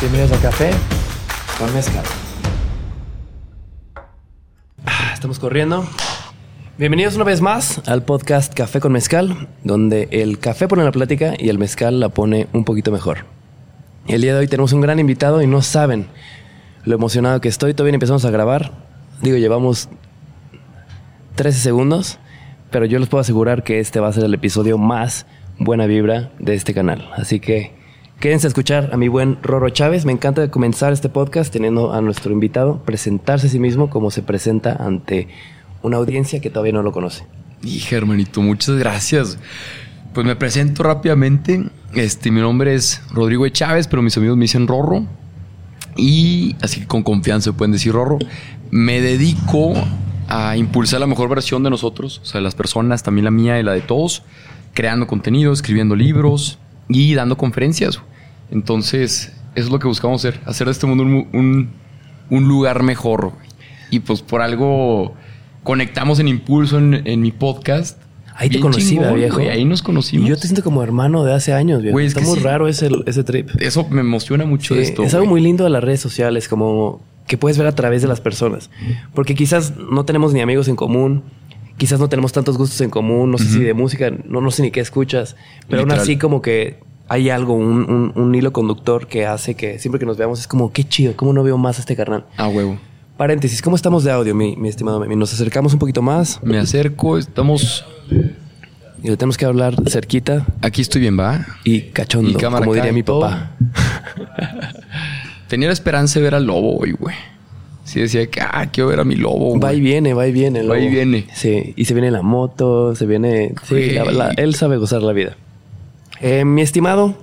Bienvenidos a Café con Mezcal. Ah, Estamos corriendo. Bienvenidos una vez más al podcast Café con Mezcal, donde el café pone la plática y el mezcal la pone un poquito mejor. El día de hoy tenemos un gran invitado y no saben lo emocionado que estoy. Todavía empezamos a grabar. Digo, llevamos 13 segundos, pero yo les puedo asegurar que este va a ser el episodio más buena vibra de este canal. Así que quédense a escuchar a mi buen Roro Chávez. Me encanta comenzar este podcast teniendo a nuestro invitado presentarse a sí mismo como se presenta ante una audiencia que todavía no lo conoce. Y hermanito, muchas gracias. Pues me presento rápidamente. Este, mi nombre es Rodrigo E. Chávez, pero mis amigos me dicen Rorro. Y así que con confianza pueden decir Rorro. Me dedico a impulsar la mejor versión de nosotros, o sea, de las personas, también la mía y la de todos, creando contenido, escribiendo libros y dando conferencias. Entonces, eso es lo que buscamos hacer, hacer de este mundo un, un- un lugar mejor. Y pues por algo conectamos en impulso en, en mi podcast. Ahí te conocí, chingón, ¿verdad, viejo. güey, ahí nos conocimos. Y yo te siento como hermano de hace años, viejo. Güey, es Está muy sí. raro ese, ese trip. Eso me emociona mucho Sí, esto. es algo muy lindo de las redes sociales, como que puedes ver a través de las personas. Porque quizás no tenemos ni amigos en común, quizás no tenemos tantos gustos en común, no sé si de música, no, no sé ni qué escuchas, pero aún así como que hay algo, un, un- un hilo conductor que hace que siempre que nos veamos es como, qué chido, cómo no veo más a este carnal. Ah, huevo. Paréntesis, ¿cómo estamos de audio, mi, mi estimado Memi? Nos acercamos un poquito más Me acerco, estamos. y le tenemos que hablar cerquita Aquí estoy bien, ¿va? y cachondo, Y cámara como diría mi papá. Tenía la esperanza de ver al lobo hoy, güey. Sí, decía que, ah, quiero ver a mi lobo. Va y viene, va y viene. Va y viene. Sí, y se viene la moto, se viene... Sí, la- la- él sabe gozar la vida. Eh, mi estimado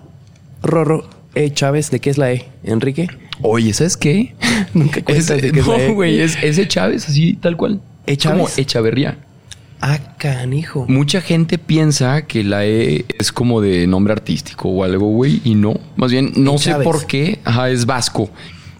Rorro E. Chávez, ¿de qué es la E? ¿Enrique? Oye, ¿sabes qué? Nunca cuentas Ese- de qué es la E. no, güey, es ese Chávez, así, tal cual. ¿E. Chávez? Como Echaverría. Ah, canijo. Mucha gente piensa que la E es como de nombre artístico o algo, güey, y no. Más bien, no E. sé Chávez. por qué. Ajá, es vasco.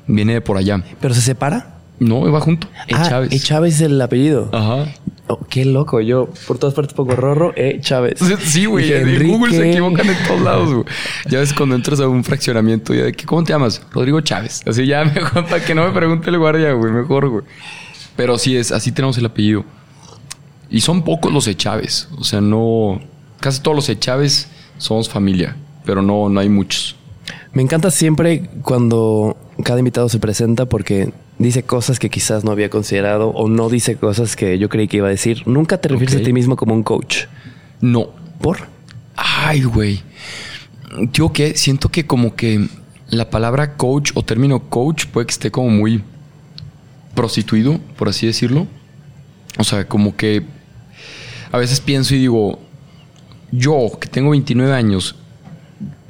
Viene de por allá. ¿Pero se separa? No, va junto. E. ah, Chávez. E. Chávez es el apellido. Ajá. Oh, qué loco. Yo por todas partes pongo Rorro E. Chávez. Sí, güey. En Google se equivocan en todos lados, güey. Ya ves cuando entras a un fraccionamiento, ya de que, ¿cómo te llamas? Rodrigo Chávez. Así ya mejor para que no me pregunte el guardia, güey. Mejor, güey. Pero sí es, así tenemos el apellido. Y son pocos los Chávez. O sea, no. Casi todos los Chávez somos familia. Pero no, no hay muchos. Me encanta siempre cuando cada invitado se presenta porque dice cosas que quizás no había considerado o no dice cosas que yo creí que iba a decir. Nunca te refieres a ti mismo como un coach. No. ¿Por? Ay, güey. Yo que siento que como que la palabra coach o término coach puede que esté como muy prostituido, por así decirlo. O sea, como que a veces pienso y digo, yo que tengo 29 años,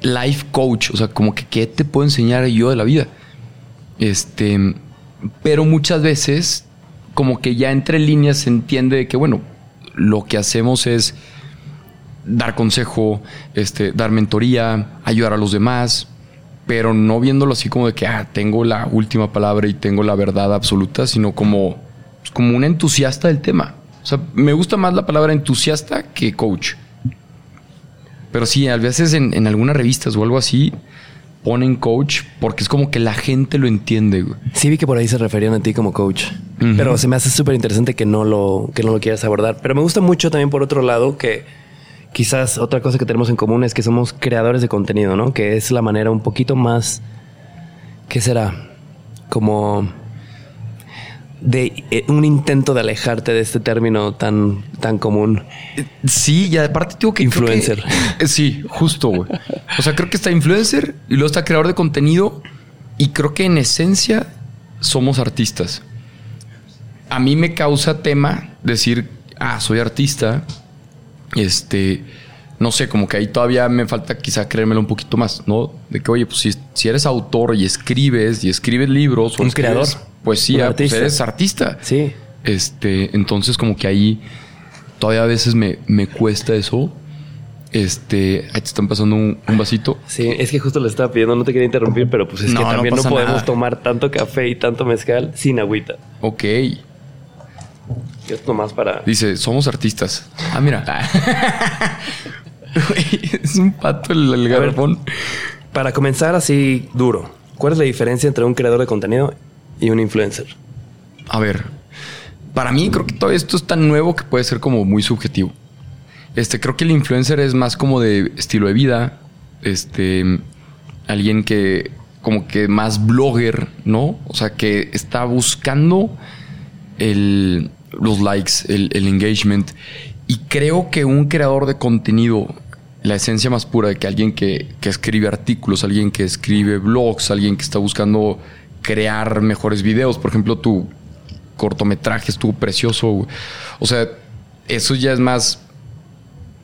life coach, o sea, como que qué te puedo enseñar yo de la vida. Este, pero muchas veces como que ya entre líneas se entiende de que bueno, lo que hacemos es dar consejo, este, dar mentoría, ayudar a los demás, pero no viéndolo así como de que ah, tengo la última palabra y tengo la verdad absoluta, sino como, pues, como un entusiasta del tema. O sea, me gusta más la palabra entusiasta que coach. Pero sí, a veces en, en algunas revistas o algo así ponen coach porque es como que la gente lo entiende. güey. Sí vi que por ahí se referían a ti como coach. Pero se me hace súper interesante que no lo que no lo quieras abordar. Pero me gusta mucho también por otro lado que quizás otra cosa que tenemos en común es que somos creadores de contenido, ¿no? Que es la manera un poquito más ¿qué será? Como de eh, un intento de alejarte de este término tan tan común. Sí, y aparte tengo que Influencer. Eh, sí, justo, güey. O sea, creo que está influencer y luego está creador de contenido y creo que en esencia somos artistas. A mí me causa tema decir, ah, soy artista. Este, no sé, como que ahí todavía me falta quizá creérmelo un poquito más, ¿no? De que, oye, pues si, si eres autor y escribes y escribes libros o Un escribes creador, poesía, un pues eres artista. Sí. Este, entonces como que ahí todavía a veces me, me cuesta eso. Este, ahí te están pasando un, un vasito. Sí, es que justo le estaba pidiendo, no te quería interrumpir, pero pues es No, que también no, podemos nada. tomar tanto café y tanto mezcal sin agüita. Ok. Yo nomás para... Dice, somos artistas. Ah, mira. Es un pato el, el garrafón. Para comenzar así duro, ¿Cuál es la diferencia entre un creador de contenido y un influencer? A ver, para mí creo que todo esto es tan nuevo que puede ser como muy subjetivo. Este, creo que el influencer es más como de estilo de vida, este, alguien que como que más blogger, ¿no? O sea, que está buscando el, los likes, el, el engagement. Y creo que un creador de contenido la esencia más pura de que alguien que, que, escribe artículos, alguien que escribe blogs, alguien que está buscando crear mejores videos. Por ejemplo, tu cortometraje estuvo precioso. O sea, eso ya es más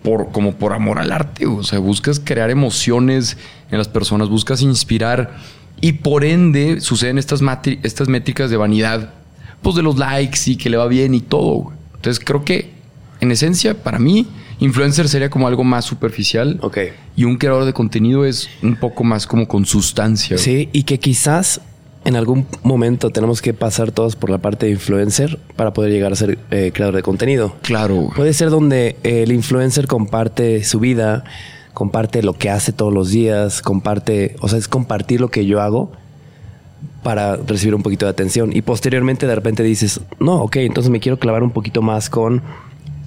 por, como por amor al arte. O sea, buscas crear emociones en las personas, buscas inspirar y por ende suceden estas, estas métricas de vanidad, pues de los likes y que le va bien y todo. Entonces creo que en esencia, para mí, Influencer sería como algo más superficial. Ok. Y un creador de contenido es un poco más como con sustancia. Sí, y que quizás en algún momento tenemos que pasar todos por la parte de influencer para poder llegar a ser eh, creador de contenido. Claro. Puede ser donde el influencer comparte su vida, comparte lo que hace todos los días, comparte, o sea, es compartir lo que yo hago para recibir un poquito de atención. Y posteriormente de repente dices, no, ok, entonces me quiero clavar un poquito más con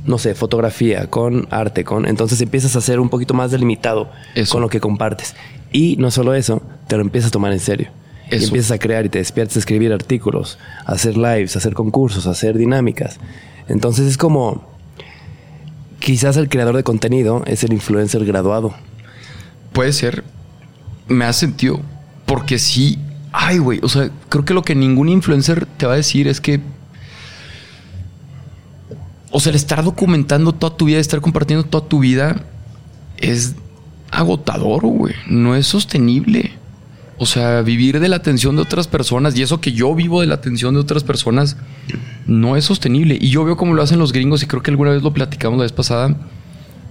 no sé, fotografía, con arte, con. Entonces empiezas a ser un poquito más delimitado con lo que compartes. Y no solo eso, te lo empiezas a tomar en serio. Y empiezas a crear y te despiertas a escribir artículos, a hacer lives, a hacer concursos, a hacer dinámicas. Entonces es como. Quizás el creador de contenido es el influencer graduado. Puede ser. Me ha sentido. Porque sí. Ay, güey. O sea, creo que lo que ningún influencer te va a decir es que o sea, el estar documentando toda tu vida, estar compartiendo toda tu vida es agotador, güey. No es sostenible. O sea, vivir de la atención de otras personas y eso que yo vivo de la atención de otras personas no es sostenible. Y yo veo cómo lo hacen los gringos y creo que alguna vez lo platicamos la vez pasada.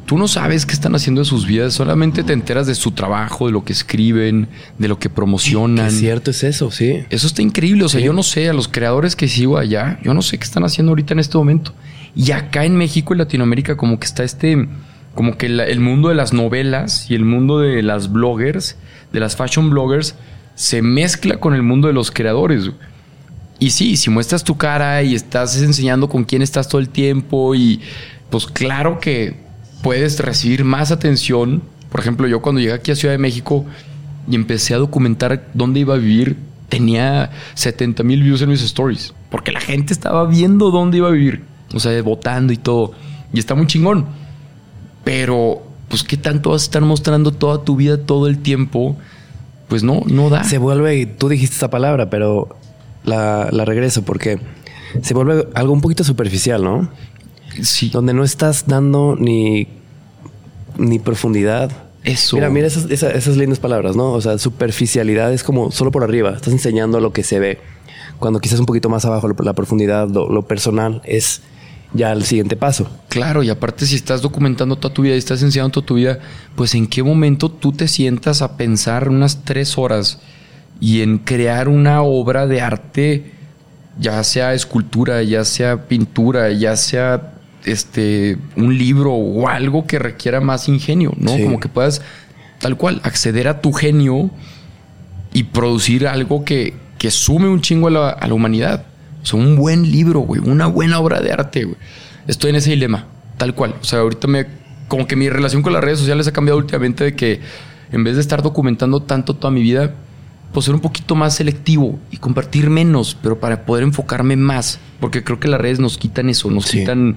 Tú no sabes qué están haciendo en sus vidas, solamente te enteras de su trabajo, de lo que escriben, de lo que promocionan. Es cierto es eso, sí. Eso está increíble. O sea, yo no sé, a los creadores que sigo allá, yo no sé qué están haciendo ahorita en este momento. Y acá en México y Latinoamérica como que está este, como que el mundo de las novelas y el mundo de las bloggers, de las fashion bloggers, se mezcla con el mundo de los creadores. Y sí, si muestras tu cara y estás enseñando con quién estás todo el tiempo y pues claro que puedes recibir más atención. Por ejemplo, yo cuando llegué aquí a Ciudad de México y empecé a documentar dónde iba a vivir, tenía 70 mil views en mis stories, porque la gente estaba viendo dónde iba a vivir. O sea, votando y todo. Y está muy chingón. Pero, pues, ¿qué tanto vas a estar mostrando toda tu vida todo el tiempo? Pues no, no da. Se vuelve, tú dijiste esa palabra, pero la, la regreso porque se vuelve algo un poquito superficial, ¿no? Sí. Donde no estás dando ni, ni profundidad. Eso. Mira, mira esas, esas, lindas palabras, ¿no? O sea, superficialidad es como solo por arriba. Estás enseñando lo que se ve. Cuando quizás un poquito más abajo, la profundidad, lo, lo personal es ya el siguiente paso. Claro, y aparte si estás documentando toda tu vida y estás enseñando toda tu vida, pues en qué momento tú te sientas a pensar unas tres horas y en crear una obra de arte, ya sea escultura, ya sea pintura, ya sea este un libro o algo que requiera más ingenio, ¿no? Como que puedas tal cual acceder a tu genio y producir algo que, que sume un chingo a la, a la humanidad. O sea, un buen libro, güey, una buena obra de arte, güey. Estoy en ese dilema, tal cual. O sea, ahorita me. Como que mi relación con las redes sociales ha cambiado últimamente de que en vez de estar documentando tanto toda mi vida, pues ser un poquito más selectivo y compartir menos, pero para poder enfocarme más. Porque creo que las redes nos quitan eso, nos quitan.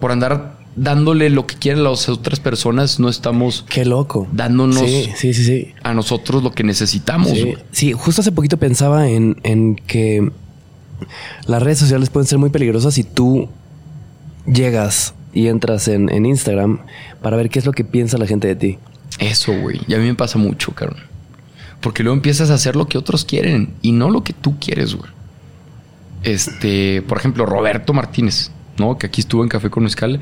Por andar dándole lo que quieren las otras personas, no estamos. Qué loco. Dándonos sí, sí, sí, sí. a nosotros lo que necesitamos. Sí, sí, justo hace poquito pensaba en, en que las redes sociales pueden ser muy peligrosas si tú llegas y entras en, en, Instagram para ver qué es lo que piensa la gente de ti. Eso, güey. Y a mí me pasa mucho, cabrón. Porque luego empiezas a hacer lo que otros quieren y no lo que tú quieres, güey. Este, por ejemplo, Roberto Martínez, ¿no? Que aquí estuvo en Café con Mezcal.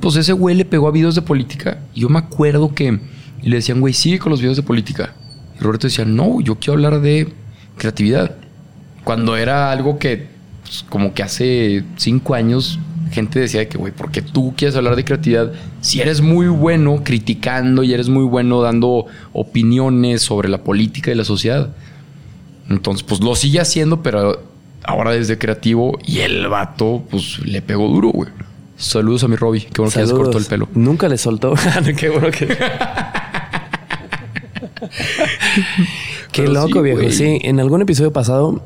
Pues ese güey le pegó a videos de política. Y yo me acuerdo que le decían, güey, sigue con los videos de política. Y Roberto decía, no, yo quiero hablar de creatividad. Cuando era algo que, pues, como que hace cinco años, gente decía que, güey, ¿por qué tú quieres hablar de creatividad? Si eres muy bueno criticando y eres muy bueno dando opiniones sobre la política y la sociedad. Entonces, pues lo sigue haciendo, pero ahora desde creativo y el vato, pues le pegó duro, güey. Saludos a mi Robbie. Qué bueno que ya se cortó el pelo. Nunca le soltó. Qué bueno que. Qué Pero loco, sí, viejo. güey. Sí, en algún episodio pasado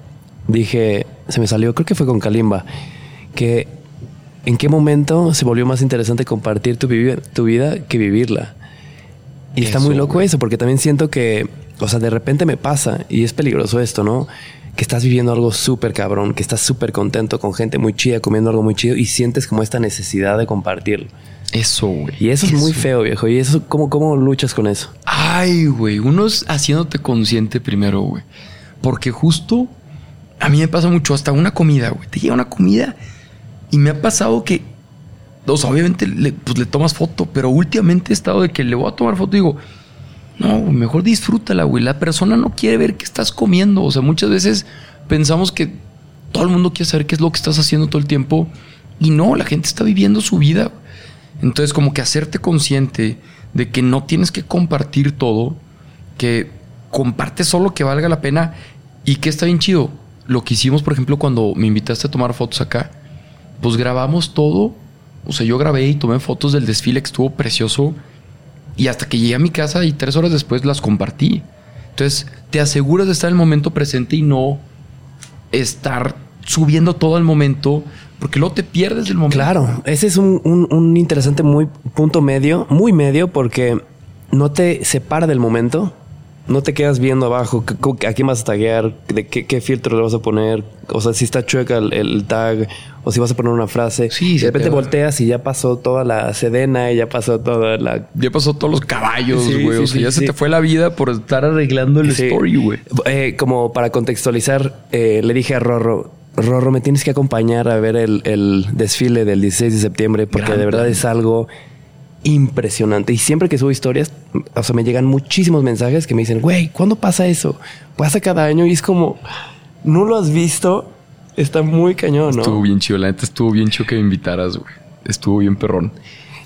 dije, se me salió, creo que fue con Kalimba, que en qué momento se volvió más interesante compartir tu vida que vivirla. Y está muy loco güey. eso, porque también siento que, o sea, de repente me pasa, y es peligroso esto, ¿no? Que estás viviendo algo súper cabrón, que estás súper contento con gente muy chida, comiendo algo muy chido, y sientes como esta necesidad de compartirlo. Eso, güey. Y eso es muy feo, viejo. ¿Y eso cómo, cómo luchas con eso? Ay, güey. Uno es haciéndote consciente primero, güey. Porque justo a mí me pasa mucho hasta una comida, güey. Te llega una comida y me ha pasado que, o sea, obviamente le, pues, le tomas foto, pero últimamente he estado de que le voy a tomar foto y digo, no, mejor disfrútala, güey. La persona no quiere ver qué estás comiendo. O sea, muchas veces pensamos que todo el mundo quiere saber qué es lo que estás haciendo todo el tiempo. Y no, la gente está viviendo su vida. Entonces, como que hacerte consciente de que no tienes que compartir todo, que comparte solo que valga la pena y que está bien chido. Lo que hicimos, por ejemplo, cuando me invitaste a tomar fotos acá, pues grabamos todo. O sea, yo grabé y tomé fotos del desfile que estuvo precioso. Y hasta que llegué a mi casa y tres horas después las compartí. Entonces, te aseguras de estar en el momento presente y no estar subiendo todo el momento, porque luego te pierdes del momento. Claro, ese es un, un- un interesante muy punto medio, muy medio, porque no te separa del momento, no te quedas viendo abajo a quién vas a taguear, de qué, qué filtro le vas a poner, o sea, si está chueca el, el tag, o si vas a poner una frase. Sí, de repente volteas y ya pasó toda la sedena y ya pasó toda la Ya pasó todos los caballos, Sí, güey. sí, o sea, sí, ya sí. se te fue la vida por estar arreglando el Sí. story, güey. Eh, como para contextualizar, eh, le dije a Rorro, Rorro, me tienes que acompañar a ver el, el desfile del 16 de septiembre porque de verdad es algo impresionante. Y siempre que subo historias, o sea, me llegan muchísimos mensajes que me dicen, güey, ¿cuándo pasa eso? Pasa cada año y es como, ¿no lo has visto? Está muy cañón, ¿no? Estuvo bien chido. La neta estuvo bien chido que me invitaras, güey. Estuvo bien perrón.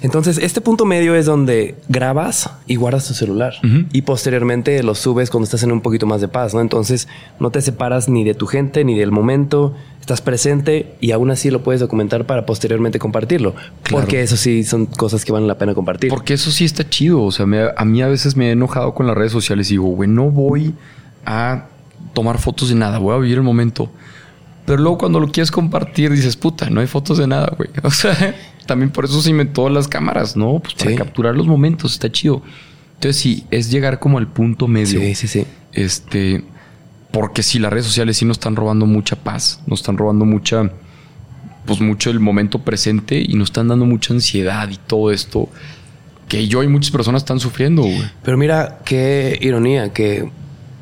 Entonces, este punto medio es donde grabas y guardas tu celular y posteriormente lo subes cuando estás en un poquito más de paz, ¿no? Entonces, no te separas ni de tu gente ni del momento, estás presente y aún así lo puedes documentar para posteriormente compartirlo. Claro. Porque eso sí son cosas que valen la pena compartir. Porque eso sí está chido. O sea, me- a mí a veces me he enojado con las redes sociales y digo, güey, no voy a tomar fotos de nada, voy a vivir el momento. Pero luego cuando lo quieres compartir dices, puta, no hay fotos de nada, güey. O sea, también por eso se inventó las cámaras, ¿no? Pues para Sí. capturar los momentos, está chido. Entonces sí, es llegar como al punto medio. Sí, sí, sí. Este, porque sí, las redes sociales sí nos están robando mucha paz, nos están robando mucha, pues mucho el momento presente y nos están dando mucha ansiedad y todo esto que yo y muchas personas están sufriendo, güey. Pero mira qué ironía que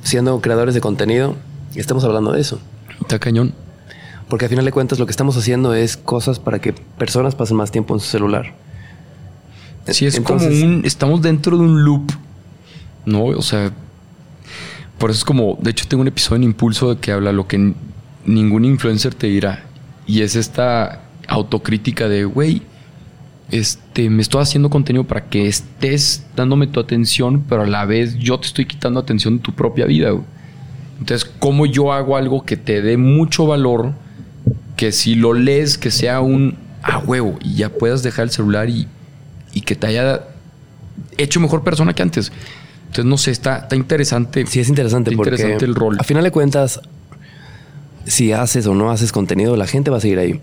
siendo creadores de contenido estamos hablando de eso. Está cañón. Porque al final de cuentas lo que estamos haciendo es cosas para que personas pasen más tiempo en su celular. Sí, es Entonces- como un, estamos dentro de un loop, ¿no? O sea, por eso es como, de hecho tengo un episodio en Impulso de que habla lo que ningún influencer te dirá. Y es esta autocrítica de, güey, este, me estoy haciendo contenido para que estés dándome tu atención, pero a la vez yo te estoy quitando atención de tu propia vida, güey. Entonces, ¿cómo yo hago algo que te dé mucho valor? Que si lo lees, que sea un a huevo y ya puedas dejar el celular y, y que te haya hecho mejor persona que antes. Entonces, no sé, está, está interesante. Sí, es interesante Está porque interesante el rol. a final de cuentas, si haces o no haces contenido, la gente va a seguir ahí.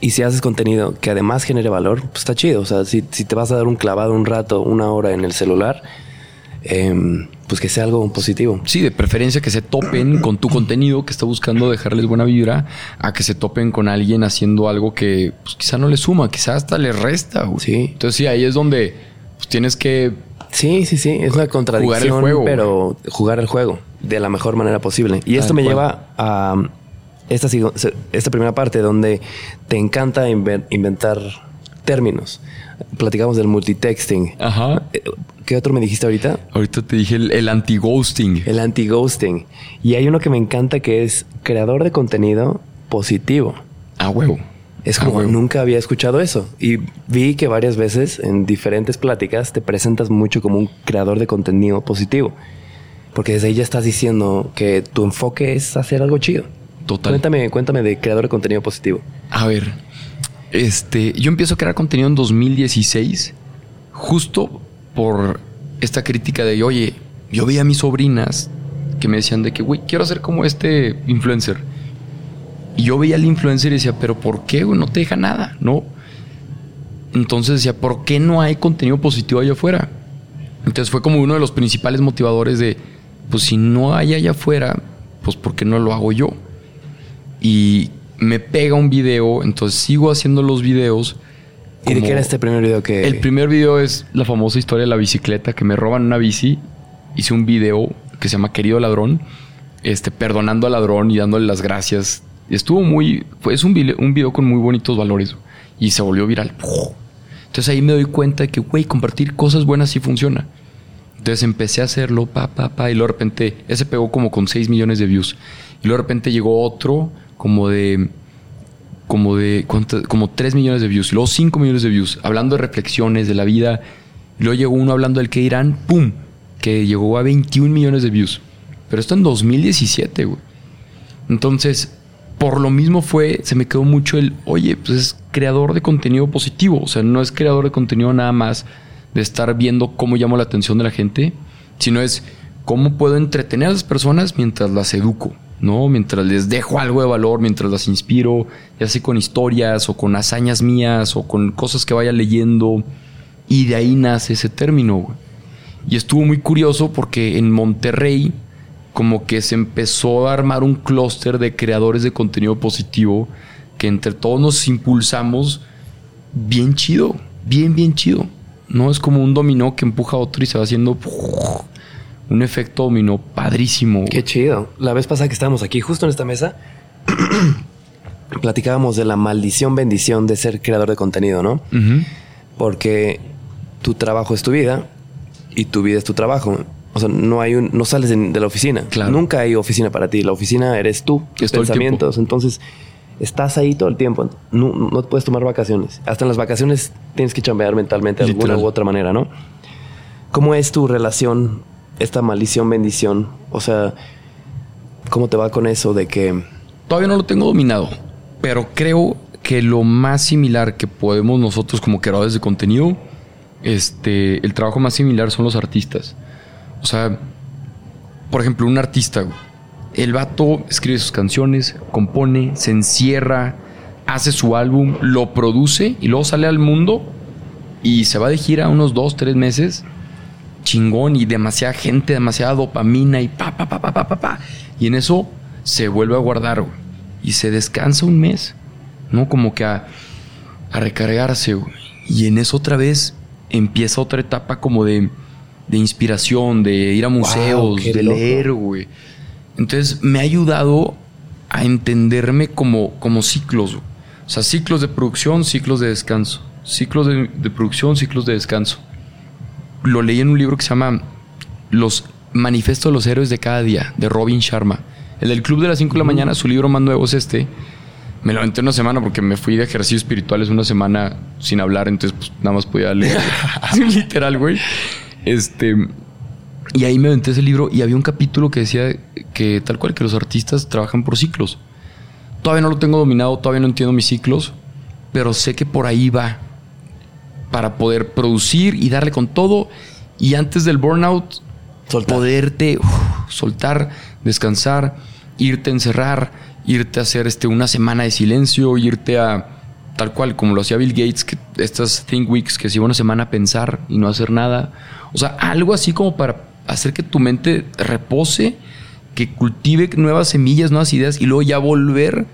Y si haces contenido que además genere valor, pues está chido. O sea, si, si te vas a dar un clavado un rato, una hora en el celular, em, pues que sea algo positivo. Sí, de preferencia que se topen con tu contenido que está buscando dejarles buena vibra, a que se topen con alguien haciendo algo que pues, quizá no le suma, quizá hasta le resta. güey. Sí. Entonces, sí, ahí es donde pues, tienes que. Sí, sí, sí. Es una contradicción, juego, pero jugar el juego de la mejor manera posible. Y esto me cual. lleva a um, esta, esta primera parte donde te encanta inven- inventar términos. Platicamos del multitexting. Ajá. Eh, ¿Qué otro me dijiste ahorita? Ahorita te dije el, el anti-ghosting. El anti-ghosting. Y hay uno que me encanta que es creador de contenido positivo. A huevo. Es como nunca había escuchado eso. Y vi que varias veces en diferentes pláticas te presentas mucho como un creador de contenido positivo. Porque desde ahí ya estás diciendo que tu enfoque es hacer algo chido. Total. Cuéntame, cuéntame de creador de contenido positivo. A ver, este, yo empiezo a crear contenido en 2016, justo por esta crítica de, oye, yo veía a mis sobrinas que me decían de que, güey, quiero ser como este influencer. Y yo veía al influencer y decía, pero ¿por qué? No te deja nada, ¿no? Entonces decía, ¿por qué no hay contenido positivo allá afuera? Entonces fue como uno de los principales motivadores de, pues si no hay allá afuera, pues ¿por qué no lo hago yo? Y me pega un video, entonces sigo haciendo los videos. ¿Y de qué era este primer video que...? El primer video es la famosa historia de la bicicleta, que me roban una bici. Hice un video que se llama Querido Ladrón, este, perdonando al ladrón y dándole las gracias. Estuvo muy... Fue, es un video, un video con muy bonitos valores y se volvió viral. Entonces ahí me doy cuenta de que, güey, compartir cosas buenas sí funciona. Entonces empecé a hacerlo, pa, pa, pa, y luego de repente ese pegó como con 6 millones de views. Y luego de repente llegó otro como de como de como 3 millones de views, y luego 5 millones de views, hablando de reflexiones de la vida. Luego llegó uno hablando del que irán, pum, que llegó a 21 millones de views. Pero esto en 2017, güey. Entonces, por lo mismo fue, se me quedó mucho el, oye, pues es creador de contenido positivo. O sea, no es creador de contenido nada más de estar viendo cómo llamo la atención de la gente, sino es cómo puedo entretener a las personas mientras las educo, ¿no? Mientras les dejo algo de valor, mientras las inspiro, ya sea con historias o con hazañas mías o con cosas que vaya leyendo. Y de ahí nace ese término, Y estuvo muy curioso porque en Monterrey como que se empezó a armar un clúster de creadores de contenido positivo que entre todos nos impulsamos bien chido, bien, bien chido. No es como un dominó que empuja a otro y se va haciendo un efecto dominó padrísimo. Qué chido. La vez pasada que estábamos aquí, justo en esta mesa, platicábamos de la maldición bendición de ser creador de contenido, ¿no? Porque tu trabajo es tu vida y tu vida es tu trabajo. O sea, no hay un, no sales de, la oficina. Nunca hay oficina para ti. La oficina eres tú, tus pensamientos. Entonces, estás ahí todo el tiempo. No, no puedes tomar vacaciones. Hasta en las vacaciones tienes que chambear mentalmente de alguna u otra manera, ¿no? ¿Cómo es tu relación, esta maldición, bendición? O sea, ¿cómo te va con eso de que... Todavía no lo tengo dominado, pero creo que lo más similar que podemos nosotros como creadores de contenido, este, el trabajo más similar son los artistas. O sea, por ejemplo, un artista, el vato escribe sus canciones, compone, se encierra, hace su álbum, lo produce y luego sale al mundo y se va de gira unos dos, tres meses. Chingón y demasiada gente, demasiada dopamina y pa, pa, pa, pa, pa, pa, pa. Y en eso se vuelve a guardar, Y se descansa un mes, ¿no? Como que a, a recargarse, Y en eso otra vez empieza otra etapa como de de inspiración, de ir a museos, de leer, güey. Entonces me ha ayudado a entenderme como, como ciclos. O sea, ciclos de producción, ciclos de descanso. Ciclos de, producción, ciclos de descanso. Lo leí en un libro que se llama Los Manifestos de los Héroes de Cada Día, de Robin Sharma. El del Club de las 5 de la mañana, su libro más nuevo es este. Me lo aventé una semana porque me fui de ejercicios espirituales una semana sin hablar, entonces pues, nada más podía leer. Literal, güey. Este. Y ahí me aventé ese libro y había un capítulo que decía que tal cual que los artistas trabajan por ciclos. Todavía no lo tengo dominado, todavía no entiendo mis ciclos, pero sé que por ahí va para poder producir y darle con todo y antes del burnout poderte soltar, descansar, irte a encerrar, irte a hacer este una semana de silencio, irte a tal cual como lo hacía Bill Gates, que estas think weeks que se iba una semana a pensar y no hacer nada o sea, algo así como para hacer que tu mente repose, que cultive nuevas semillas, nuevas ideas y luego ya volver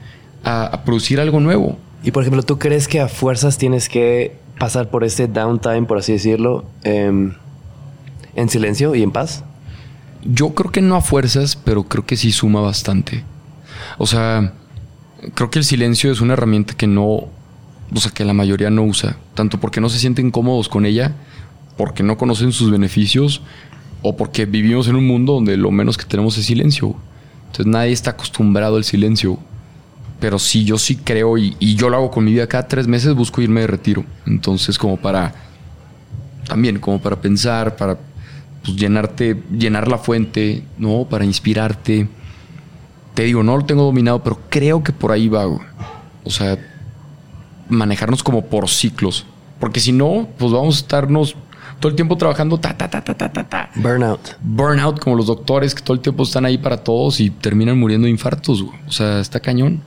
a, producir algo nuevo. Y por ejemplo, ¿tú crees que a fuerzas tienes que pasar por este downtime, por así decirlo, em, en silencio y en paz? Yo creo que no a fuerzas, pero creo que sí suma bastante. O sea, creo que el silencio es una herramienta que no, o sea, que la mayoría no usa, tanto porque no se sienten cómodos con ella, porque no conocen sus beneficios o porque vivimos en un mundo donde lo menos que tenemos es silencio. Entonces nadie está acostumbrado al silencio. Pero sí, yo sí creo y, yo lo hago con mi vida. Cada tres meses busco irme de retiro. Entonces como para... También como para pensar, para pues, llenarte, llenar la fuente, ¿no? Para inspirarte. Te digo, no lo tengo dominado, pero creo que por ahí va, güey. O sea, manejarnos como por ciclos. Porque si no, pues vamos a estarnos todo el tiempo trabajando ta, ta, ta, ta, ta, ta, ta. Burnout. Burnout, como los doctores que todo el tiempo están ahí para todos y terminan muriendo de infartos, güey. O sea, está cañón.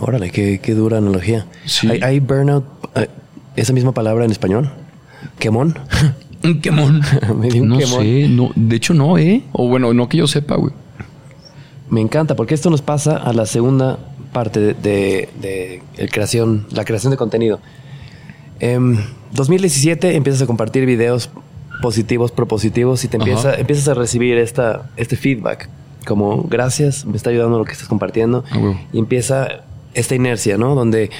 Órale, qué, qué dura analogía. Sí. ¿Hay, hay burnout, eh, esa misma palabra en español? ¿Quemón? Un quemón. Me di un no quemón. sé, no, de hecho no, ¿eh? O bueno, no que yo sepa, güey. Me encanta porque esto nos pasa a la segunda parte de, de- de el creación, la creación de contenido. En 2017 empiezas a compartir videos positivos, propositivos y te empieza, empiezas a recibir esta, este feedback. Como gracias, me está ayudando lo que estás compartiendo. Ah. Y empieza esta inercia, ¿no? Donde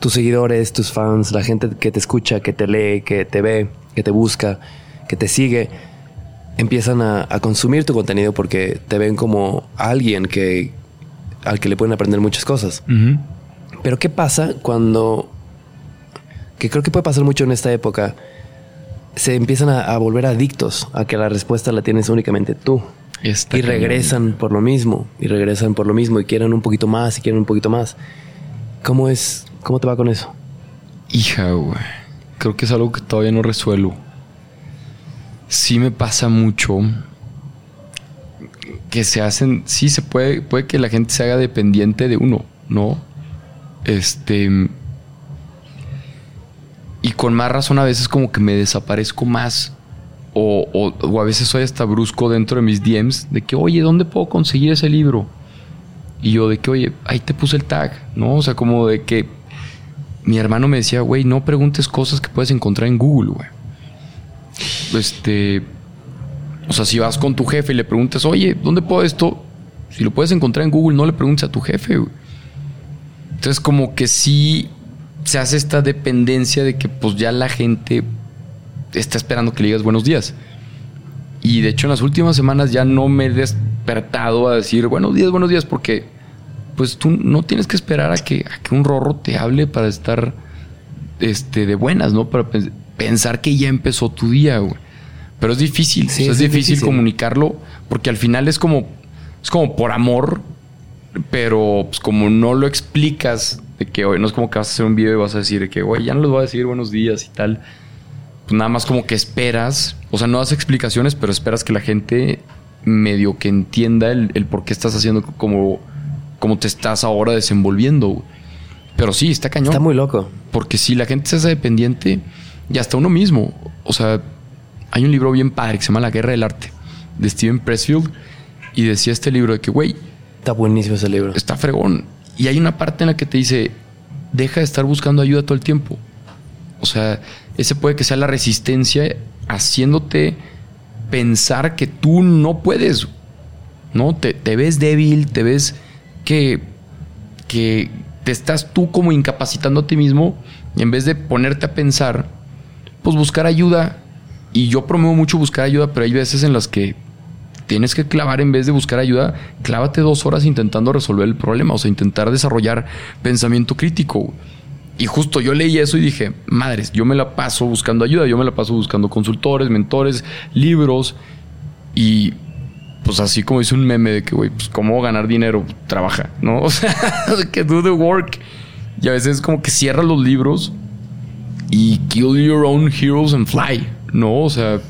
tus seguidores, tus fans, la gente que te escucha, que te lee, que te ve, que te busca, que te sigue, empiezan a, a consumir tu contenido porque te ven como alguien que al que le pueden aprender muchas cosas. Pero ¿qué pasa cuando, que creo que puede pasar mucho en esta época, se empiezan a, a volver adictos a que la respuesta la tienes únicamente tú? Está y regresan por lo mismo, y regresan por lo mismo, y quieren un poquito más, y quieren un poquito más. ¿Cómo es? ¿Cómo te va con eso? Hija, güey. Creo que es algo que todavía no resuelvo. Sí me pasa mucho que se hacen, sí se puede, puede que la gente se haga dependiente de uno, ¿no? Este y con más razón a veces como que me desaparezco más o, o- a veces soy hasta brusco dentro de mis DMs de que, oye, ¿dónde puedo conseguir ese libro? Y yo de que, oye, ahí te puse el tag, ¿no? O sea, como de que mi hermano me decía, güey, no preguntes cosas que puedes encontrar en Google, güey. Este. O sea, si vas con tu jefe y le preguntas, oye, ¿dónde puedo esto? Si lo puedes encontrar en Google, no le preguntes a tu jefe, güey. Entonces, como que sí se hace esta dependencia de que, pues ya la gente está esperando que le digas buenos días. Y de hecho, en las últimas semanas ya no me he despertado a decir buenos días, buenos días, porque pues tú no tienes que esperar a que, a que un rorro te hable para estar este, de buenas, ¿no? Para pens- pensar que ya empezó tu día, güey. Pero es difícil, Sí, o sea, es difícil, difícil. comunicarlo porque al final es como, es como por amor, pero pues como no lo explicas, de que hoy no es como que vas a hacer un video y vas a decir de que, güey, ya no les voy a decir buenos días y tal. Pues nada más como que esperas, o sea, no das explicaciones, pero esperas que la gente medio que entienda el, el por qué estás haciendo como, como te estás ahora desenvolviendo. Pero sí, está cañón. Está muy loco. Porque si la gente se hace dependiente, y hasta uno mismo. O sea, hay un libro bien padre que se llama La Guerra del Arte, de Steven Pressfield, y decía este libro de que, güey, Está buenísimo ese libro. está fregón. Y hay una parte en la que te dice, deja de estar buscando ayuda todo el tiempo. O sea, ese puede que sea la resistencia haciéndote pensar que tú no puedes. ¿No? Te, ves débil, te ves que, que te estás tú como incapacitando a ti mismo y en vez de ponerte a pensar, pues buscar ayuda. Y yo promuevo mucho buscar ayuda, pero hay veces en las que tienes que clavar en vez de buscar ayuda, clávate dos horas intentando resolver el problema, o sea, intentar desarrollar pensamiento crítico. Y justo yo leí eso y dije, madres, yo me la paso buscando ayuda, yo me la paso buscando consultores, mentores, libros y pues así como dice un meme de que, güey, pues cómo ganar dinero, trabaja, ¿no? O sea, que do the work. Y a veces como que cierra los libros y kill your own heroes and fly, ¿no? O sea,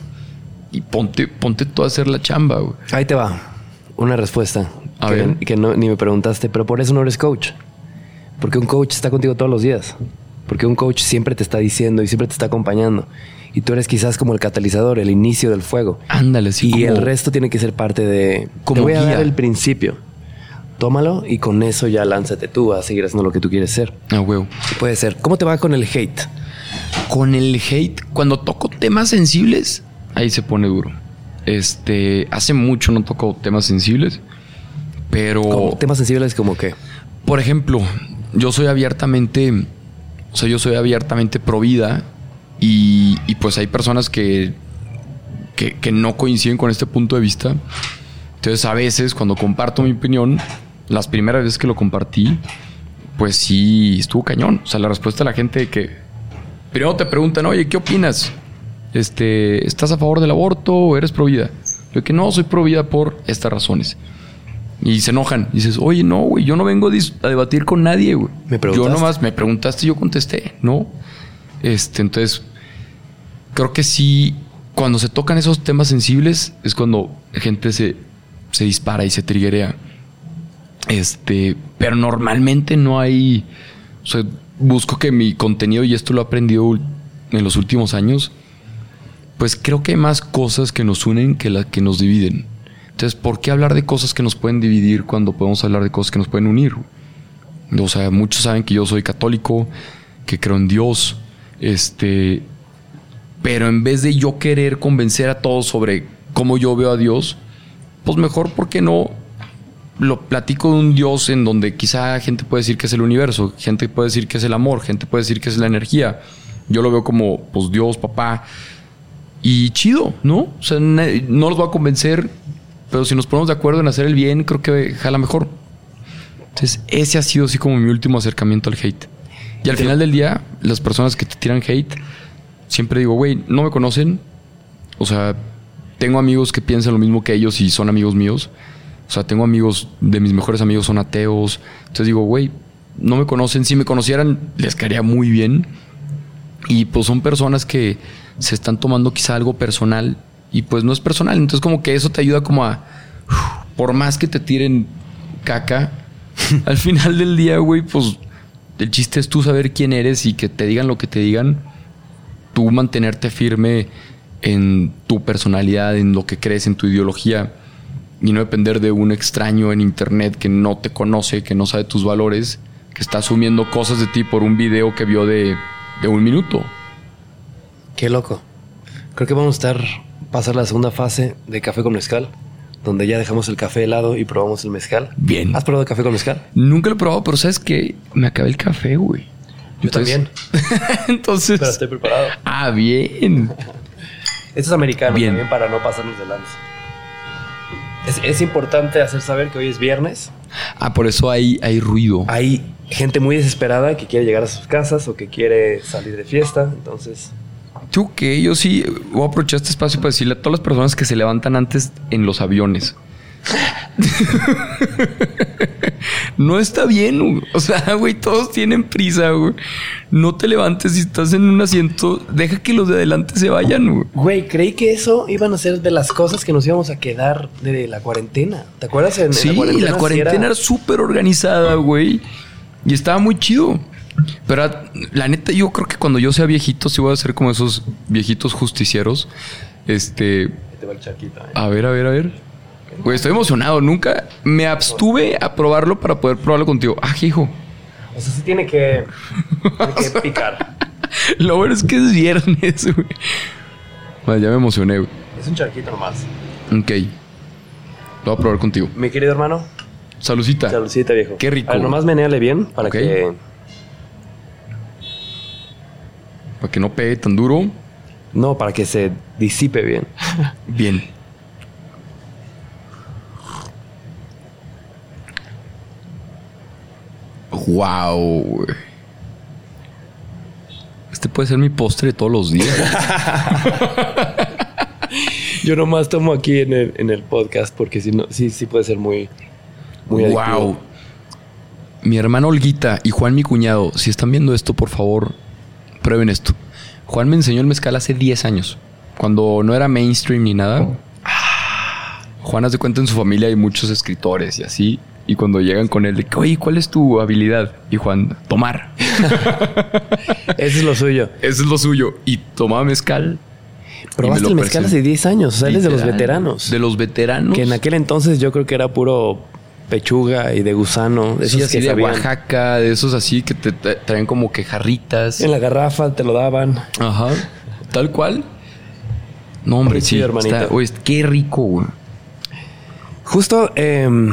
y ponte, ponte tú a hacer la chamba, güey. Ahí te va. Una respuesta. A que, ver. que no, ni me preguntaste, pero por eso no eres coach. Porque un coach está contigo todos los días. Porque un coach siempre te está diciendo y siempre te está acompañando. Y tú eres quizás como el catalizador, el inicio del fuego. Ándale, sí. y como- el resto tiene que ser parte de... Como te voy a guía. dar el principio. Tómalo y con eso ya lánzate tú a seguir haciendo lo que tú quieres ser. Ah, huevo. Puede ser. ¿Cómo te va con el hate? Con el hate, cuando toco temas sensibles, ahí se pone duro. Este, hace mucho no toco temas sensibles, pero temas sensibles como que... por ejemplo, yo soy abiertamente, o sea, yo soy abiertamente pro vida y, y pues hay personas que, que, que no coinciden con este punto de vista. Entonces, a veces cuando comparto mi opinión, las primeras veces que lo compartí, pues sí, estuvo cañón. O sea, la respuesta de la gente que primero te preguntan, oye, ¿qué opinas? este, ¿estás a favor del aborto o eres pro vida? Yo que no, soy pro vida por estas razones. Y se enojan. Y dices, oye, no, güey, yo no vengo a, debatir con nadie, güey. ¿Me Yo preguntaste? nomás me preguntaste y yo contesté, ¿no? Este, entonces, creo que sí, cuando se tocan esos temas sensibles, es cuando la gente se, se dispara y se triguea. Este, pero normalmente no hay. O sea, busco que mi contenido, y esto lo he aprendido en los últimos años, pues creo que hay más cosas que nos unen que las que nos dividen. Entonces, ¿por qué hablar de cosas que nos pueden dividir cuando podemos hablar de cosas que nos pueden unir? O sea, muchos saben que yo soy católico, que creo en Dios, este, pero en vez de yo querer convencer a todos sobre cómo yo veo a Dios, pues mejor, ¿por qué no? Lo platico de un Dios en donde quizá gente puede decir que es el universo, gente puede decir que es el amor, gente puede decir que es la energía. Yo lo veo como, pues Dios, papá, y chido, ¿no? O sea, no los voy a convencer, pero si nos ponemos de acuerdo en hacer el bien, creo que jala mejor. Entonces, ese ha sido así como mi último acercamiento al hate. Y al final del día, las personas que te tiran hate, siempre digo, güey, no me conocen. O sea, tengo amigos que piensan lo mismo que ellos y son amigos míos. O sea, tengo amigos, de mis mejores amigos son ateos. Entonces digo, güey, no me conocen. Si me conocieran, les caería muy bien. Y pues son personas que se están tomando quizá algo personal y pues no es personal. Entonces como que eso te ayuda como a, por más que te tiren caca, al final del día, güey, pues el chiste es tú saber quién eres y que te digan lo que te digan, tú mantenerte firme en tu personalidad, en lo que crees, en tu ideología y no depender de un extraño en internet que no te conoce, que no sabe tus valores, que está asumiendo cosas de ti por un video que vio de, de un minuto. Qué loco. Creo que vamos a estar, pasar la segunda fase de café con mezcal, donde ya dejamos el café helado y probamos el mezcal. Bien. ¿Has probado café con mezcal? Nunca lo he probado, pero sabes que me acabé el café, güey. Yo también. Entonces. Pero estoy preparado. Ah, bien. Esto es americano Bien. también para no pasarnos de lanza. Es, es importante hacer saber que hoy es viernes. Ah, por eso hay, hay ruido. Hay gente muy desesperada que quiere llegar a sus casas o que quiere salir de fiesta. Entonces, Tú que yo sí voy a aprovechar este espacio para decirle a todas las personas que se levantan antes en los aviones. no está bien, güey. o sea, güey, todos tienen prisa, güey. No te levantes si estás en un asiento, deja que los de adelante se vayan, güey. güey, creí que eso iban a ser de las cosas que nos íbamos a quedar de la cuarentena. ¿Te acuerdas? En, en Sí, la sí cuarentena, era- era súper organizada, güey. Y estaba muy chido. Pero ah, la neta, yo creo que cuando yo sea viejito, sí voy a ser como esos viejitos justicieros. Este. Ahí te va el charquito, eh. A ver, a ver, a ver. Güey, estoy emocionado. Nunca me abstuve a probarlo para poder probarlo contigo. Ah, hijo. O sea, sí tiene que, tiene que picar. Lo bueno es que es viernes, güey. Vale, ya me emocioné, güey. Es un charquito nomás. Ok. Lo voy a probar contigo. Mi querido hermano, Salucita. saludcita, viejo. Qué rico. A ver, nomás menéale bien para que... Para que no pegue tan duro. No, para que se disipe bien. Bien. Wow. Este puede ser mi postre todos los días. Yo nomás tomo aquí en el, en el podcast porque si no, sí, sí puede ser muy, muy adictivo. wow. Mi hermano Olguita y Juan, mi cuñado, si están viendo esto, por favor, prueben esto. Juan me enseñó el mezcal hace 10 años, cuando no era mainstream ni nada. Juan hace cuenta en su familia hay muchos escritores y así. Y cuando llegan con él, de que, oye, ¿cuál es tu habilidad? Y Juan, tomar. Eso es lo suyo. Eso es lo suyo. Y tomaba mezcal. Probaste me el mezcal hace 10 años. O sea, eres de los veteranos. De los veteranos. Que en aquel entonces yo creo que era puro pechuga y de gusano. De esos así que de sabían. Oaxaca, de esos así que te tra- traen como que jarritas. En la garrafa te lo daban. Ajá. Tal cual. No, hombre, sí. está- oye, qué rico, güey. Justo em,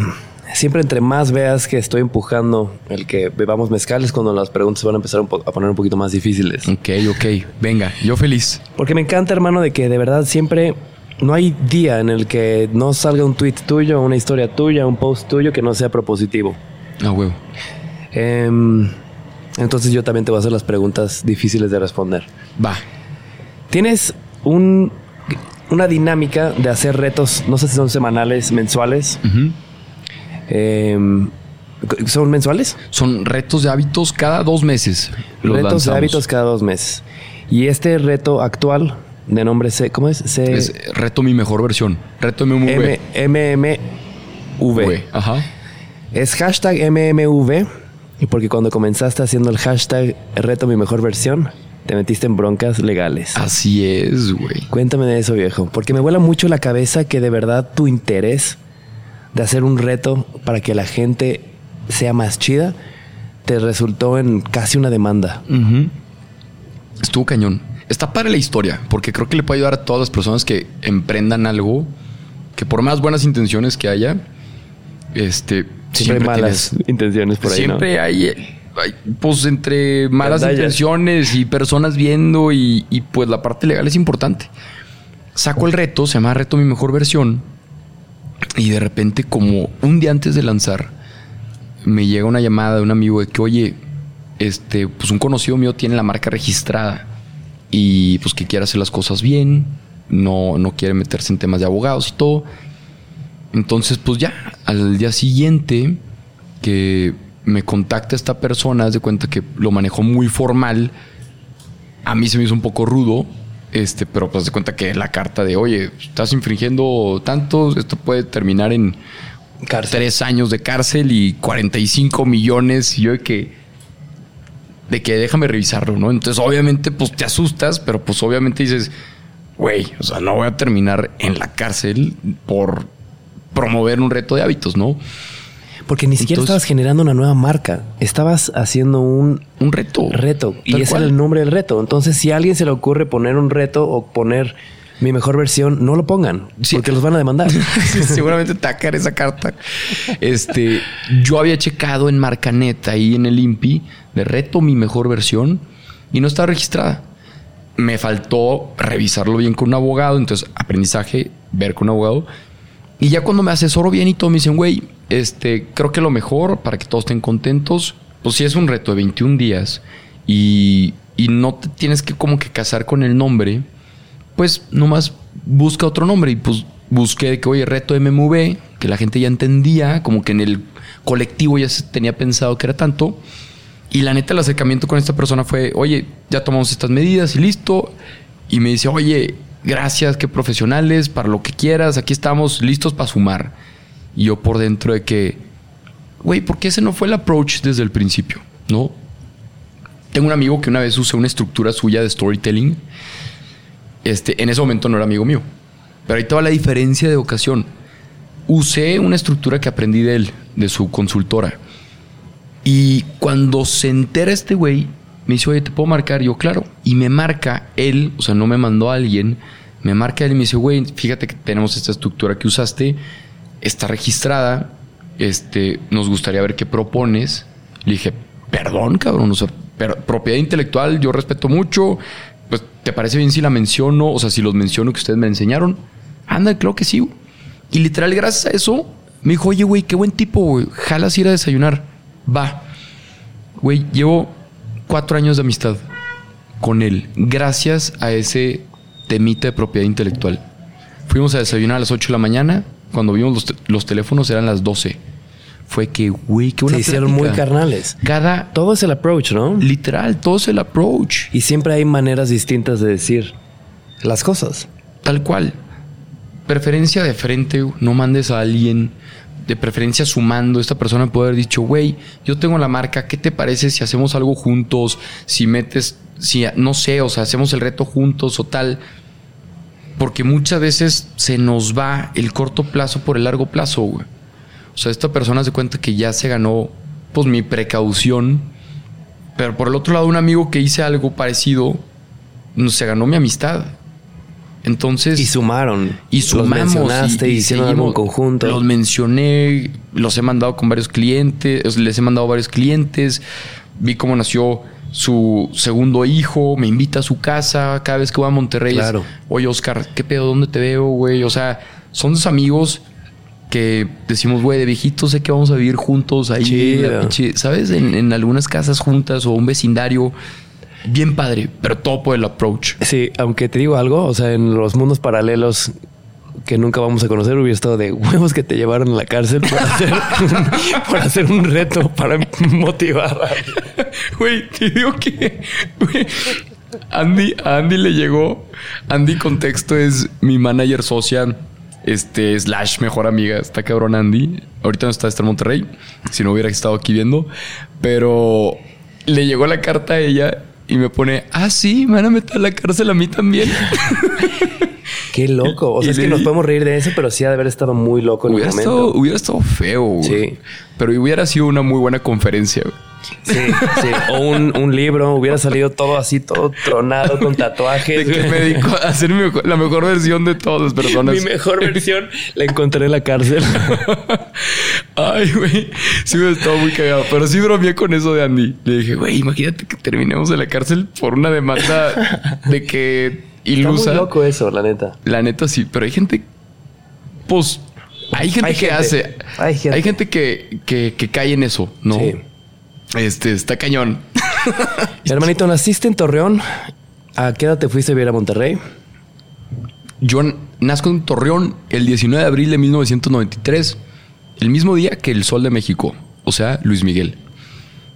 siempre entre más veas que estoy empujando el que bebamos mezcal es cuando las preguntas se van a empezar a poner un poquito más difíciles. Ok, ok. Venga, yo feliz. Porque me encanta, hermano, de que de verdad siempre no hay día en el que no salga un tweet tuyo, una historia tuya, un post tuyo que no sea propositivo. Ah, huevo. Em, entonces yo también te voy a hacer las preguntas difíciles de responder. Va. ¿Tienes un, una dinámica de hacer retos, no sé si son semanales, mensuales. Em, ¿Son mensuales? Son retos de hábitos cada dos meses. retos de hábitos cada dos meses. Y este reto actual, de nombre C, ¿cómo es? C es reto mi mejor versión. Reto MMV. MMV. Ajá. Es hashtag MMV. Y porque cuando comenzaste haciendo el hashtag reto mi mejor versión, te metiste en broncas legales. Así es, güey. Cuéntame de eso, viejo. Porque me vuela mucho la cabeza que de verdad tu interés de hacer un reto para que la gente sea más chida te resultó en casi una demanda. Estuvo cañón. Está para la historia, porque creo que le puede ayudar a todas las personas que emprendan algo que por más buenas intenciones que haya, este, siempre, hay malas intenciones por ahí. Siempre hay pues entre malas intenciones y personas viendo y, pues la parte legal es importante. Saco el reto, se llama Reto Mi Mejor Versión y de repente como un día antes de lanzar me llega una llamada de un amigo de que oye, este, pues un conocido mío tiene la marca registrada y pues que quiere hacer las cosas bien, no, no quiere meterse en temas de abogados y todo. Entonces pues ya, al día siguiente que me contacta esta persona, de cuenta que lo manejó muy formal. A mí se me hizo un poco rudo, este, pero pues de cuenta que la carta de, oye, estás infringiendo tanto, esto puede terminar en tres años de cárcel y 45 millones. Y yo de que, de que déjame revisarlo, ¿no? Entonces, obviamente, pues te asustas, pero pues obviamente dices, güey, o sea, no voy a terminar en la cárcel por promover un reto de hábitos, ¿no? Porque ni siquiera estabas generando una nueva marca. Estabas haciendo un, un reto. Reto. Y ese era el nombre del reto. Entonces, si a alguien se le ocurre poner un reto o poner mi mejor versión, no lo pongan. Porque los van a demandar. seguramente tacar esa carta. Este, yo había checado en Marcanet ahí en el INPI de reto mi mejor versión y no estaba registrada. Me faltó revisarlo bien con un abogado. Entonces, aprendizaje, ver con un abogado. Y ya cuando me asesoro bien y todo, me dicen, güey, este, creo que lo mejor para que todos estén contentos, pues si es un reto de 21 días y, y no te tienes que como que casar con el nombre, pues nomás busca otro nombre y pues busqué que, oye, reto MMV, que la gente ya entendía, como que en el colectivo ya se tenía pensado que era tanto. Y la neta, el acercamiento con esta persona fue, oye, ya tomamos estas medidas y listo. Y me dice, oye, gracias, qué profesionales, para lo que quieras, aquí estamos listos para sumar. Y yo por dentro de que, güey, ¿por qué ese no fue el approach desde el principio? ¿No? Tengo un amigo que una vez usé una estructura suya de storytelling. Este, en ese momento no era amigo mío. Pero ahí toda la diferencia de ocasión. Usé una estructura que aprendí de él, de su consultora. Y cuando se entera este güey, me dice, oye, ¿te puedo marcar? yo, claro. Y me marca él, o sea, no me mandó a alguien, me marca él y me dice, güey, fíjate que tenemos esta estructura que usaste está registrada, este, nos gustaría ver qué propones. Le dije, perdón, cabrón, o sea, propiedad intelectual yo respeto mucho, pues, ¿te parece bien si la menciono? O sea, si los menciono que ustedes me enseñaron. Anda, creo que sí. Y literal, gracias a eso, me dijo, oye, güey, qué buen tipo, güey, jalas ir a desayunar. Va. Güey, llevo cuatro años de amistad con él, gracias a ese temita de propiedad intelectual. Fuimos a desayunar a las 8 de la mañana, cuando vimos los, teléfonos eran las 12. Fue que, güey, qué Se hicieron muy carnales. Cada... Todo es el approach, ¿no? Literal, todo es el approach. Y siempre hay maneras distintas de decir las cosas. Tal cual. Preferencia de frente, no mandes a alguien de preferencia sumando. Esta persona puede haber dicho, güey, yo tengo la marca, ¿qué te parece si hacemos algo juntos? Si metes, si no sé, o sea, hacemos el reto juntos o tal porque muchas veces se nos va el corto plazo por el largo plazo, güey. O sea, esta persona se cuenta que ya se ganó, pues, mi precaución. Pero por el otro lado, un amigo que hice algo parecido, se ganó mi amistad. Entonces. Y sumaron. Y sumamos. Los y, hicieron algo en conjunto. Los mencioné, los he mandado con varios clientes, les he mandado varios clientes. Vi cómo nació su segundo hijo, me invita a su casa cada vez que voy a Monterrey. Claro. Oye, Oscar, ¿qué pedo? ¿Dónde te veo, güey? O sea, son dos amigos que decimos, güey, de viejitos sé que vamos a vivir juntos ahí, ¿sabes? En, algunas casas juntas o un vecindario. Bien padre, pero todo por el approach. Sí, aunque te digo algo, o sea, en los mundos paralelos que nunca vamos a conocer hubiera estado de huevos que te llevaron a la cárcel por hacer, por hacer un reto para motivar. Güey, te digo que Andy, a Andy le llegó. Andy Contexto es mi manager social, este slash mejor amiga. Está cabrón Andy. Ahorita no está, está en Monterrey. Si no hubiera estado aquí viendo. Pero le llegó la carta a ella y me pone, ah, sí, me van a meter a la cárcel a mí también. Qué loco. O sea, Y es le que nos podemos reír de eso, pero sí ha de haber estado muy loco en hubiera, el momento. estado, hubiera estado feo, güey. Sí. Pero hubiera sido una muy buena conferencia. güey. Sí, sí. O un, un libro, hubiera salido todo así, todo tronado con De tatuajes. que me dedico a hacer mi la mejor versión de todas las personas. Mi mejor versión la encontré en la cárcel. Ay, güey. Sí me estaba muy cagado. Pero sí bromeé con eso de Andy. Le dije, güey, imagínate que terminemos en la cárcel por una demanda de que Está ilusa. muy loco eso, la neta. La neta sí, pero hay gente. Pues. Hay gente Hay que gente. hace. Hay gente. gente que, que, que cae en eso, ¿no? Sí. Este, está cañón. Hermanito, naciste en Torreón. ¿A qué edad te fuiste a vivir a Monterrey? Yo nazco en Torreón el 19 de abril de 1993, el mismo día que el Sol de México, o sea, Luis Miguel.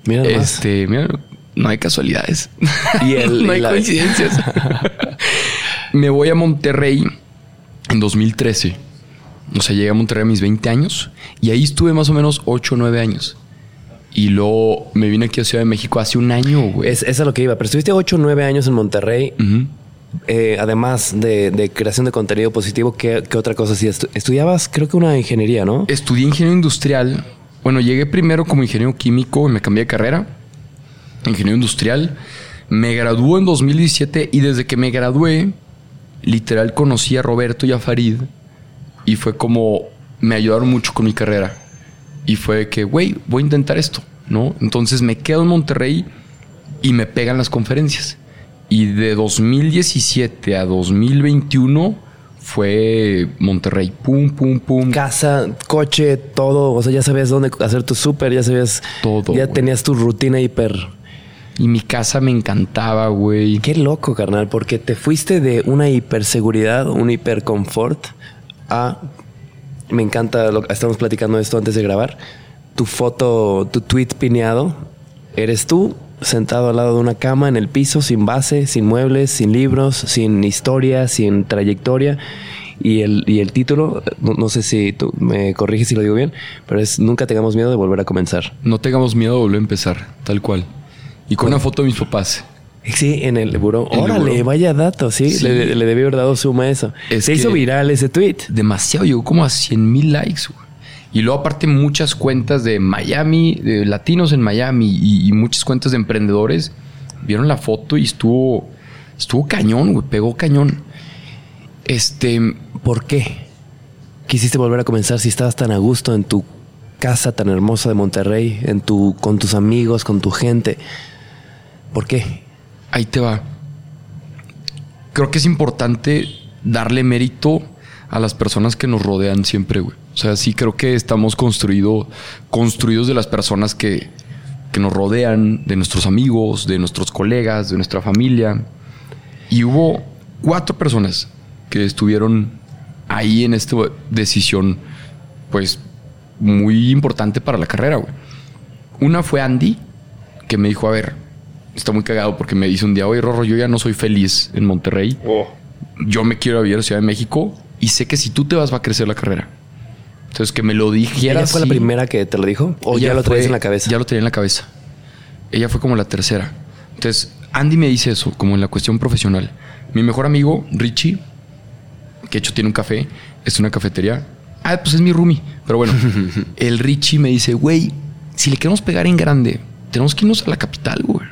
Mira. Este, mira, no hay casualidades. Y el- no hay la- coincidencias. Me voy a Monterrey en 2013. O sea, llegué a Monterrey a mis 20 años y ahí estuve más o menos 8 o 9 años. Y luego me vine aquí a Ciudad de México hace un año, güey. Es, es a lo que iba. Pero estuviste 8 o 9 años en Monterrey. Eh, además de, de creación de contenido positivo, ¿qué, qué otra cosa hacías? Estu- Estudiabas, creo que una ingeniería, ¿no? Estudié ingeniero industrial. Bueno, llegué primero como ingeniero químico y me cambié de carrera. Ingeniero industrial. Me graduó en 2017 y desde que me gradué, literal conocí a Roberto y a Farid. Y fue como, me ayudaron mucho con mi carrera. Y fue que, güey, voy a intentar esto, ¿no? Entonces me quedo en Monterrey y me pegan las conferencias. Y de 2017 a 2021 fue Monterrey. Pum, pum, pum. Casa, coche, todo. O sea, ya sabías dónde hacer tu súper, ya sabías. Todo, Ya tenías tu rutina hiper. Y mi casa me encantaba, güey. Qué loco, carnal, porque te fuiste de una hiperseguridad, un hiperconfort a. Me encanta lo que estamos platicando esto antes de grabar. Tu foto, tu tweet pineado, eres tú sentado al lado de una cama en el piso, sin base, sin muebles, sin libros, sin historia, sin trayectoria. Y el, y el título, no, no sé si tú me corriges si lo digo bien, pero es Nunca tengamos miedo de volver a comenzar. No tengamos miedo de volver a empezar, tal cual. Y con una foto de mis papás. Sí, en el buró. Órale, buró. vaya dato, sí. Sí. Le, le debí haber dado suma a eso. Es Se hizo viral ese tweet. Demasiado, llegó como a 100 mil likes, güey. Y luego aparte muchas cuentas de Miami, de latinos en Miami y, y muchas cuentas de emprendedores vieron la foto y estuvo, estuvo cañón, güey, pegó cañón. Este, ¿Por qué? Quisiste volver a comenzar si estabas tan a gusto en tu casa tan hermosa de Monterrey, en tu, con tus amigos, con tu gente. ¿Por qué? Ahí te va. Creo que es importante darle mérito a las personas que nos rodean siempre, güey. O sea, sí creo que estamos construido, construidos de las personas que, que nos rodean, de nuestros amigos, de nuestros colegas, de nuestra familia. Y hubo cuatro personas que estuvieron ahí en esta decisión, pues, muy importante para la carrera, güey. Una fue Andy, que me dijo, a ver, está muy cagado porque me dice un día, oye, Rorro, yo ya no soy feliz en Monterrey. Yo me quiero vivir a Ciudad de México y sé que si tú te vas va a crecer la carrera. Entonces, que me lo dijera ¿Ella fue la primera que te lo dijo? ¿O ya lo traes fue- en la cabeza? Ya lo tenía en la cabeza. Ella fue como la tercera. Entonces, Andy me dice eso, como en la cuestión profesional. Mi mejor amigo, Richie, que de hecho tiene un café, es una cafetería. Ah, pues es mi roomie. Pero bueno, el Richie me dice, güey, si le queremos pegar en grande, tenemos que irnos a la capital, güey.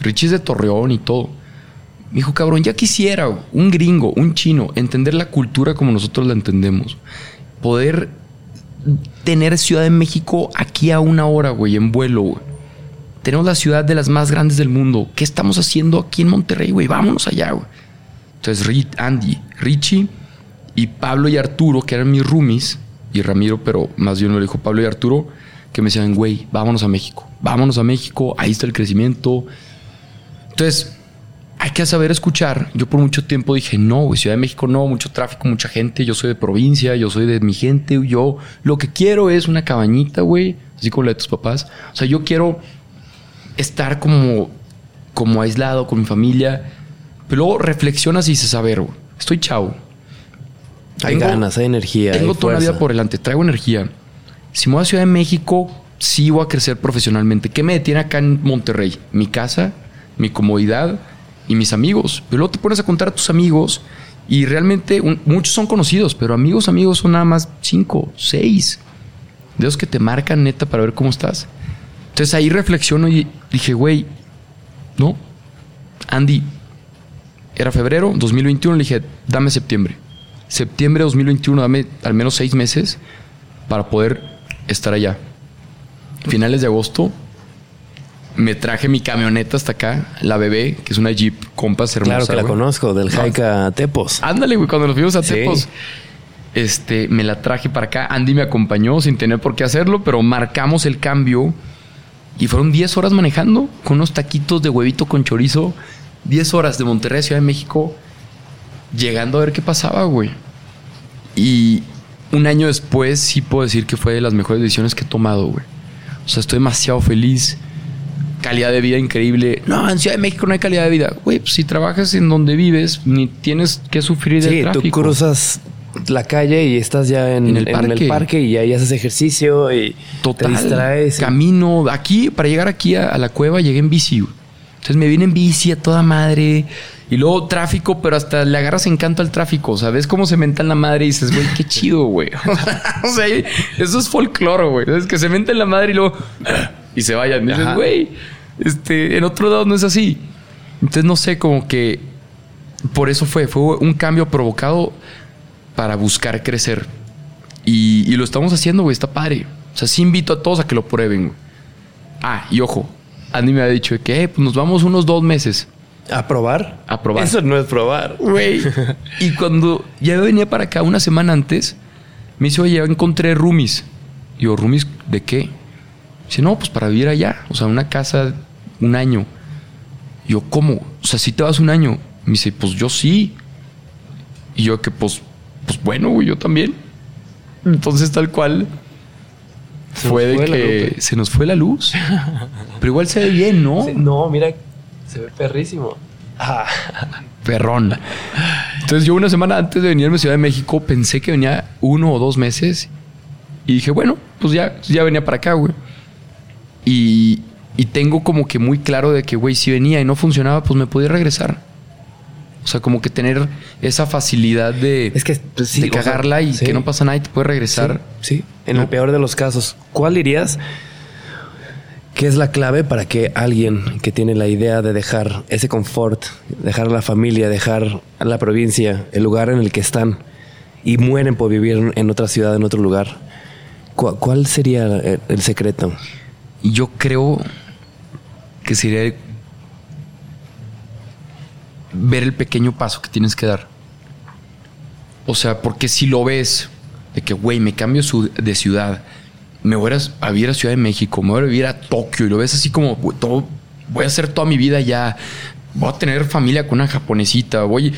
Richie es de Torreón y todo. Me dijo, cabrón, ya quisiera un gringo, un chino, entender la cultura como nosotros la entendemos. Poder tener Ciudad de México aquí a una hora, güey, en vuelo, güey. Tenemos la ciudad de las más grandes del mundo. ¿Qué estamos haciendo aquí en Monterrey, güey? Vámonos allá, güey. Entonces, Andy, Richie y Pablo y Arturo, que eran mis roomies, y Ramiro, pero más bien lo dijo Pablo y Arturo, que me decían, güey, vámonos a México. Vámonos a México, ahí está el crecimiento. Entonces, hay que saber escuchar. Yo por mucho tiempo dije, no, güey, Ciudad de México no, mucho tráfico, mucha gente. Yo soy de provincia, yo soy de mi gente. Yo lo que quiero es una cabañita, güey, así como la de tus papás. O sea, yo quiero estar como, como aislado con mi familia. Pero luego reflexionas y dices, a ver, güey, estoy chavo. Hay ganas, hay energía. Tengo hay toda la vida por delante, traigo energía. Si me voy a Ciudad de México, sí voy a crecer profesionalmente. ¿Qué me detiene acá en Monterrey? Mi casa, mi comodidad y mis amigos. Pero luego te pones a contar a tus amigos y realmente muchos son conocidos, pero amigos, amigos son nada más cinco, seis. De que te marcan neta para ver cómo estás. Entonces ahí reflexiono y dije, güey, no. Andy, era febrero 2021, le dije, dame septiembre. Septiembre 2021, dame al menos seis meses para poder estar allá. Finales de agosto, me traje mi camioneta hasta acá, la bebé, que es una Jeep Compass hermosa. Claro que la conozco, del Jaika a Tepos. Ándale, güey, cuando nos fuimos a Sí. Tepos. Este, me la traje para acá. Andy me acompañó sin tener por qué hacerlo, pero marcamos el cambio. Y fueron 10 horas manejando con unos taquitos de huevito con chorizo. 10 horas de Monterrey a Ciudad de México, llegando a ver qué pasaba, güey. Y un año después sí puedo decir que fue de las mejores decisiones que he tomado, güey. O sea, estoy demasiado feliz. Calidad de vida increíble. No, en Ciudad de México no hay calidad de vida. Güey, pues si trabajas en donde vives, ni tienes que sufrir del Sí, tú tráfico. cruzas la calle y estás ya en, En el en el parque. y ahí haces ejercicio y Total. te distraes. Camino. Aquí, para llegar aquí a, a la cueva, llegué en bici. Entonces me vine en bici a toda madre. Y luego tráfico, pero hasta le agarras encanto al tráfico. O sea, ves cómo se menta en la madre y dices, güey, qué chido, güey. o sea, eso es folclore, güey. Es que se menta en la madre y luego... Y se vayan. Y dices, güey, este, en otro lado no es así. Entonces, no sé, como que... Por eso fue. Fue un cambio provocado para buscar crecer. Y, y lo estamos haciendo, güey. Está padre. O sea, sí invito a todos a que lo prueben. güey. Ah, y ojo. Andy me ha dicho que eh, pues nos vamos unos dos meses ¿A probar? a probar. Eso no es probar. Güey. y cuando ya venía para acá una semana antes, me dice, oye, ya encontré roomies. Y yo, ¿roomies de qué? Dice, no, pues para vivir allá. O sea, una casa, un año. Yo, ¿cómo? O sea, si te vas un año. Me dice, pues yo sí. Y yo, que pues, pues bueno, güey, yo también. Entonces, tal cual. Se fue de fue que luz. se nos fue la luz. Pero igual se ve bien, ¿no? Sí, no, mira, se ve perrísimo. Ah, perrón. Entonces yo una semana antes de venirme a Ciudad de México pensé que venía uno o dos meses y dije, bueno, pues ya, ya venía para acá, güey. Y, y tengo como que muy claro de que, güey, si venía y no funcionaba, pues me podía regresar. O sea, como que tener esa facilidad de, es que pues, sí, de o sea, cagarla y sí, que no pasa nada y te puedes regresar. Sí, sí, en No. el peor de los casos. ¿Cuál dirías que es la clave para que alguien que tiene la idea de dejar ese confort, dejar la familia, dejar la provincia, el lugar en el que están y mueren por vivir en otra ciudad, en otro lugar? ¿Cu- ¿Cuál sería el secreto? Y yo creo que sería ver el pequeño paso que tienes que dar. O sea, porque si lo ves de que, güey, me cambio su- de ciudad, me voy a, vivir a Ciudad de México, me voy a vivir a Tokio y lo ves así como, todo, voy a hacer toda mi vida ya, voy a tener familia con una japonesita, voy,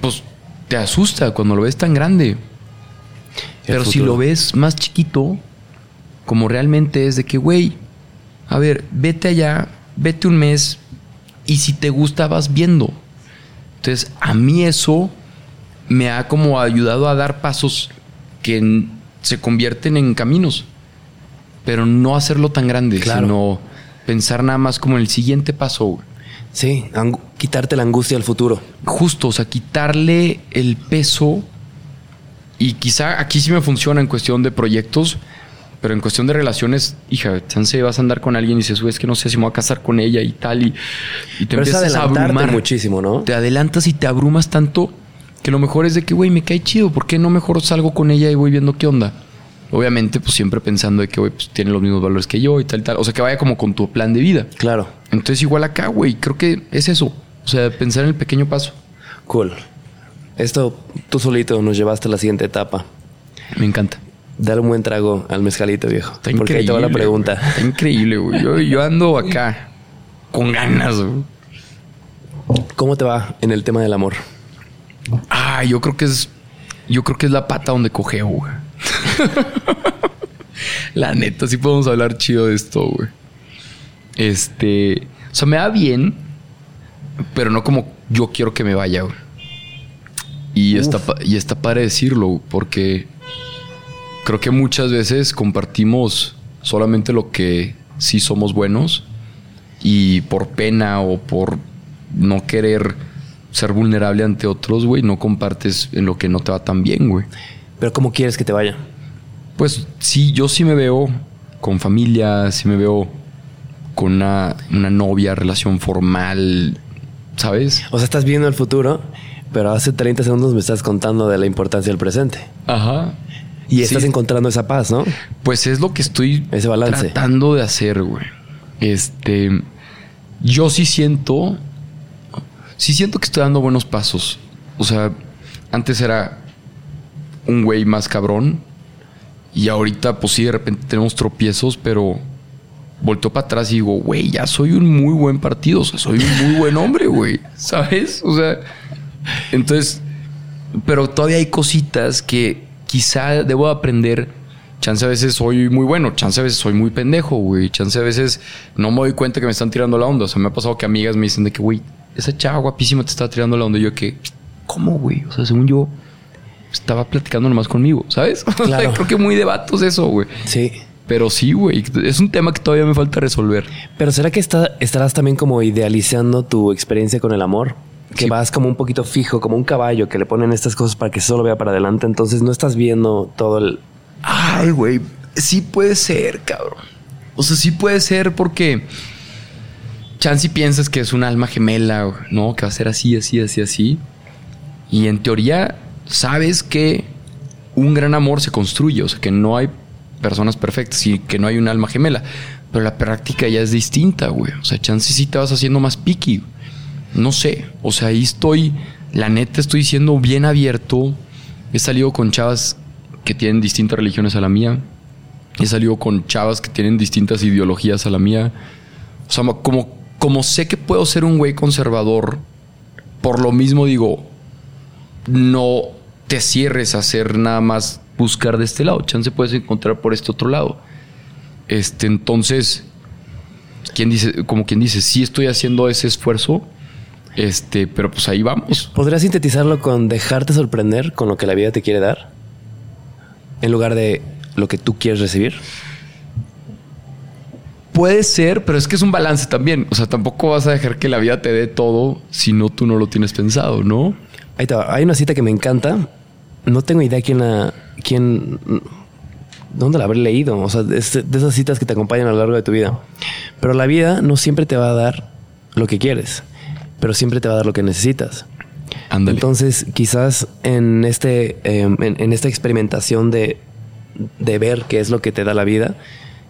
pues te asusta cuando lo ves tan grande. Pero si lo ves más chiquito, como realmente es de que, güey, a ver, vete allá, vete un mes y si te gusta vas viendo. Entonces, a mí eso me ha como ayudado a dar pasos que se convierten en caminos, pero no hacerlo tan grande, Claro. sino pensar nada más como en el siguiente paso. Sí, quitarte la angustia al futuro. Justo, o sea, quitarle el peso y quizá aquí sí me funciona en cuestión de proyectos, pero en cuestión de relaciones, hija, chance vas a andar con alguien y dices, güey, es que no sé si me voy a casar con ella y tal, y, y te Pero empiezas a abrumar. muchísimo, ¿no? Te adelantas y te abrumas tanto que lo mejor es de que, güey, me cae chido, ¿por qué no mejor salgo con ella y voy viendo qué onda? Obviamente, pues siempre pensando de que, güey, pues tiene los mismos valores que yo y tal, y tal. O sea, que vaya como con tu plan de vida. Claro, Entonces, igual acá, güey, creo que es eso. O sea, pensar en el pequeño paso. cool. Esto tú solito nos llevaste a la siguiente etapa. Me encanta. Dale un buen trago al mezcalito, viejo. Está porque ahí te va la pregunta. güey. Está increíble, güey. Yo, yo ando acá con ganas, güey. ¿Cómo te va en el tema del amor? Ah, yo creo que es. Yo creo que es la pata donde cogeo, güey. la neta, sí podemos hablar chido de esto, güey. Este. O sea, me va bien, pero no como yo quiero que me vaya, güey. Y está, y está padre decirlo, porque creo que muchas veces compartimos solamente lo que sí somos buenos y por pena o por no querer ser vulnerable ante otros, güey, no compartes en lo que no te va tan bien, güey. Pero ¿cómo quieres que te vaya? Pues sí, yo sí me veo con familia, sí me veo con una, una novia, relación formal, ¿sabes? O sea, estás viendo el futuro, pero hace 30 segundos me estás contando de la importancia del presente. Ajá. Y estás Sí. encontrando esa paz, ¿no? Pues es lo que estoy Ese balance. tratando de hacer, güey. Este, yo sí siento, sí siento que estoy dando buenos pasos. O sea, antes era un güey más cabrón y ahorita, pues sí, de repente tenemos tropiezos, pero volteo para atrás y digo, güey, ya soy un muy buen partido, o sea, soy un muy buen hombre, güey, ¿sabes? O sea, entonces, pero todavía hay cositas que quizá debo aprender. Chance a veces soy muy bueno, chance a veces soy muy pendejo, güey. Chance a veces no me doy cuenta que me están tirando la onda. O sea, me ha pasado que amigas me dicen de que, güey, esa chava guapísima te está tirando la onda. Y yo que, ¿cómo, güey? O sea, según yo, estaba platicando nomás conmigo, ¿sabes? O sea, Claro. creo que muy de vatos eso, güey. Sí. Pero sí, güey, es un tema que todavía me falta resolver. Pero ¿será que está- estarás también como idealizando tu experiencia con el amor? Que Sí. vas como un poquito fijo, como un caballo que le ponen estas cosas para que solo vea para adelante. Entonces no estás viendo todo el... Ay, güey, sí puede ser, cabrón. O sea, sí puede ser porque chance y piensas que es un alma gemela, ¿no? Que va a ser así, así, así, así. Y en teoría sabes que un gran amor se construye, o sea, que no hay personas perfectas y que no hay un alma gemela. Pero la práctica ya es distinta, güey. O sea, chance sí te vas haciendo más picky. No sé. O sea, ahí estoy, la neta, estoy siendo bien abierto. He salido con chavas que tienen distintas religiones a la mía. He salido con chavas que tienen distintas ideologías a la mía. O sea, como, como sé que puedo ser un güey conservador, por lo mismo digo, no te cierres a hacer nada más buscar de este lado. Chance puedes encontrar por este otro lado. Este, entonces, ¿quién dice, como quien dice, sí estoy haciendo ese esfuerzo, este, pero pues ahí vamos. ¿Podrías sintetizarlo con dejarte sorprender con lo que la vida te quiere dar? En lugar de lo que tú quieres recibir. Puede ser, pero es que es un balance también. O sea, tampoco vas a dejar que la vida te dé todo si no tú no lo tienes pensado, ¿no? Ahí va. Hay una cita que me encanta. No tengo idea quién la... Quién, ¿Dónde la habré leído? O sea, es de esas citas que te acompañan a lo largo de tu vida. Pero la vida no siempre te va a dar lo que quieres, pero siempre te va a dar lo que necesitas. Ándale. Entonces, quizás en este, eh, en, en esta experimentación de, de ver qué es lo que te da la vida,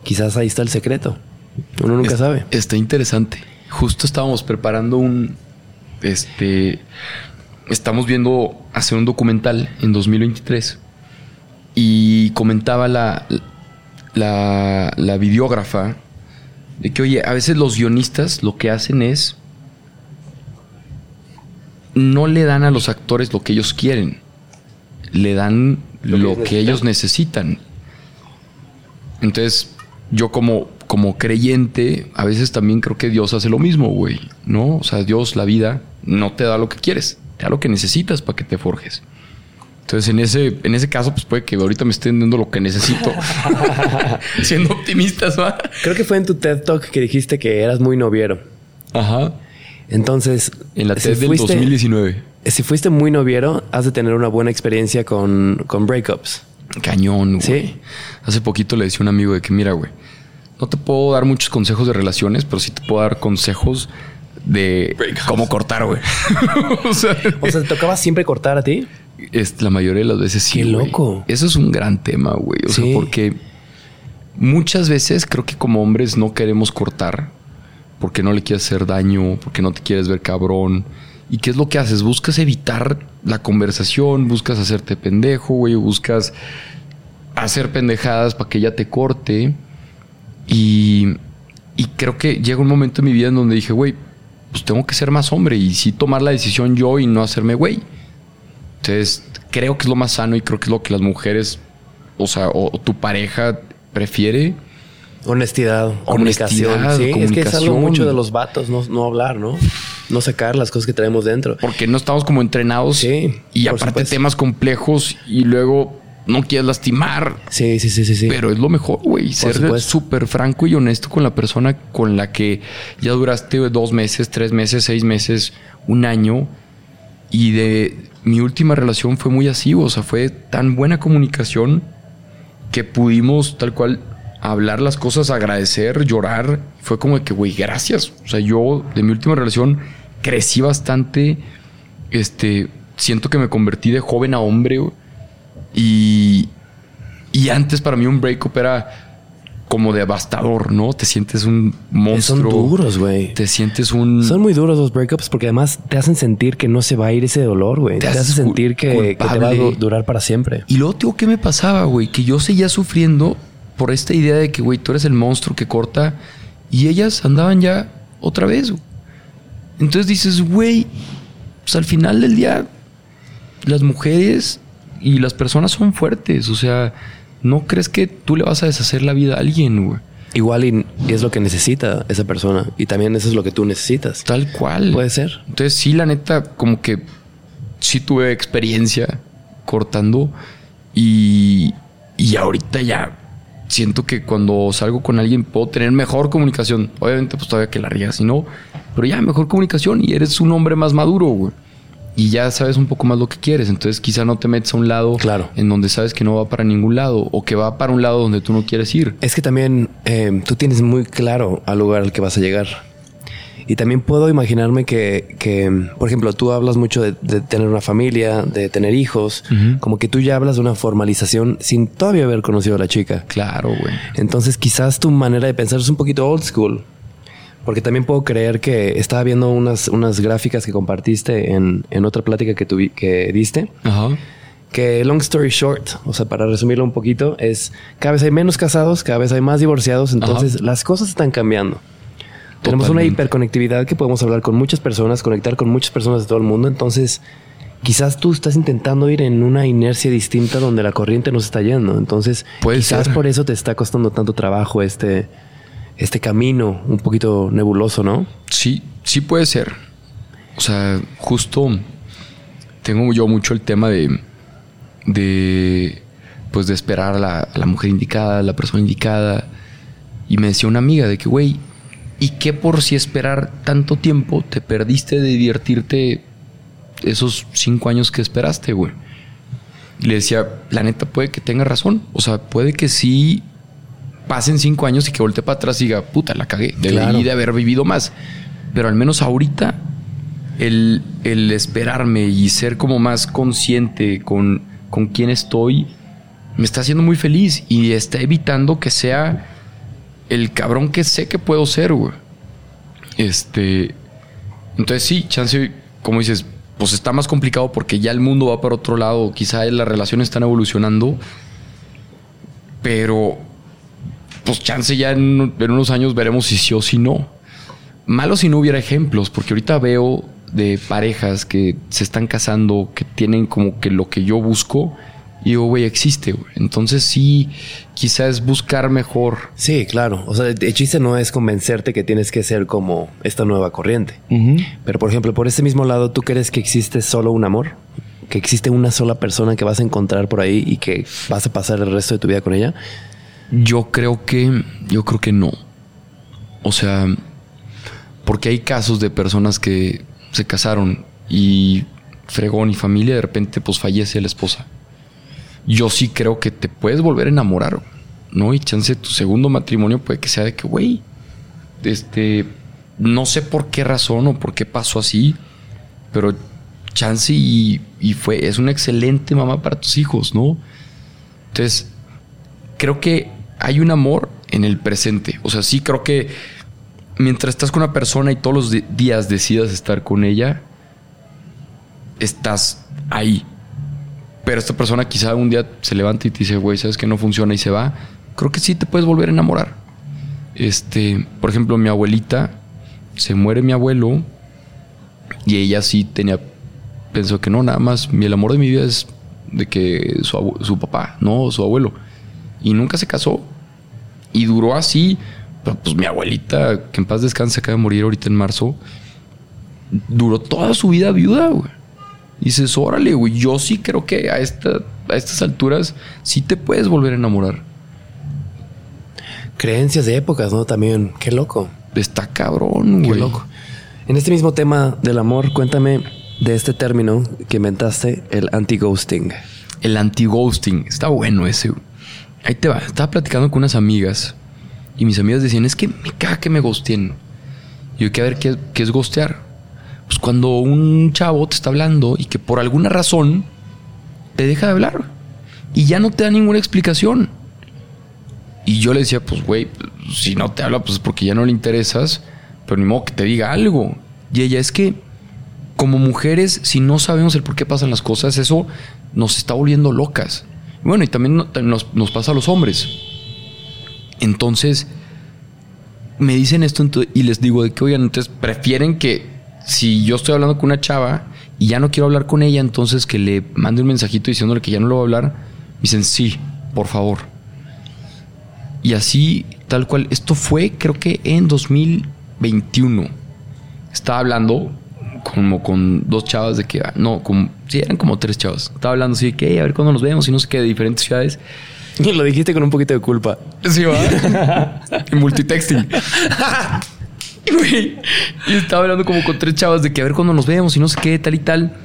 quizás ahí está el secreto. Uno nunca Es- sabe. Está interesante. Justo estábamos preparando un. Este. Estamos viendo hacer un documental en 2023. Y comentaba la, la, la videógrafa de que, oye, a veces los guionistas lo que hacen es. No le dan a los actores lo que ellos quieren. Le dan Lo lo, que ellos que ellos necesitan. Entonces, yo como, como creyente, a veces también creo que Dios hace lo mismo, güey. ¿No? O sea, Dios, la vida, no te da lo que quieres, te da lo que necesitas para que te forjes. Entonces, en ese, en ese caso, pues puede que ahorita me estén dando lo que necesito. Siendo optimistas, ¿va? Creo que fue en tu TED Talk que dijiste que eras muy noviero. Ajá. Entonces, En la si TED del fuiste- 2019. Si fuiste muy noviero, has de tener una buena experiencia con, con breakups. Cañón, güey. Sí. Hace poquito le decía a un amigo de que, mira, güey, no te puedo dar muchos consejos de relaciones, pero sí te puedo dar consejos de cómo cortar, güey. o sea, O sea, ¿te tocaba siempre cortar a ti? es la mayoría de las veces sí. Qué güey. loco. Eso es un gran tema, güey. O Sí. sea, porque muchas veces creo que como hombres no queremos cortar porque no le quieres hacer daño, porque no te quieres ver cabrón. ¿Y qué es lo que haces? Buscas evitar la conversación, buscas hacerte pendejo, güey, buscas hacer pendejadas para que ella te corte. Y, creo que llega un momento en mi vida en donde dije, güey, pues tengo que ser más hombre y sí tomar la decisión yo y no hacerme güey. Entonces, creo que es lo más sano y creo que es lo que las mujeres, o sea, o, tu pareja prefiere. Honestidad, comunicación. sí, es que es algo mucho de los vatos, no, no, hablar, ¿no? No sacar las cosas que traemos dentro. Porque no estamos como entrenados. Sí. Y aparte temas complejos y luego no quieres lastimar. Sí, sí, sí, sí. sí. Pero es lo mejor, güey. Ser súper franco y honesto con la persona con la que ya duraste dos meses, tres meses, seis meses, un año. Y de mi última relación fue muy así, o sea, fue tan buena comunicación que pudimos tal cual hablar las cosas, agradecer, llorar. Fue como de que, güey, gracias. O sea, yo de mi última relación crecí bastante. Este, siento que me convertí de joven a hombre. Y, y antes para mí un breakup era como devastador, ¿no? Te sientes un monstruo. Son duros, güey. Te sientes un... Son muy duros los breakups porque además te hacen sentir que no se va a ir ese dolor, güey. Te, hace sentir que, te va a durar para siempre. Y luego, tío, ¿qué me pasaba, güey? Que yo seguía sufriendo por esta idea de que, güey, tú eres el monstruo que corta y ellas andaban ya otra vez. Entonces dices, güey, pues al final del día las mujeres y las personas son fuertes, o sea, no crees que tú le vas a deshacer la vida a alguien, güey. Igual y, es lo que necesita esa persona y también eso es lo que tú necesitas. Tal cual. Puede ser. Entonces sí, la neta, como que sí tuve experiencia cortando y, y ahorita ya siento que cuando salgo con alguien puedo tener mejor comunicación. Obviamente pues todavía que la rías, si no, pero ya mejor comunicación y eres un hombre más maduro, güey y ya sabes un poco más lo que quieres. Entonces quizá no te metes a un lado claro. en donde sabes que no va para ningún lado o que va para un lado donde tú no quieres ir. Es que también eh, tú tienes muy claro al lugar al que vas a llegar. Y también puedo imaginarme que, por ejemplo, tú hablas mucho de, tener una familia, de tener hijos, como que tú ya hablas de una formalización sin todavía haber conocido a la chica. Claro, güey. Entonces quizás tu manera de pensar es un poquito old school. Porque también puedo creer que estaba viendo unas, unas gráficas que compartiste en, en otra plática que, tuvi, que diste. Ajá. Que long story short, o sea, para resumirlo un poquito, es cada vez hay menos casados, cada vez hay más divorciados, entonces las cosas están cambiando. Tenemos una hiperconectividad que podemos hablar con muchas personas, conectar con muchas personas de todo el mundo, entonces quizás tú estás intentando ir en una inercia distinta donde la corriente nos está yendo. Entonces, quizás por eso te está costando tanto trabajo este, este camino un poquito nebuloso, ¿no? Sí, sí puede ser. O sea, justo tengo yo mucho el tema de, de pues de esperar a la, mujer indicada, a la persona indicada. Y me decía una amiga de que, güey, ¿y qué por si esperar tanto tiempo te perdiste de divertirte esos cinco años que esperaste, güey? Y le decía, la neta puede que tenga razón. O sea, puede que sí pasen cinco años y que voltee para atrás y diga, puta, la cagué. Debí de haber vivido más. Pero al menos ahorita, el, el esperarme y ser como más consciente con, con quién estoy, me está haciendo muy feliz y está evitando que sea el cabrón que sé que puedo ser, güey. Este. Entonces, sí, chance, como dices, pues está más complicado porque ya el mundo va para otro lado, quizá las relaciones están evolucionando, pero pues chance ya en, unos años veremos si sí o si no. Malo si no hubiera ejemplos, porque ahorita veo de parejas que se están casando, que tienen como que lo que yo busco, y digo, güey, existe, güey. Entonces sí, quizás buscar mejor. Sí, claro. O sea, el chiste no es convencerte que tienes que ser como esta nueva corriente. Pero, por ejemplo, por ese mismo lado, ¿tú crees que existe solo un amor? ¿Que existe una sola persona que vas a encontrar por ahí y que vas a pasar el resto de tu vida con ella? Yo creo que, yo creo que no. O sea, porque hay casos de personas que se casaron y fregón y familia, de repente pues fallece la esposa. Yo sí creo que te puedes volver a enamorar, ¿no? Y chance tu segundo matrimonio puede que sea de que, güey, este, no sé por qué razón o por qué pasó así, pero chance y, y fue, es una excelente mamá para tus hijos, ¿no? Entonces, creo que hay un amor en el presente. O sea, sí creo que mientras estás con una persona y todos los días decidas estar con ella, estás ahí. Pero esta persona quizá un día se levanta y te dice, güey, sabes que no funciona y se va. Creo que sí te puedes volver a enamorar. Este, por ejemplo, mi abuelita, se muere mi abuelo Y ella sí tenía, pensó que no, nada más, el amor de mi vida es de que su, su papá, no su abuelo. Y nunca se casó. Y duró así. Pero pues mi abuelita, que en paz descanse, acaba de morir ahorita en marzo, duró toda su vida viuda, güey. Y dices, órale, güey, yo sí creo que a, esta, a estas alturas sí te puedes volver a enamorar. Creencias de épocas, ¿no? También. Qué loco. Está cabrón, Qué güey. loco. En este mismo tema del amor, cuéntame de este término que inventaste, el anti-ghosting. El anti-ghosting. Está bueno ese. Ahí te va. Estaba platicando con unas amigas y mis amigas decían, es que me caga que me ghosten. Y yo, que a ver, ¿qué, qué es ghostear? Pues cuando un chavo te está hablando y que por alguna razón te deja de hablar y ya no te da ninguna explicación. Y yo le decía, pues, güey, si no te habla, pues es porque ya no le interesas, pero ni modo que te diga algo. Y ella es que, como mujeres, si no sabemos el por qué pasan las cosas, eso nos está volviendo locas. Bueno, y también no- nos, pasa a los hombres. Entonces, me dicen esto y les digo de que, oigan, entonces prefieren que si yo estoy hablando con una chava y ya no quiero hablar con ella, entonces que le mande un mensajito diciéndole que ya no lo voy a hablar. Dicen, sí, por favor. Y así, tal cual. Esto fue, creo que en 2021. Estaba hablando como con dos chavas de que, no, como, sí, eran como tres chavas. Estaba hablando así de que, "Ey, a ver cuándo nos vemos y no sé qué, de diferentes ciudades. Y lo dijiste con un poquito de culpa. Sí, va. multitexting. Güey, y estaba hablando como con tres chavas de que a ver cuándo nos vemos y no sé qué, tal y tal.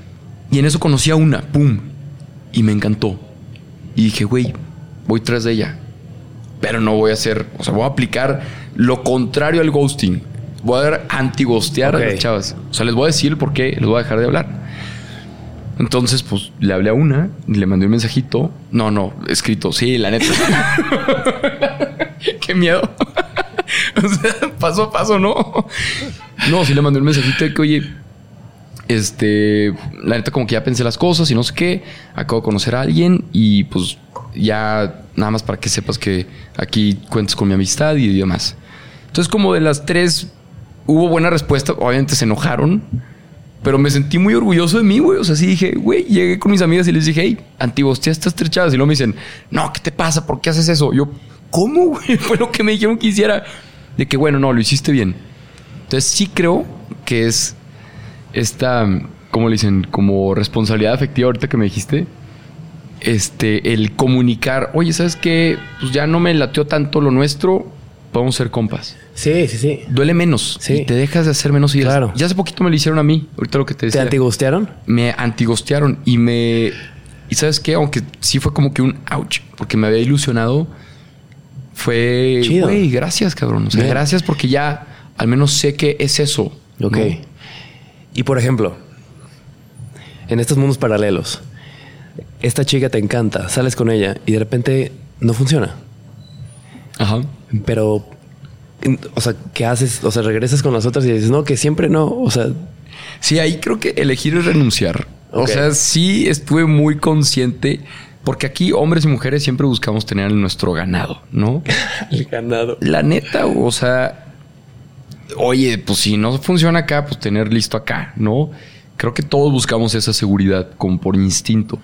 Y en eso conocí a una, pum. Y me encantó. Y dije, güey, voy tras de ella. Pero no voy a hacer, o sea, voy a aplicar lo contrario al ghosting. Voy a dar anti-ghostear a las chavas. O sea, les voy a decir por qué les voy a dejar de hablar. Entonces, pues le hablé a una le mandé un mensajito. No, no, escrito. Sí, la neta. Qué miedo. o sea, paso a paso, ¿no? No, sí le mandé un mensajito de que, oye, este, la neta, como que ya pensé las cosas y no sé qué. Acabo de conocer a alguien y pues ya nada más para que sepas que aquí cuentas con mi amistad y demás. Entonces, como de las tres hubo buena respuesta, obviamente se enojaron. Pero me sentí muy orgulloso de mí, güey. O sea, sí dije, güey, llegué con mis amigas y les dije, hey, antibostea estas tres chavas. Y luego me dicen, no, ¿qué te pasa? ¿Por qué haces eso? Yo, ¿cómo? Fue lo que me dijeron que hiciera. De que, bueno, no, lo hiciste bien. Entonces sí creo que es esta, ¿cómo le dicen? Como responsabilidad afectiva ahorita que me dijiste. Este, el comunicar, oye, ¿sabes qué? Pues ya no me lateó tanto lo nuestro, podemos ser compas. Sí, sí, sí. Duele menos. Sí. Y te dejas de hacer menos ideas. Claro. Ya hace poquito me lo hicieron a mí. Ahorita lo que te ¿Te decía. antigostearon? me antigostearon y me. Y sabes qué? Aunque sí fue como que un ouch, porque me había ilusionado. Fue. Chido. Güey, gracias, cabrón. O sea, Bien. gracias porque ya al menos sé que es eso. Ok. ¿no? Y por ejemplo, en estos mundos paralelos, esta chica te encanta, sales con ella y de repente no funciona. Ajá. Pero, o sea, ¿qué haces? O sea, regresas con las otras y dices, no, que siempre no. O sea, Sí, ahí creo que elegir es renunciar. O sea, sí estuve muy consciente. Porque aquí hombres y mujeres siempre buscamos tener nuestro ganado, ¿no? el ganado. La neta, o sea, oye, pues si no funciona acá, pues tener listo acá, ¿no? Creo que todos buscamos esa seguridad como por instinto.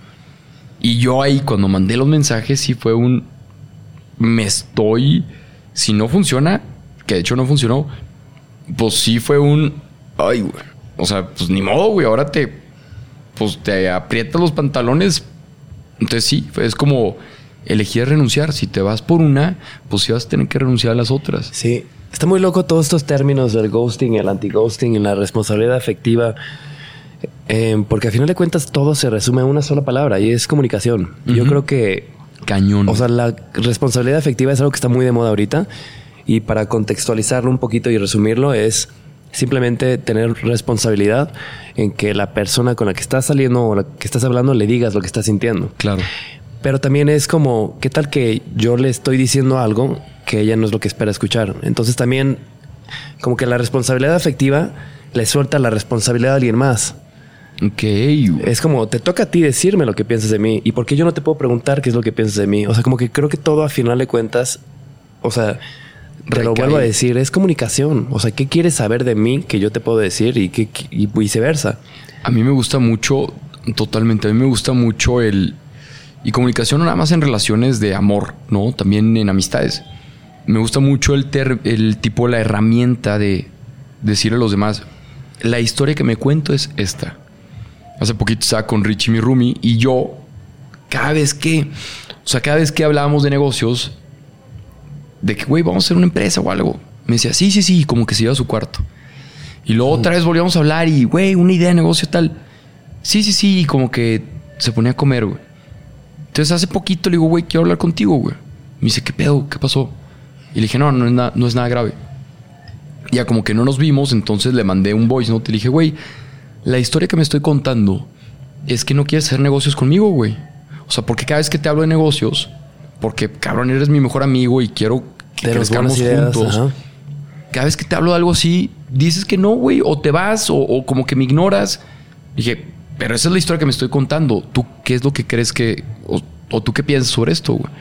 Y yo ahí cuando mandé los mensajes sí fue un me estoy si no funciona, que de hecho no funcionó, pues sí fue un ay, güey. O sea, pues ni modo, güey, ahora te pues te aprietas los pantalones. Entonces sí, es como elegir renunciar. Si te vas por una, pues sí vas a tener que renunciar a las otras. Sí. Está muy loco todos estos términos del ghosting, el anti-ghosting y la responsabilidad afectiva. Eh, porque al final de cuentas todo se resume a una sola palabra y es comunicación. Yo creo que Cañón. O sea, la responsabilidad afectiva es algo que está muy de moda ahorita. Y para contextualizarlo un poquito y resumirlo, es simplemente tener responsabilidad en que la persona con la que estás saliendo o la que estás hablando le digas lo que estás sintiendo. claro. Pero también es como, ¿qué tal que yo le estoy diciendo algo que ella no es lo que espera escuchar? Entonces también, como que la responsabilidad afectiva le suelta la responsabilidad a alguien más. Ok. Es como, te toca a ti decirme lo que piensas de mí. ¿Y por qué yo no te puedo preguntar qué es lo que piensas de mí? O sea, como que creo que todo a final de cuentas, o sea, te lo vuelvo a decir, es comunicación. O sea, ¿qué quieres saber de mí que yo te puedo decir y, qué- y viceversa? A mí me gusta mucho, totalmente, a mí me gusta mucho el... Y comunicación no nada más en relaciones de amor, ¿no? También en amistades. Me gusta mucho el, ter- el tipo, la herramienta de decirle a los demás, la historia que me cuento es esta. Hace poquito estaba con Richie, mi roomie, y yo, cada vez que, o sea, cada vez que hablábamos de negocios, de que, güey, vamos a hacer una empresa o algo, me decía, sí, sí, sí, como que se iba a su cuarto. Y luego otra vez volvíamos a hablar y, güey, una idea de negocio tal. Sí, sí, sí, y como que se ponía a comer, güey. Entonces hace poquito le digo, güey, quiero hablar contigo, güey. Me dice, ¿qué pedo? ¿Qué pasó? Y le dije, no, no es, na- no es nada grave. Ya como que no nos vimos, entonces le mandé un voice note. Le dije, güey, la historia que me estoy contando es que no quieres hacer negocios conmigo, güey. O sea, porque cada vez que te hablo de negocios, porque cabrón, eres mi mejor amigo y quiero que crezcamos juntos. ajá. Cada vez que te hablo de algo así, dices que no, güey, o te vas, o, o como que me ignoras. Dije, pero esa es la historia que me estoy contando. ¿Tú qué es lo que crees que, o, o tú qué piensas sobre esto, güey?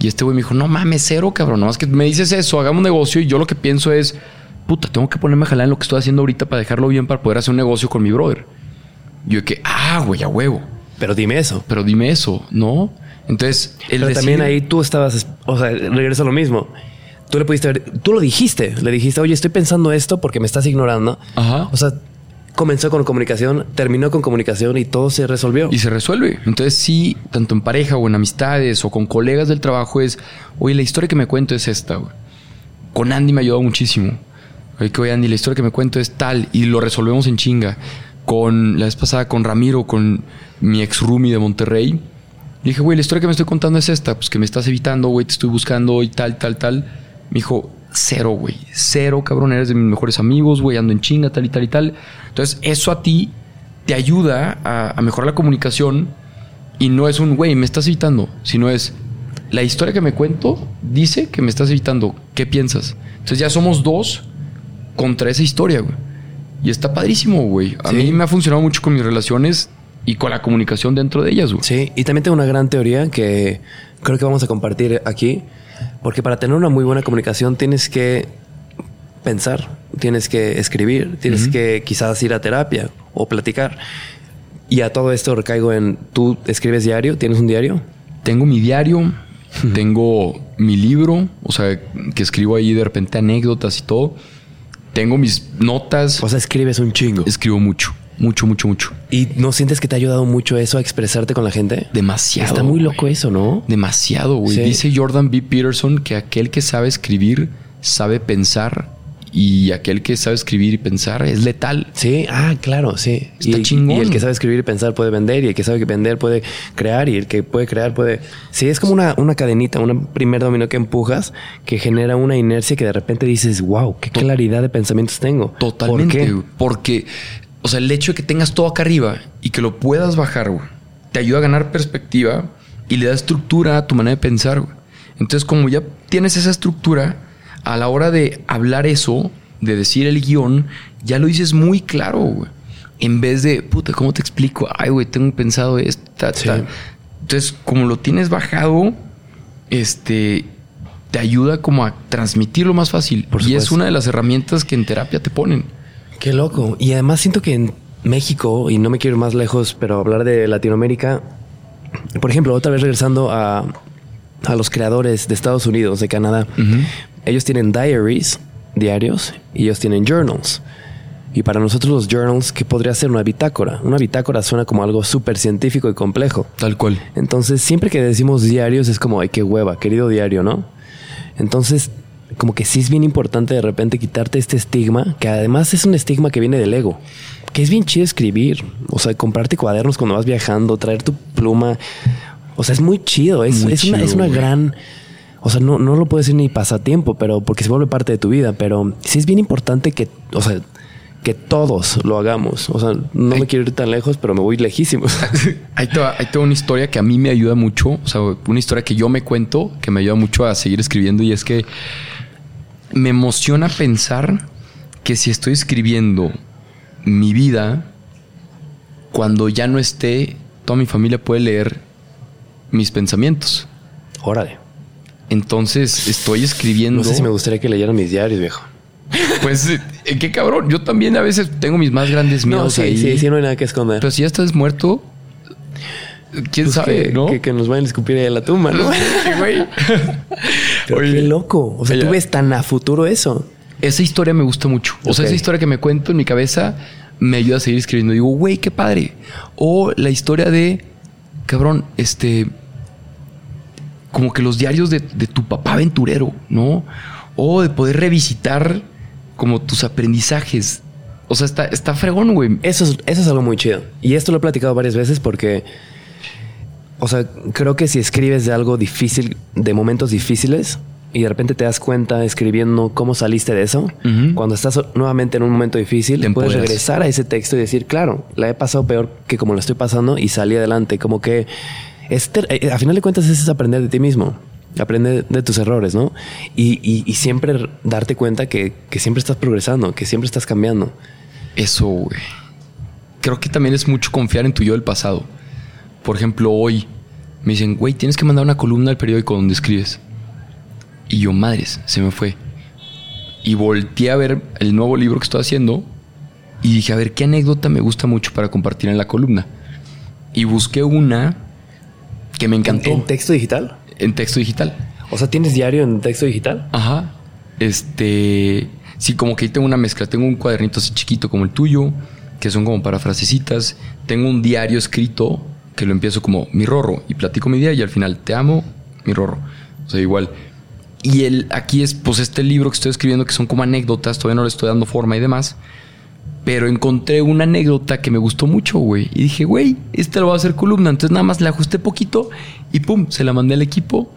Y este güey me dijo, no mames, cero, cabrón. Nomás que me dices eso, hagamos un negocio y yo lo que pienso es, puta, tengo que ponerme a jalar en lo que estoy haciendo ahorita para dejarlo bien para poder hacer un negocio con mi brother. Y yo que, ah, güey, a huevo. Pero dime eso. Pero dime eso, ¿no? Entonces, Pero también ahí tú estabas, o sea, regresa a lo mismo. Tú le pudiste ver, tú lo dijiste, le dijiste, oye, estoy pensando esto porque me estás ignorando. Ajá. O sea, comenzó con comunicación, terminó con comunicación y todo se resolvió. Y se resuelve. Entonces, sí, tanto en pareja o en amistades o con colegas del trabajo es, oye, la historia que me cuento es esta, güey. Con Andy me ayudó muchísimo. Oye, que oye, Andy, la historia que me cuento es tal y lo resolvemos en chinga. Con la vez pasada, con Ramiro, con mi ex roomie de Monterrey. Le dije, güey, la historia que me estoy contando es esta, pues que me estás evitando, güey, te estoy buscando y tal, tal, tal. Me dijo, cero, güey, cero, cabrón, eres de mis mejores amigos, güey, ando en chinga, tal y tal y tal. Entonces, eso a ti te ayuda a, a mejorar la comunicación y no es un, güey, me estás evitando, sino es, la historia que me cuento dice que me estás evitando, ¿qué piensas? Entonces ya somos dos contra esa historia, güey. Y está padrísimo, güey. A Sí. mí me ha funcionado mucho con mis relaciones y con la comunicación dentro de ellas, güey. Sí, y también tengo una gran teoría que creo que vamos a compartir aquí, porque para tener una muy buena comunicación tienes que pensar, tienes que escribir, tienes que quizás ir a terapia o platicar. Y a todo esto recaigo en, ¿tú escribes diario? ¿Tienes un diario? Tengo mi diario, tengo mi libro, o sea, que escribo ahí de repente anécdotas y todo. Tengo mis notas, O sea, escribes un chingo. escribo mucho, mucho, mucho, mucho. ¿Y no sientes que te ha ayudado mucho eso a expresarte con la gente? Demasiado. Está muy loco eso, ¿no? Demasiado, güey. Sí. Dice Jordan B. Peterson que aquel que sabe escribir sabe pensar y aquel que sabe escribir y pensar es letal. Sí, ah, claro, sí. Está y, chingón. y el que sabe escribir y pensar puede vender, y el que sabe vender puede crear, y el que puede crear puede. Sí, es como una, una cadenita, un primer dominó que empujas que genera una inercia que de repente dices, wow, qué claridad de pensamientos tengo. Totalmente. ¿Por qué? Porque, o sea, el hecho de que tengas todo acá arriba y que lo puedas bajar, güey, te ayuda a ganar perspectiva y le da estructura a tu manera de pensar, güey. Entonces, como ya tienes esa estructura, a la hora de hablar eso, de decir el guion, ya lo dices muy claro, güey. En vez de, puta, ¿cómo te explico? Ay, güey, tengo pensado esto. ta, Sí. ta. Entonces, como lo tienes bajado, este, te ayuda como a transmitirlo más fácil. Por y es una de las herramientas que en terapia te ponen. Qué loco. Y además siento que en México, y no me quiero ir más lejos, pero hablar de Latinoamérica, por ejemplo, otra vez regresando a, a los creadores de Estados Unidos, de Canadá, ellos tienen diaries, diarios, y ellos tienen journals. Y para nosotros los journals, ¿qué podría ser una bitácora? Una bitácora suena como algo súper científico y complejo. Tal cual. Entonces, siempre que decimos diarios es como, ay, qué hueva, querido diario, ¿no? Entonces, como que sí es bien importante de repente quitarte este estigma, que además es un estigma que viene del ego, que es bien chido escribir, o sea, comprarte cuadernos cuando vas viajando, traer tu pluma, o sea, es muy chido, es, Muy es una, es una gran... O sea, no, no lo puedo decir ni pasatiempo, pero porque se vuelve parte de tu vida, pero sí es bien importante que, o sea, que todos lo hagamos. O sea, no me quiero ir tan lejos, pero me voy lejísimos. Va, ahí te va una historia que a mí me ayuda mucho. O sea, una historia que yo me cuento, que me ayuda mucho a seguir escribiendo. Y es que me emociona pensar que si estoy escribiendo mi vida, cuando ya no esté, toda mi familia puede leer mis pensamientos. Órale. Entonces estoy escribiendo. No sé si me gustaría que leyeran mis diarios, viejo. Pues, eh, qué cabrón. Yo también a veces tengo mis más grandes miedos No, sí, ahí. sí, sí, no hay nada que esconder. Pero si ya estás muerto, quién Pues sabe, que, ¿no? que, que nos vayan a escupir ahí a la tumba, ¿no? Güey. Pero Oye, qué loco. O sea, tú ves tan a futuro eso. Esa historia me gusta mucho. O sea, esa historia que me cuento en mi cabeza me ayuda a seguir escribiendo. Digo, güey, qué padre. O la historia de, cabrón, este, como que los diarios de, de tu papá aventurero, ¿no? O de poder revisitar como tus aprendizajes. O sea, está, está fregón, güey. Eso es, eso es algo muy chido. Y esto lo he platicado varias veces porque, o sea, creo que si escribes de algo difícil, de momentos difíciles, y de repente te das cuenta escribiendo cómo saliste de eso, cuando estás nuevamente en un momento difícil, Te puedes regresar a ese texto y decir, claro, la he pasado peor que como lo estoy pasando y salí adelante. Como que, este, eh, a final de cuentas, es aprender de ti mismo. Aprender de tus errores, ¿no? Y, y- y siempre darte cuenta que, que siempre estás progresando, que siempre estás cambiando. Eso, güey. Creo que también es mucho confiar en tu yo del pasado. Por ejemplo, hoy me dicen, güey, tienes que mandar una columna al periódico donde escribes. Y yo, madres, se me fue. Y volteé a ver el nuevo libro que estoy haciendo y dije, a ver, ¿qué anécdota me gusta mucho para compartir en la columna? Y busqué una que me encantó ¿En texto digital? en texto digital. O sea, ¿tienes diario en texto digital? Ajá. Este. Sí, como que ahí tengo una mezcla. Tengo un cuadernito así chiquito como el tuyo, que son como para frasecitas. Tengo un diario escrito que lo empiezo como mi rorro y platico mi día y al final te amo, mi rorro. O sea, igual. Y el, aquí es pues este libro que estoy escribiendo que son como anécdotas, todavía no le estoy dando forma y demás. Pero encontré una anécdota que me gustó mucho, güey. Y dije, güey, esta lo voy a hacer columna. Entonces nada más le ajusté poquito y pum, se la mandé al equipo.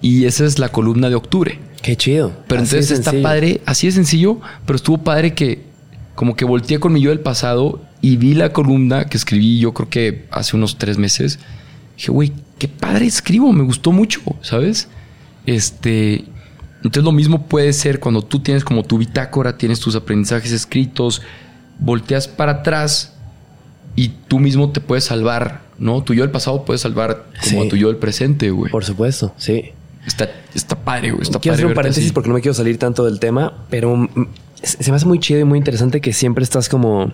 Y esa es la columna de octubre. Qué chido. Pero Así entonces está padre, así de sencillo, pero estuvo padre que como que volteé con mi yo del pasado y vi la columna que escribí yo creo que hace unos tres meses. Dije, güey, qué padre escribo, me gustó mucho, ¿sabes? Este, entonces lo mismo puede ser cuando tú tienes como tu bitácora, tienes tus aprendizajes escritos, volteas para atrás y tú mismo te puedes salvar, ¿no? Tu yo del pasado puede salvar como Sí. a tu yo del presente, güey. Por supuesto, sí. Está, está padre, güey. Está Quiero padre hacer un paréntesis así. porque no me quiero salir tanto del tema, pero se me hace muy chido y muy interesante que siempre estás como,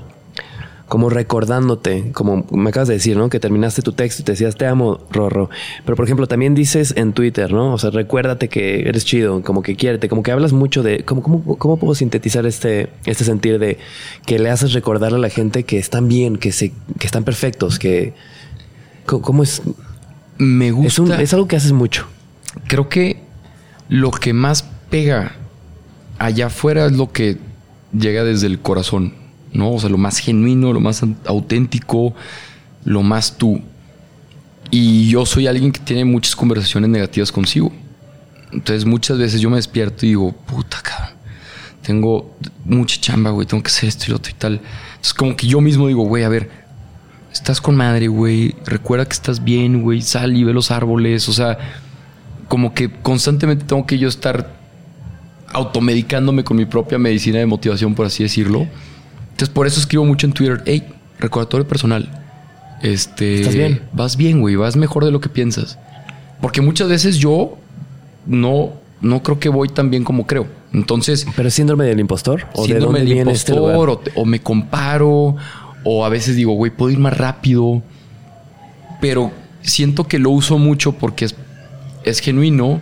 como recordándote, como me acabas de decir, ¿no? Que terminaste tu texto y te decías te amo, Rorro. Pero por ejemplo, también dices en Twitter, ¿no? O sea, recuérdate que eres chido, como que quiérete, como que hablas mucho de cómo, cómo, cómo puedo sintetizar este, este sentir de que le haces recordar a la gente que están bien, que se, que están perfectos, que ¿cómo, cómo es? Me gusta. Es, un- es algo que haces mucho. Creo que lo que más pega allá afuera es lo que llega desde el corazón, ¿no? O sea, lo más genuino, lo más au- auténtico, lo más tú. Y yo soy alguien que tiene muchas conversaciones negativas consigo. Entonces muchas veces yo me despierto y digo, puta cabrón, tengo mucha chamba, güey, tengo que hacer esto y lo otro y tal. Entonces como que yo mismo digo, güey, a ver, estás con madre, güey, recuerda que estás bien, güey, sal y ve los árboles, o sea, como que constantemente tengo que yo estar automedicándome con mi propia medicina de motivación, por así decirlo. Entonces, por eso escribo mucho en Twitter, hey, recordatorio personal. Este, ¿Estás bien? Vas bien, güey, vas mejor de lo que piensas. Porque muchas veces yo no, no creo que voy tan bien como creo. Entonces, Pero es síndrome del impostor o síndrome del este impostor, o, te- o me comparo, o a veces digo, güey, puedo ir más rápido. Pero siento que lo uso mucho porque es, es genuino.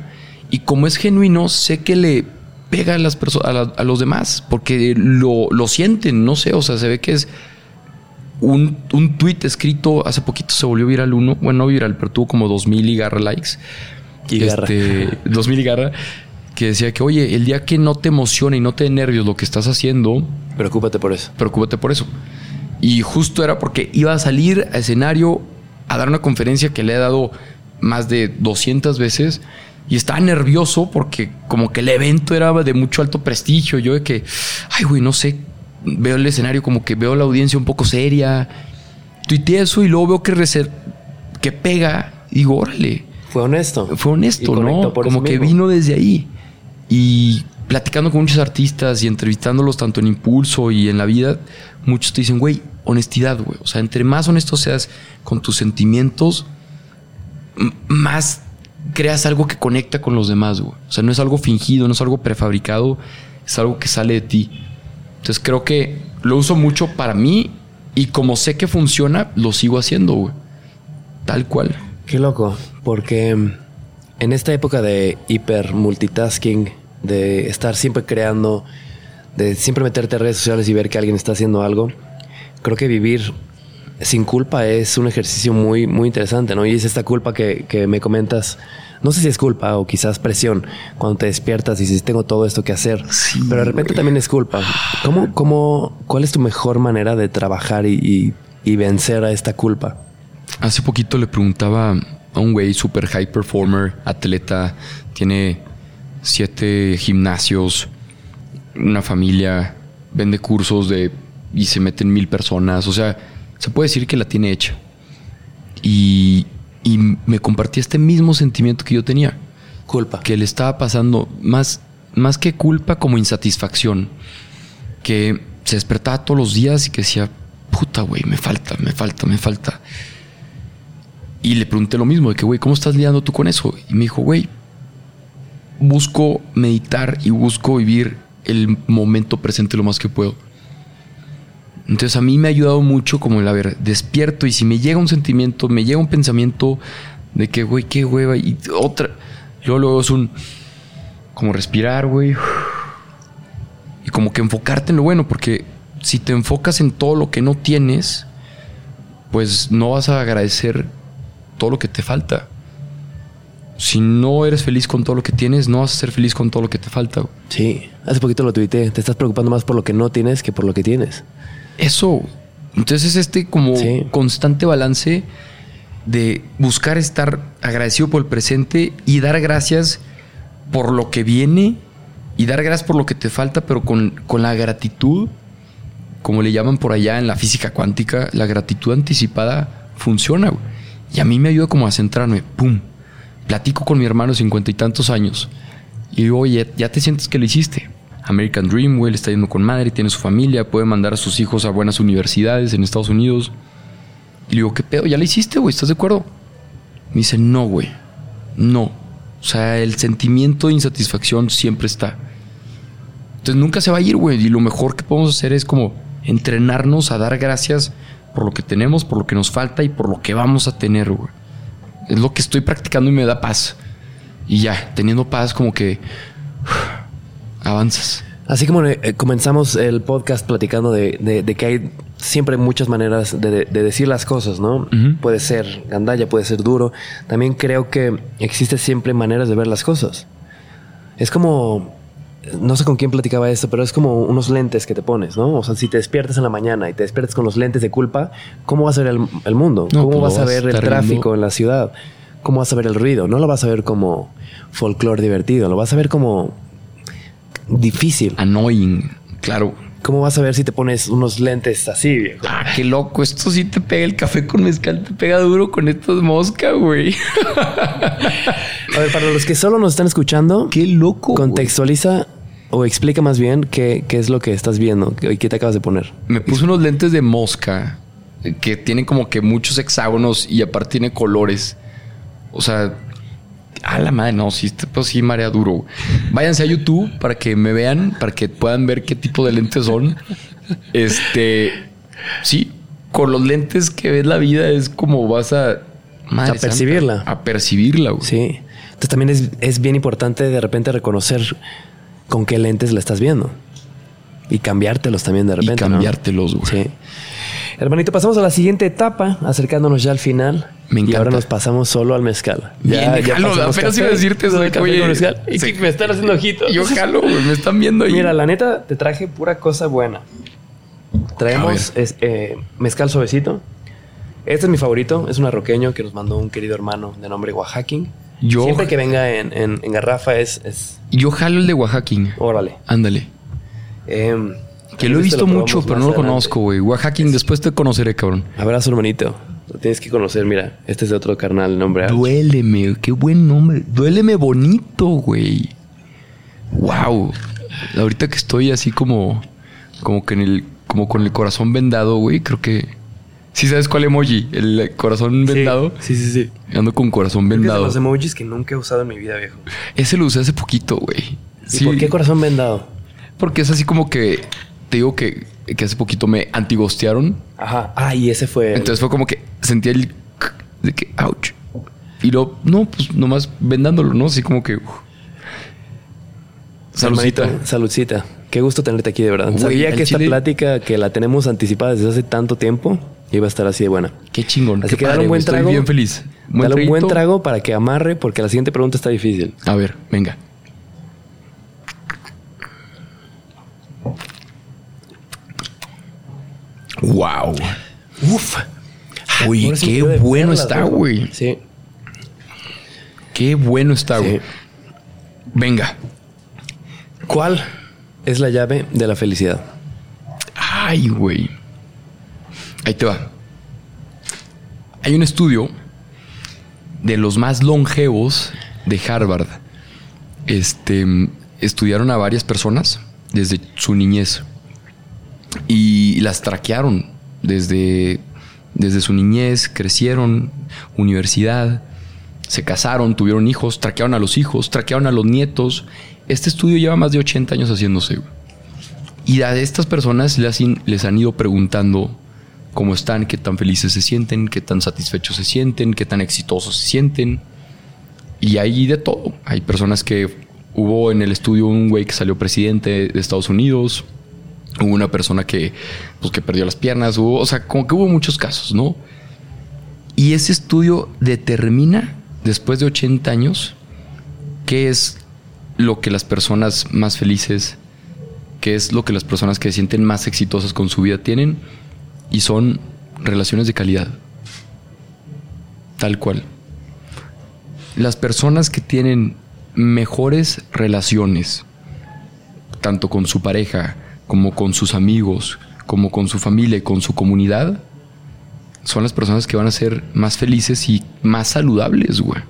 Y como es genuino, sé que le pega a las personas, a, la- a los demás, porque lo, lo sienten, no sé, o sea, se ve que es un, un tweet escrito hace poquito se volvió viral uno, bueno, no viral, pero tuvo como 2000 y garra likes. Y garra. Este, 2000 y garra, que decía que, oye, el día que no te emociona y no te dé nervios lo que estás haciendo, Preocúpate por eso. preocúpate por eso. Y justo era porque iba a salir a escenario a dar una conferencia que le he dado más de 200 veces y estaba nervioso porque como que el evento era de mucho alto prestigio. Yo de que, ay, güey, no sé, veo el escenario como que veo la audiencia un poco seria. Tuiteé eso y luego veo que, reser- que pega y digo, órale, Fue honesto. fue honesto, ¿no? Como que mismo. vino desde ahí. Y platicando con muchos artistas y entrevistándolos tanto en Impulso y en la vida, muchos te dicen, güey, honestidad, güey. O sea, entre más honesto seas con tus sentimientos, más creas algo que conecta con los demás, güey. O sea, no es algo fingido, no es algo prefabricado, es algo que sale de ti. Entonces creo que lo uso mucho para mí y como sé que funciona, lo sigo haciendo, güey. Tal cual. Qué loco, porque mm, en esta época de hiper multitasking, de estar siempre creando, de siempre meterte a redes sociales y ver que alguien está haciendo algo, creo que vivir sin culpa es un ejercicio muy, muy interesante, ¿no? Y es esta culpa que, que me comentas. No sé si es culpa o quizás presión cuando te despiertas y dices, tengo todo esto que hacer. pero de repente también es culpa. ¿Cómo, cómo, ¿Cuál es tu mejor manera de trabajar y, y, y vencer a esta culpa? Hace poquito le preguntaba a un güey super high performer, atleta, tiene siete gimnasios, una familia, vende cursos de y se meten mil personas. O sea, se puede decir que la tiene hecha. Y, y me compartía este mismo sentimiento que yo tenía. Culpa. Que le estaba pasando más, más que culpa como insatisfacción. Que se despertaba todos los días y que decía, puta, güey, me falta, me falta, me falta. Y le pregunté lo mismo, de que, güey, ¿cómo estás lidiando tú con eso? Y me dijo, güey, busco meditar y busco vivir el momento presente lo más que puedo. Entonces a mí me ha ayudado mucho como el, a ver, despierto y si me llega un sentimiento, me llega un pensamiento de que, güey, qué hueva y otra. Luego, luego es un, como respirar, güey. Y como que enfocarte en lo bueno, porque si te enfocas en todo lo que no tienes, pues no vas a agradecer todo lo que te falta. Si no eres feliz con todo lo que tienes, no vas a ser feliz con todo lo que te falta. Sí, hace poquito lo tuiteé. Te estás preocupando más por lo que no tienes que por lo que tienes. Eso. Entonces es este como Sí. constante balance de buscar estar agradecido por el presente y dar gracias por lo que viene y dar gracias por lo que te falta, pero con, con la gratitud, como le llaman por allá en la física cuántica, la gratitud anticipada funciona. güey. Y a mí me ayuda como a centrarme. ¡Pum! Platico con mi hermano cincuenta y tantos años. Y digo, oye, ya te sientes que lo hiciste. American Dream, güey, le está yendo con madre, tiene su familia, puede mandar a sus hijos a buenas universidades en Estados Unidos. Y le digo, ¿qué pedo? ¿Ya lo hiciste, güey? ¿Estás de acuerdo? Me dice, no, güey. No. O sea, el sentimiento de insatisfacción siempre está. Entonces nunca se va a ir, güey. Y lo mejor que podemos hacer es como entrenarnos a dar gracias por lo que tenemos, por lo que nos falta y por lo que vamos a tener, güey. Es lo que estoy practicando y me da paz. Y ya, teniendo paz como que avanzas. Así como eh, comenzamos el podcast platicando de, de- de que hay siempre muchas maneras de, de- de decir las cosas, ¿no? Puede ser gandalla, puede ser duro. También creo que existe siempre maneras de ver las cosas. Es como, no sé con quién platicaba esto, pero es como unos lentes que te pones, ¿no? O sea, si te despiertas en la mañana y te despiertas con los lentes de culpa, ¿cómo vas a ver el, el mundo? No, ¿Cómo pues vas a vas a ver el tráfico viendo- en la ciudad? ¿Cómo vas a ver el ruido? No lo vas a ver como folclore divertido, lo vas a ver como difícil. Annoying, claro. ¿Cómo vas a ver si te pones unos lentes así, viejo? Ah, qué loco. Esto sí te pega el café con mezcal, te pega duro con estas moscas, güey. A ver, para los que solo nos están escuchando, Qué loco. güey. contextualiza o explica más bien qué, qué es lo que estás viendo y qué te acabas de poner. Me puse unos lentes de mosca eh, que tienen como que muchos hexágonos y aparte tiene colores. O sea, a la madre, no, sí, este pues sí marea duro. Váyanse a YouTube para que me vean, para que puedan ver qué tipo de lentes son. Este, sí, con los lentes que ves la vida es como vas a... Madre A percibirla. santa, a percibirla, güey. Sí. Entonces también es, es bien importante de repente reconocer con qué lentes la estás viendo. Y cambiártelos también de Y repente. ¿no? cambiártelos, güey. Sí. Hermanito, pasamos a la siguiente etapa, acercándonos ya al final. Me Y encanta. ahora nos pasamos solo al mezcal. Bien, déjalo, pasamos apenas café, iba a decirte eso de café oye, con mezcal. Y sí. me están haciendo ojitos. Yo jalo. Me están viendo ahí. Mira, la neta, te traje pura cosa buena. Traemos es, eh, mezcal suavecito. Este es mi favorito. Es un arroqueño que nos mandó un querido hermano de nombre Oaxaquín. Yo- Siempre que venga en, en- en garrafa es... es Yo jalo el de Oaxaquín. órale. Ándale. Em, Que lo he este visto mucho, pero no lo adelante. conozco, güey. Oaxaquín, después te conoceré, cabrón. Abrazo, hermanito. Lo tienes que conocer. Mira, este es de otro carnal, nombre. Duéleme, qué buen nombre. Duéleme bonito, güey. Wow. Ahorita que estoy así como, como que en el, como con el corazón vendado, güey, creo que ¿Sí sabes cuál emoji? El corazón vendado. Sí, sí, sí. Ando con corazón Creo que es de vendado. los emojis que nunca he usado en mi vida, viejo. Ese lo usé hace poquito, güey. ¿Y por qué corazón vendado? Porque es así como que te digo que, que hace poquito me antigostearon. Ajá. Ah, y ese fue. el- Entonces fue como que sentí el de que ouch. Y luego, no, pues nomás vendándolo, ¿no? Así como que. Saludcita. Hermanito, Saludcita. Qué gusto tenerte aquí, de verdad. Sabía que esta chile- plática que la tenemos anticipada desde hace tanto tiempo iba a estar así de buena. Qué chingón. Así qué que dale padre, un buen güey. Estoy trago. bien feliz. Buen Dale un buen trago para que amarre, porque la siguiente pregunta está difícil. A ver, venga. Wow. Uf. Uy, Ahora qué bueno está, güey. Sí. Qué bueno está, Sí. güey. Venga. ¿Cuál es la llave de la felicidad? Ay, güey. Ahí te va. Hay un estudio de los más longevos de Harvard. Este estudiaron a varias personas desde su niñez y las traquearon desde, desde su niñez, crecieron, universidad, se casaron, tuvieron hijos, traquearon a los hijos, traquearon a los nietos. Este estudio lleva más de 80 años haciéndose. Y a estas personas les han ido preguntando cómo están, qué tan felices se sienten, qué tan satisfechos se sienten, qué tan exitosos se sienten. Y hay de todo. Hay personas que hubo en el estudio un güey que salió presidente de Estados Unidos. Hubo una persona que, pues, que perdió las piernas. O sea, como que hubo muchos casos, ¿no? Y ese estudio determina, después de 80 años, qué es lo que las personas más felices, qué es lo que las personas que se sienten más exitosas con su vida tienen. Y son relaciones de calidad. Tal cual. Las personas que tienen mejores relaciones, tanto con su pareja, como con sus amigos, como con su familia y con su comunidad, son las personas que van a ser más felices y más saludables, güey.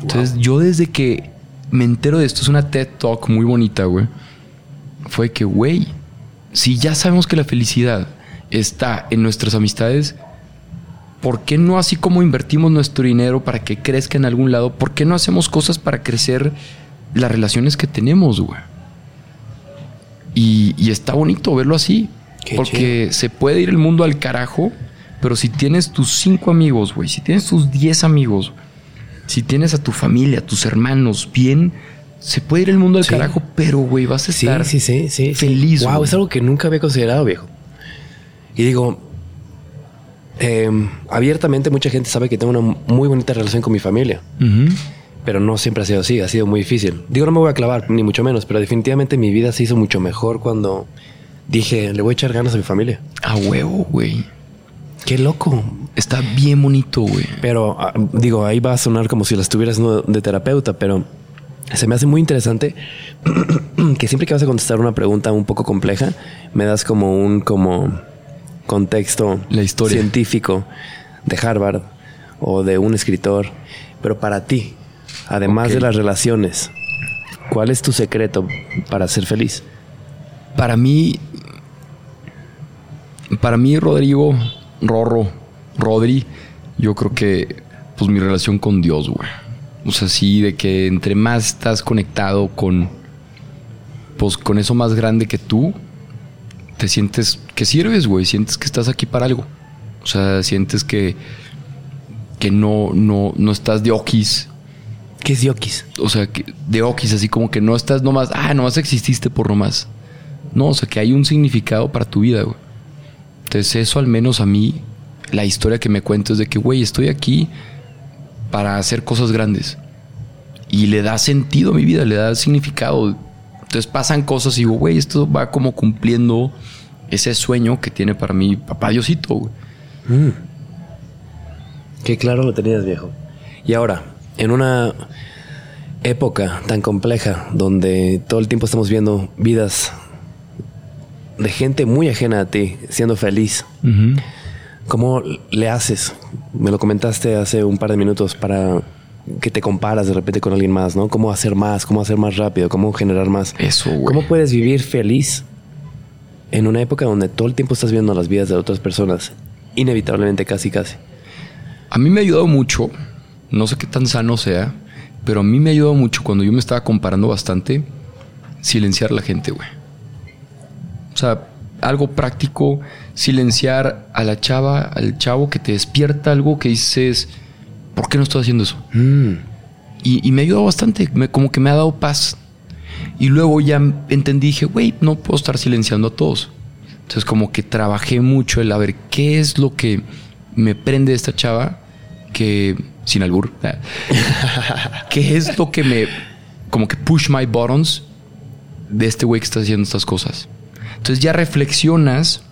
Entonces, yo desde que me entero de esto, es una TED Talk muy bonita, güey. Fue que, güey, si ya sabemos que la felicidad está en nuestras amistades, ¿por qué no así como invertimos nuestro dinero para que crezca en algún lado? ¿Por qué no hacemos cosas para crecer las relaciones que tenemos, güey? Y, y está bonito verlo así. Qué porque se puede ir el mundo al carajo, pero si tienes tus cinco amigos, güey, si tienes tus diez amigos, si tienes a tu familia, a tus hermanos bien, se puede ir el mundo al Sí. carajo, pero, güey, vas a estar sí, sí, sí. feliz, Wow, es algo que nunca había considerado, viejo. Y digo, eh, abiertamente mucha gente sabe que tengo una muy bonita relación con mi familia. Pero no siempre ha sido así, ha sido muy difícil. Digo, no me voy a clavar, ni mucho menos, pero definitivamente mi vida se hizo mucho mejor cuando dije, le voy a echar ganas a mi familia. A huevo, güey. Qué loco. Está bien bonito, güey. Pero ah, digo, ahí va a sonar como si la estuvieras de terapeuta, pero se me hace muy interesante que siempre que vas a contestar una pregunta un poco compleja, me das como un como contexto La historia. científico de Harvard o de un escritor, pero para ti, además de las relaciones, ¿cuál es tu secreto para ser feliz? Para mí, para mí, Rodrigo, Rorro, Rodri, yo creo que, pues mi relación con Dios, güey. O sea, sí, de que entre más estás conectado con, pues con eso más grande que tú, te sientes que sirves, güey. Sientes que estás aquí para algo. O sea, sientes que, que no, no, no estás de okis. ¿Qué es Yokis? O sea, de okis, así como que no estás nomás, ah, nomás exististe por nomás. No, o sea, que hay un significado para tu vida, güey. Entonces, eso al menos a mí, la historia que me cuento es de que, güey, estoy aquí para hacer cosas grandes. Y le da sentido a mi vida, le da significado. Entonces pasan cosas y digo, güey, esto va como cumpliendo ese sueño que tiene para mí papá Diosito, güey. Qué claro lo tenías, viejo. Y ahora, en una época tan compleja donde todo el tiempo estamos viendo vidas de gente muy ajena a ti siendo feliz, ¿cómo le haces? Me lo comentaste hace un par de minutos para que te comparas de repente con alguien más, ¿no? ¿Cómo hacer más? ¿Cómo hacer más rápido? ¿Cómo generar más? Eso, güey. ¿Cómo puedes vivir feliz en una época donde todo el tiempo estás viendo las vidas de otras personas inevitablemente casi casi. A mí me ha ayudado mucho, no sé qué tan sano sea, pero a mí me ha ayudado mucho cuando yo me estaba comparando bastante, silenciar a la gente, güey. O sea, algo práctico, silenciar a la chava, al chavo que te despierta algo que dices, ¿por qué no estoy haciendo eso? Mm. Y, y me ha ayudado bastante, me- como que me ha dado paz. Y luego ya entendí, dije, güey, no puedo estar silenciando a todos. Entonces como que trabajé mucho el a ver qué es lo que me prende de esta chava que, sin albur, qué es lo que me, como que push my buttons de este güey que está haciendo estas cosas. Entonces ya reflexionas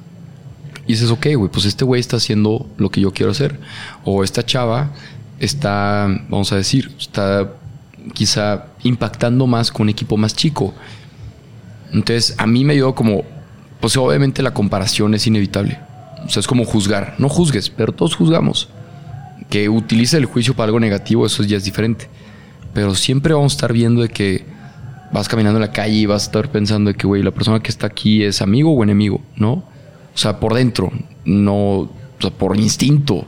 y dices, ok, güey, pues este güey está haciendo lo que yo quiero hacer. O esta chava está, vamos a decir, está quizá impactando más con un equipo más chico. Entonces a mí me ayudó como, pues obviamente la comparación es inevitable. O sea, es como juzgar. No juzgues, pero todos juzgamos. Que utilice el juicio para algo negativo, eso ya es diferente. Pero siempre vamos a estar viendo de que vas caminando en la calle y vas a estar pensando de que, güey, la persona que está aquí es amigo o enemigo, ¿no? O sea, por dentro, no, o sea, por instinto.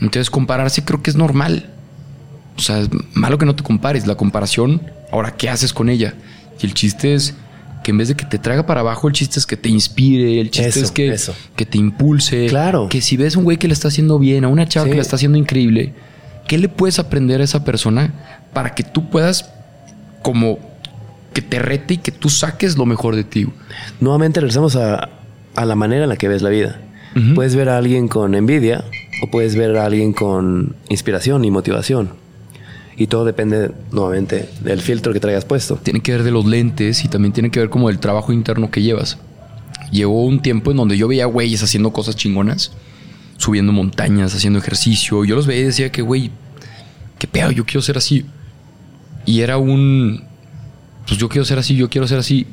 Entonces, compararse creo que es normal. O sea, es malo que no te compares. La comparación, ahora, ¿qué haces con ella? Y el chiste es que en vez de que te traiga para abajo, el chiste es que te inspire, el chiste Eso, es que, eso. que te impulse. Claro. Que si ves un güey que le está haciendo bien, a una chava Sí. que le está haciendo increíble, ¿qué le puedes aprender a esa persona para que tú puedas como que te rete y que tú saques lo mejor de ti? Nuevamente regresamos a, a la manera en la que ves la vida. Puedes ver a alguien con envidia o puedes ver a alguien con inspiración y motivación. Y todo depende nuevamente del filtro que traigas puesto. Tiene que ver de los lentes y también tiene que ver como del trabajo interno que llevas. Llegó un tiempo en donde yo veía güeyes haciendo cosas chingonas, subiendo montañas, haciendo ejercicio. Yo los veía y decía que, güey, qué pedo, yo quiero ser así. Y era un, pues yo quiero ser así, yo quiero ser así.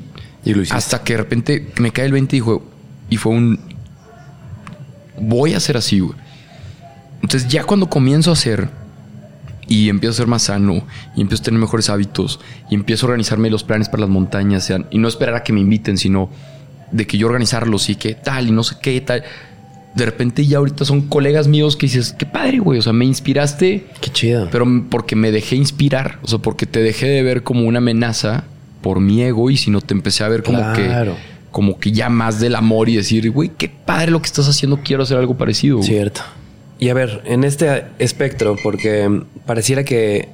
Y lo. Hasta que de repente me cae el 20 y dijo, y fue un, voy a ser así, güey. Entonces ya cuando comienzo a hacer y empiezo a ser más sano y empiezo a tener mejores hábitos y empiezo a organizarme los planes para las montañas sean, y no esperar a que me inviten, sino de que yo organizarlos y que tal y no sé qué tal. De repente ya ahorita son colegas míos que dices, qué padre, güey, o sea, me inspiraste, Qué chido. pero porque me dejé inspirar, o sea, porque te dejé de ver como una amenaza por mi ego y si no te empecé a ver como Claro. que como que ya más del amor y decir, güey, qué padre lo que estás haciendo, quiero hacer algo parecido. güey". Y a ver, en este espectro, porque pareciera que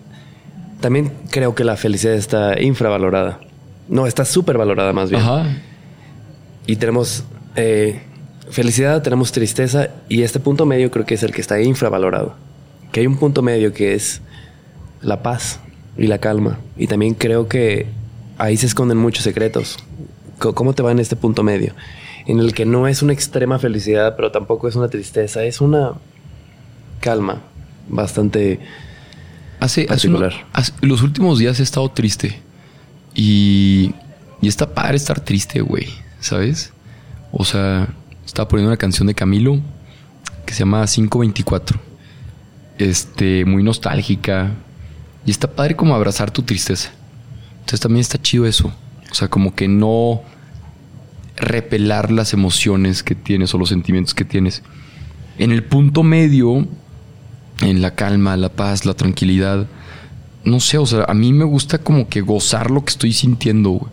también creo que la felicidad está infravalorada. No, está súper valorada más bien. Ajá. Y tenemos eh, felicidad, tenemos tristeza y este punto medio creo que es el que está infravalorado. Que hay un punto medio que es la paz y la calma. Y también creo que ahí se esconden muchos secretos. ¿Cómo te va en este punto medio? En el que no es una extrema felicidad, pero tampoco es una tristeza, es una calma bastante... Hace, hace uno- Particular. hace- los últimos días he estado triste. Y, y está padre estar triste, güey. ¿Sabes? O sea, estaba poniendo una canción de Camilo que se llama 524. Este, muy nostálgica. Y está padre como abrazar tu tristeza. Entonces también está chido eso. O sea, como que no repelar las emociones que tienes o los sentimientos que tienes. En el punto medio, en la calma, la paz, la tranquilidad. No sé, o sea, a mí me gusta como que gozar lo que estoy sintiendo. güey.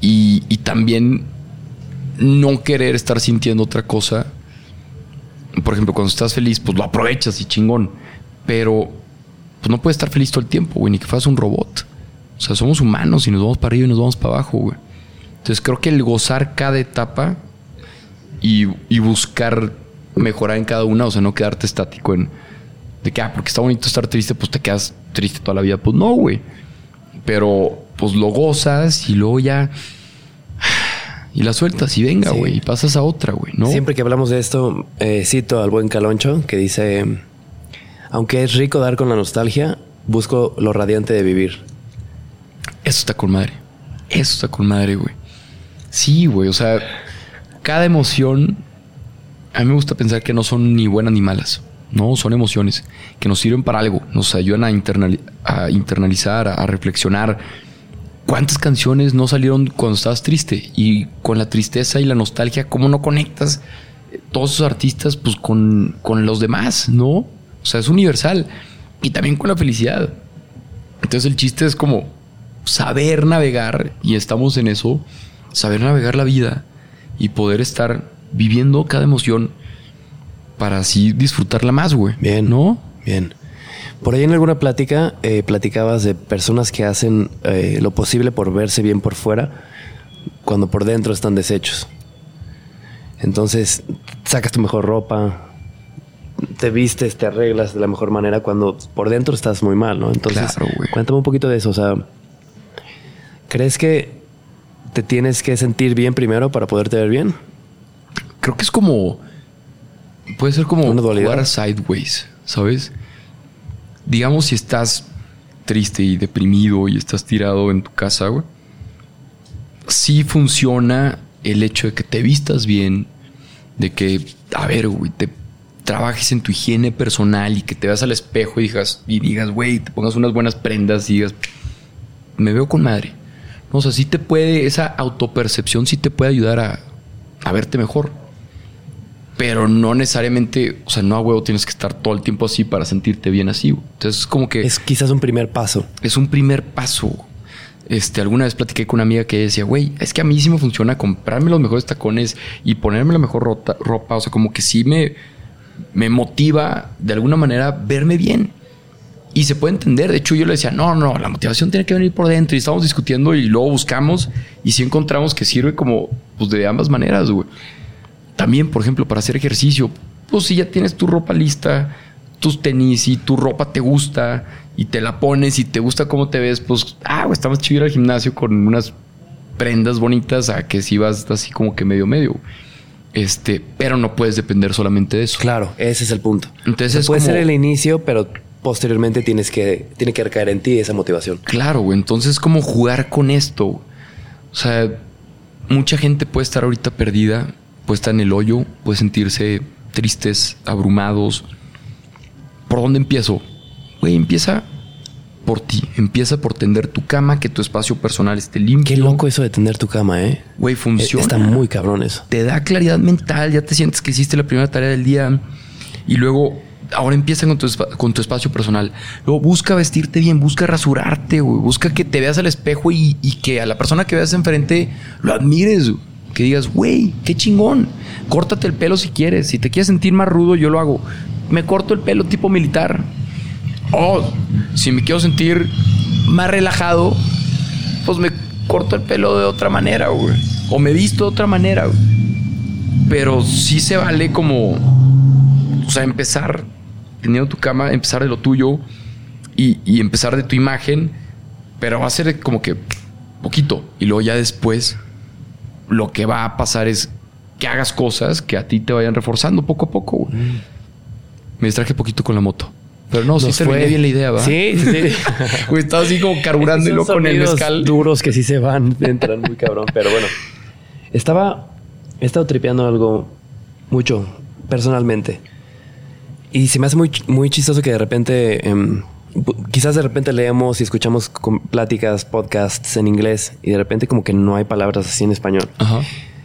Y, y también no querer estar sintiendo otra cosa. Por ejemplo, cuando estás feliz, pues lo aprovechas y chingón. Pero pues no puedes estar feliz todo el tiempo, güey, ni que fueras un robot. O sea, somos humanos y nos vamos para arriba y nos vamos para abajo, güey. Entonces creo que el gozar cada etapa y, y buscar mejorar en cada una, o sea, no quedarte estático en de que, ah, porque está bonito estar triste, pues te quedas triste toda la vida. Pues no, güey. Pero pues lo gozas y luego ya. Y la sueltas y venga, Sí. güey. Y pasas a otra, güey, ¿no? Siempre que hablamos de esto, eh, cito al buen Caloncho que dice, aunque es rico dar con la nostalgia, busco lo radiante de vivir. Eso está con madre. Eso está con madre, güey. Sí, güey. O sea, cada emoción. A mí me gusta pensar que no son ni buenas ni malas. No, son emociones que nos sirven para algo. Nos ayudan a, internali- a internalizar, a, reflexionar. ¿Cuántas canciones no salieron cuando estabas triste? Y con la tristeza y la nostalgia, ¿cómo no conectas todos esos artistas, pues con, con los demás, ¿no? O sea, es universal. Y también con la felicidad. Entonces el chiste es como saber navegar, y estamos en eso, saber navegar la vida y poder estar viviendo cada emoción para así disfrutarla más, güey. Bien, ¿no? Bien. Por ahí en alguna plática eh, platicabas de personas que hacen eh, lo posible por verse bien por fuera cuando por dentro están deshechos. Entonces sacas tu mejor ropa, te vistes, te arreglas de la mejor manera cuando por dentro estás muy mal, ¿no? Entonces, cuéntame un poquito de eso. O sea, ¿crees que te tienes que sentir bien primero para poderte ver bien? Creo que es como. Puede ser como Una jugar sideways, ¿sabes? Digamos, si estás triste y deprimido y estás tirado en tu casa, güey. Sí funciona el hecho de que te vistas bien, de que, a ver, güey, te trabajes en tu higiene personal y que te veas al espejo y digas, y digas, güey, te pongas unas buenas prendas y digas, me veo con madre. o sea, sí te puede, esa autopercepción sí te puede ayudar a, a verte mejor. Pero no necesariamente, o sea, no a huevo tienes que estar todo el tiempo así para sentirte bien así. Entonces es como que... Es quizás un primer paso. Es un primer paso. Este, alguna vez platiqué con una amiga que decía, güey, es que a mí sí me funciona comprarme los mejores tacones y ponerme la mejor ropa. O sea, como que sí me, me motiva de alguna manera verme bien. Y se puede entender. De hecho, yo le decía, no, no, la motivación tiene que venir por dentro. Y estamos discutiendo y luego buscamos y si encontramos que sirve como pues, de ambas maneras, güey. También, por ejemplo, para hacer ejercicio, pues si ya tienes tu ropa lista, tus tenis y tu ropa te gusta y te la pones y te gusta cómo te ves, pues, ah, güey, estamos chido al gimnasio con unas prendas bonitas a que si vas así como que medio medio. Este, pero no puedes depender solamente de eso. Claro, ese es el punto. Entonces puede ser el inicio, pero posteriormente tienes que tiene que recaer en ti esa motivación. Claro, güey. Entonces como jugar con esto. O sea, mucha gente puede estar ahorita perdida, puede estar en el hoyo, puede sentirse tristes, abrumados. ¿Por dónde empiezo? Güey, empieza por ti. Empieza por tender tu cama, que tu espacio personal esté limpio. Qué loco eso de tender tu cama, ¿eh? Güey, funciona. Está muy cabrón eso. Te da claridad mental, ya te sientes que hiciste la primera tarea del día y luego ahora empieza con tu, con tu espacio personal. Luego busca vestirte bien, busca rasurarte, güey. Busca que te veas al espejo y, que a la persona que veas enfrente lo admires, Que digas, güey, qué chingón. Córtate el pelo si quieres. Si te quieres sentir más rudo, yo lo hago. Me corto el pelo tipo militar oh, si me quiero sentir más relajado, pues me corto el pelo de otra manera, güey. O me visto de otra manera, güey. Pero sí se vale como, o sea, empezar teniendo tu cama, empezar de lo tuyo y, y empezar de tu imagen, pero va a ser como que poquito. Y luego ya después lo que va a pasar es que hagas cosas que a ti te vayan reforzando poco a poco. Güey. Mm. Me distraje poquito con la moto. Pero no, sí terminé bien la idea, ¿va? Sí, sí. Güey, estaba así como carburándolo con el mezcal. duros que sí se van, entran muy cabrón. Pero bueno, estaba... He estado tripeando algo mucho, personalmente. Y se me hace muy, muy chistoso que de repente... Em, quizás de repente leemos y escuchamos pláticas, podcasts en inglés y de repente como que no hay palabras así en español. Ajá.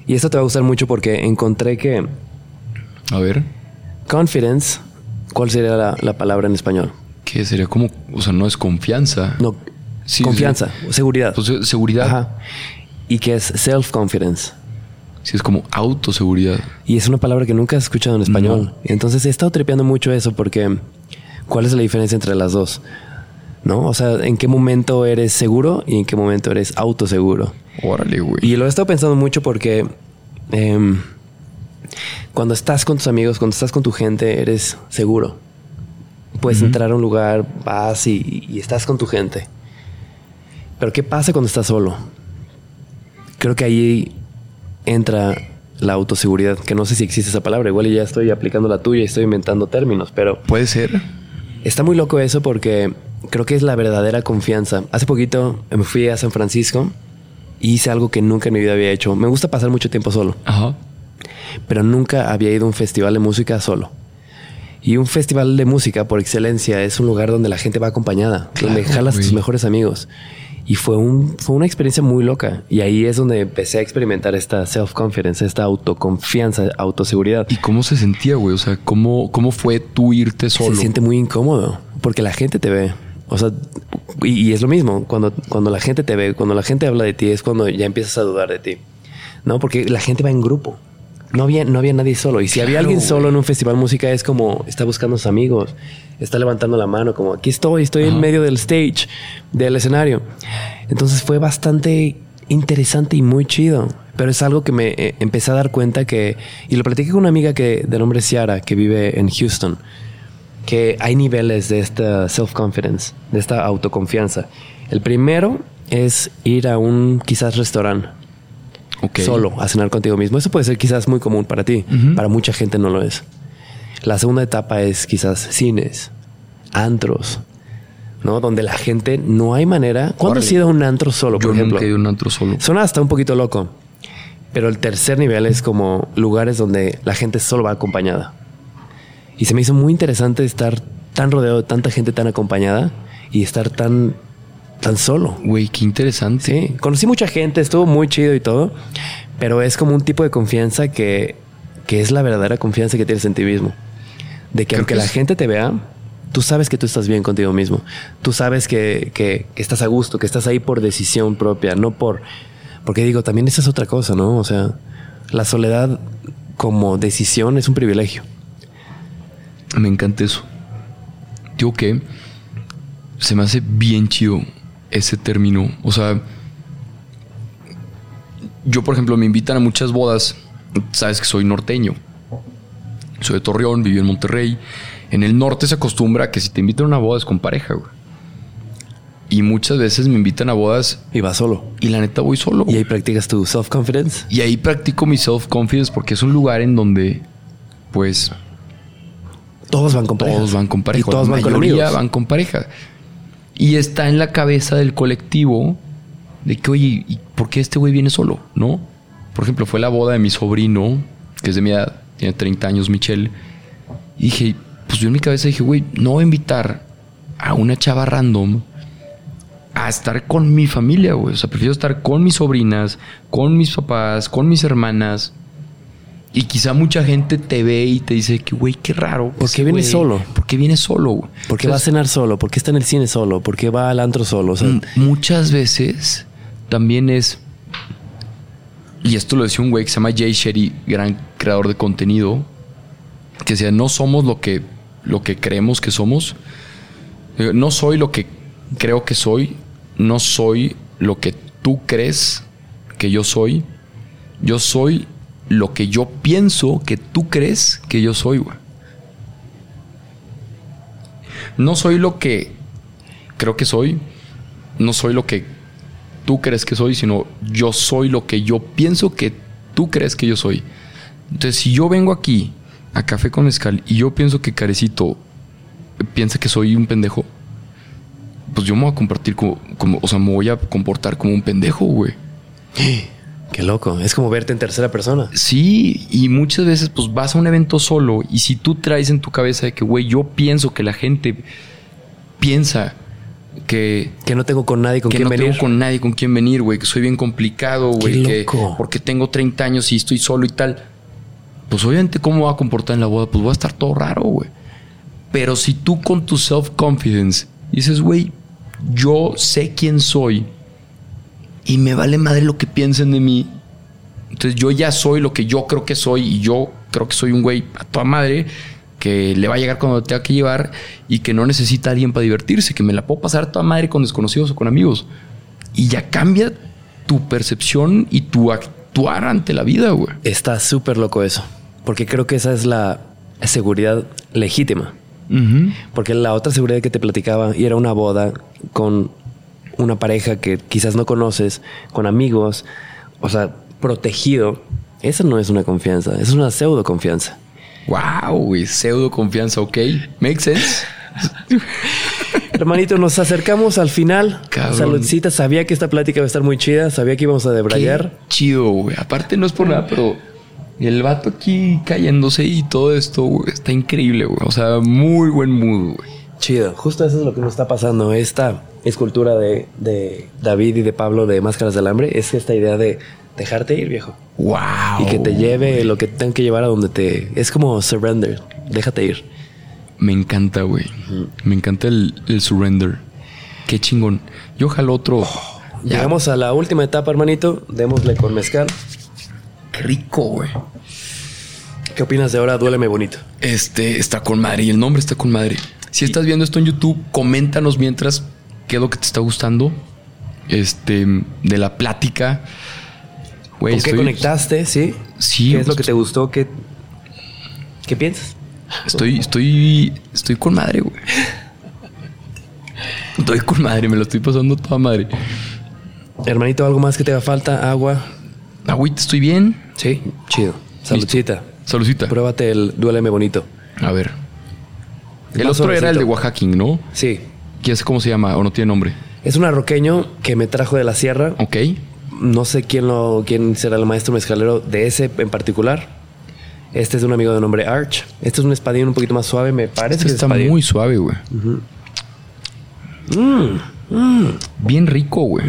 Y esto te va a gustar mucho porque encontré que... A ver. Confidence ¿Cuál sería la, palabra en español? Que sería como, o sea, no es confianza. No, confianza, seguridad. Pues, eh, seguridad. Ajá. Y que es self-confidence. Sí, es como autoseguridad. Y es una palabra que nunca has escuchado en español. Entonces he estado trepeando mucho eso porque ¿cuál es la diferencia entre las dos? ¿No? O sea, ¿en qué momento eres seguro y en qué momento eres autoseguro? Órale, güey. Y lo he estado pensando mucho porque em, cuando estás con tus amigos, cuando estás con tu gente, eres seguro. Puedes entrar a un lugar, vas y, estás con tu gente. Pero ¿qué pasa cuando estás solo? Creo que ahí entra la autoseguridad, que no sé si existe esa palabra, igual ya estoy aplicando la tuya y estoy inventando términos, pero... Puede ser. Está muy loco eso porque creo que es la verdadera confianza. Hace poquito me fui a San Francisco y hice algo que nunca en mi vida había hecho. Me gusta pasar mucho tiempo solo. Ajá pero nunca había ido a un festival de música solo. Y un festival de música, por excelencia, es un lugar donde la gente va acompañada, donde jalas a tus mejores amigos. Y fue, un, fue una experiencia muy loca. Y ahí es donde empecé a experimentar esta self-confidence, esta autoconfianza, autoseguridad. ¿Y cómo se sentía, güey? O sea, ¿cómo, ¿cómo fue tú irte solo? Se siente muy incómodo porque la gente te ve. O sea, y, es lo mismo. Cuando, cuando la gente te ve, cuando la gente habla de ti, es cuando ya empiezas a dudar de ti. No, porque la gente va en grupo. No había, no había nadie solo. Y si había alguien solo en un festival de música, es como está buscando a sus amigos, está levantando la mano, como aquí estoy, estoy en medio del stage, del escenario. Entonces fue bastante interesante y muy chido. Pero es algo que me eh, empecé a dar cuenta que, y lo platiqué con una amiga que, de nombre Ciara, que vive en Houston, que hay niveles de esta self-confidence, de esta autoconfianza. El primero es ir a un quizás restaurante solo a cenar contigo mismo. Eso puede ser quizás muy común para ti, para mucha gente no lo es. La segunda etapa es quizás cines, antros, ¿no? Donde la gente no hay manera. ¿Cuándo has ido a un antro solo, por Yo ejemplo? Nunca he ido a un antro solo. Suena hasta un poquito loco. Pero el tercer nivel es como lugares donde la gente solo va acompañada. Y se me hizo muy interesante estar tan rodeado de tanta gente tan acompañada y estar tan tan solo. Güey, qué interesante. Sí, conocí mucha gente, estuvo muy chido y todo, pero es como un tipo de confianza que, que es la verdadera confianza que tienes en ti mismo. De que aunque la gente te vea, tú sabes que tú estás bien contigo mismo. Tú sabes que, que, estás a gusto, que estás ahí por decisión propia, no por... Porque digo, también esa es otra cosa, ¿no? O sea, la soledad como decisión es un privilegio. Me encanta eso. Digo que se me hace bien chido ese término. O sea, yo, por ejemplo, me invitan a muchas bodas. Sabes que soy norteño. Soy de Torreón, viví en Monterrey. En el norte se acostumbra que si te invitan a una boda es con pareja, güey. Y muchas veces me invitan a bodas. Y vas solo. Y la neta voy solo. Y ahí practicas tu self-confidence. Y ahí practico mi self-confidence porque es un lugar en donde, pues. Todos van con pareja. Todos van con pareja. Y todos la van con mayoría amigos. van con pareja. Y está en la cabeza del colectivo de que, oye, ¿y por qué este güey viene solo? ¿No? Por ejemplo, fue la boda de mi sobrino, que es de mi edad, tiene 30 años, Michelle. Y dije, pues yo en mi cabeza dije, güey, no voy a invitar a una chava random a estar con mi familia, güey. O sea, prefiero estar con mis sobrinas, con mis papás, con mis hermanas. Y quizá mucha gente te ve y te dice que, güey, qué raro. ¿Por qué viene solo? ¿Por qué viene solo, güey? ¿Por qué va a cenar solo? ¿Por qué está en el cine solo? ¿Por qué va al antro solo? O sea, muchas veces también es. Y esto lo decía un güey que se llama Jay Sherry, gran creador de contenido, que decía: No somos lo que, lo que creemos que somos. No soy lo que creo que soy. No soy lo que tú crees que yo soy. Yo soy lo que yo pienso que tú crees que yo soy, güey. No soy lo que creo que soy. No soy lo que tú crees que soy, sino yo soy lo que yo pienso que tú crees que yo soy. Entonces, si yo vengo aquí a Café con Mezcal y yo pienso que Carecito piensa que soy un pendejo, pues yo me voy a compartir como, como o sea, me voy a comportar como un pendejo, güey. Qué loco. Es como verte en tercera persona. Sí, y muchas veces pues vas a un evento solo y si tú traes en tu cabeza de que, güey, yo pienso que la gente piensa que... Que no tengo con nadie con que quien no venir. tengo con nadie con quien venir, güey, que soy bien complicado, güey, que loco. porque tengo 30 años y estoy solo y tal. Pues obviamente, ¿cómo va a comportar en la boda? Pues va a estar todo raro, güey. Pero si tú con tu self-confidence dices, güey, yo sé quién soy y me vale madre lo que piensen de mí. Entonces yo ya soy lo que yo creo que soy y yo creo que soy un güey a toda madre que le va a llegar cuando tenga que llevar y que no necesita a alguien para divertirse, que me la puedo pasar a toda madre con desconocidos o con amigos. Y ya cambia tu percepción y tu actuar ante la vida, güey. Está súper loco eso. Porque creo que esa es la seguridad legítima. Porque la otra seguridad que te platicaba y era una boda con una pareja que quizás no conoces, con amigos, o sea, protegido. Esa no es una confianza, es una pseudo confianza. Wow, güey, pseudo confianza, ok. Makes sense. Hermanito, nos acercamos al final. Cabrón. Saludcita, sabía que esta plática iba a estar muy chida, sabía que íbamos a debrayar. Qué chido, güey. Aparte no es por nada, pero el vato aquí cayéndose y todo esto, güey, está increíble, güey. O sea, muy buen mood, güey. Chido. Justo eso es lo que nos está pasando. Esta escultura de, de David y de Pablo de Máscaras del Hambre es esta idea de dejarte ir, viejo. ¡Wow! Y que te lleve lo que tengan que llevar a donde te... Es como surrender. Déjate ir. Me encanta, güey. Me encanta el, el surrender. Qué chingón. Yo ojalá otro. Ya. Llegamos a la última etapa, hermanito. Démosle con mezcal. Qué rico, güey. ¿Qué opinas de ahora? Duéleme bonito. Este está con madre y el nombre está con madre. Si estás viendo esto en YouTube, coméntanos mientras qué es lo que te está gustando. Este, de la plática. Güey, ¿Con qué estoy- conectaste? ¿Sí? Sí, ¿Qué es lo que te gustó? ¿Qué, ¿Qué piensas? Estoy, estoy, estoy con madre, güey. Estoy con madre, me lo estoy pasando toda madre. Hermanito, ¿algo más que te haga falta? ¿Agua? Agüita, estoy bien. Sí, chido. Saludcita. Saludcita. Pruébate el Duéleme bonito. A ver. El otro era el de. Oaxaca, ¿no? Sí. ¿Quién sé cómo se llama o no tiene nombre? Es un arroqueño que me trajo de la sierra. Ok. No sé quién lo, quién será el maestro mezcalero de ese en particular. Este es de un amigo de nombre Arch. Este es un espadín un poquito más suave, me parece Este que es está espadín. muy suave, güey. Bien rico, güey.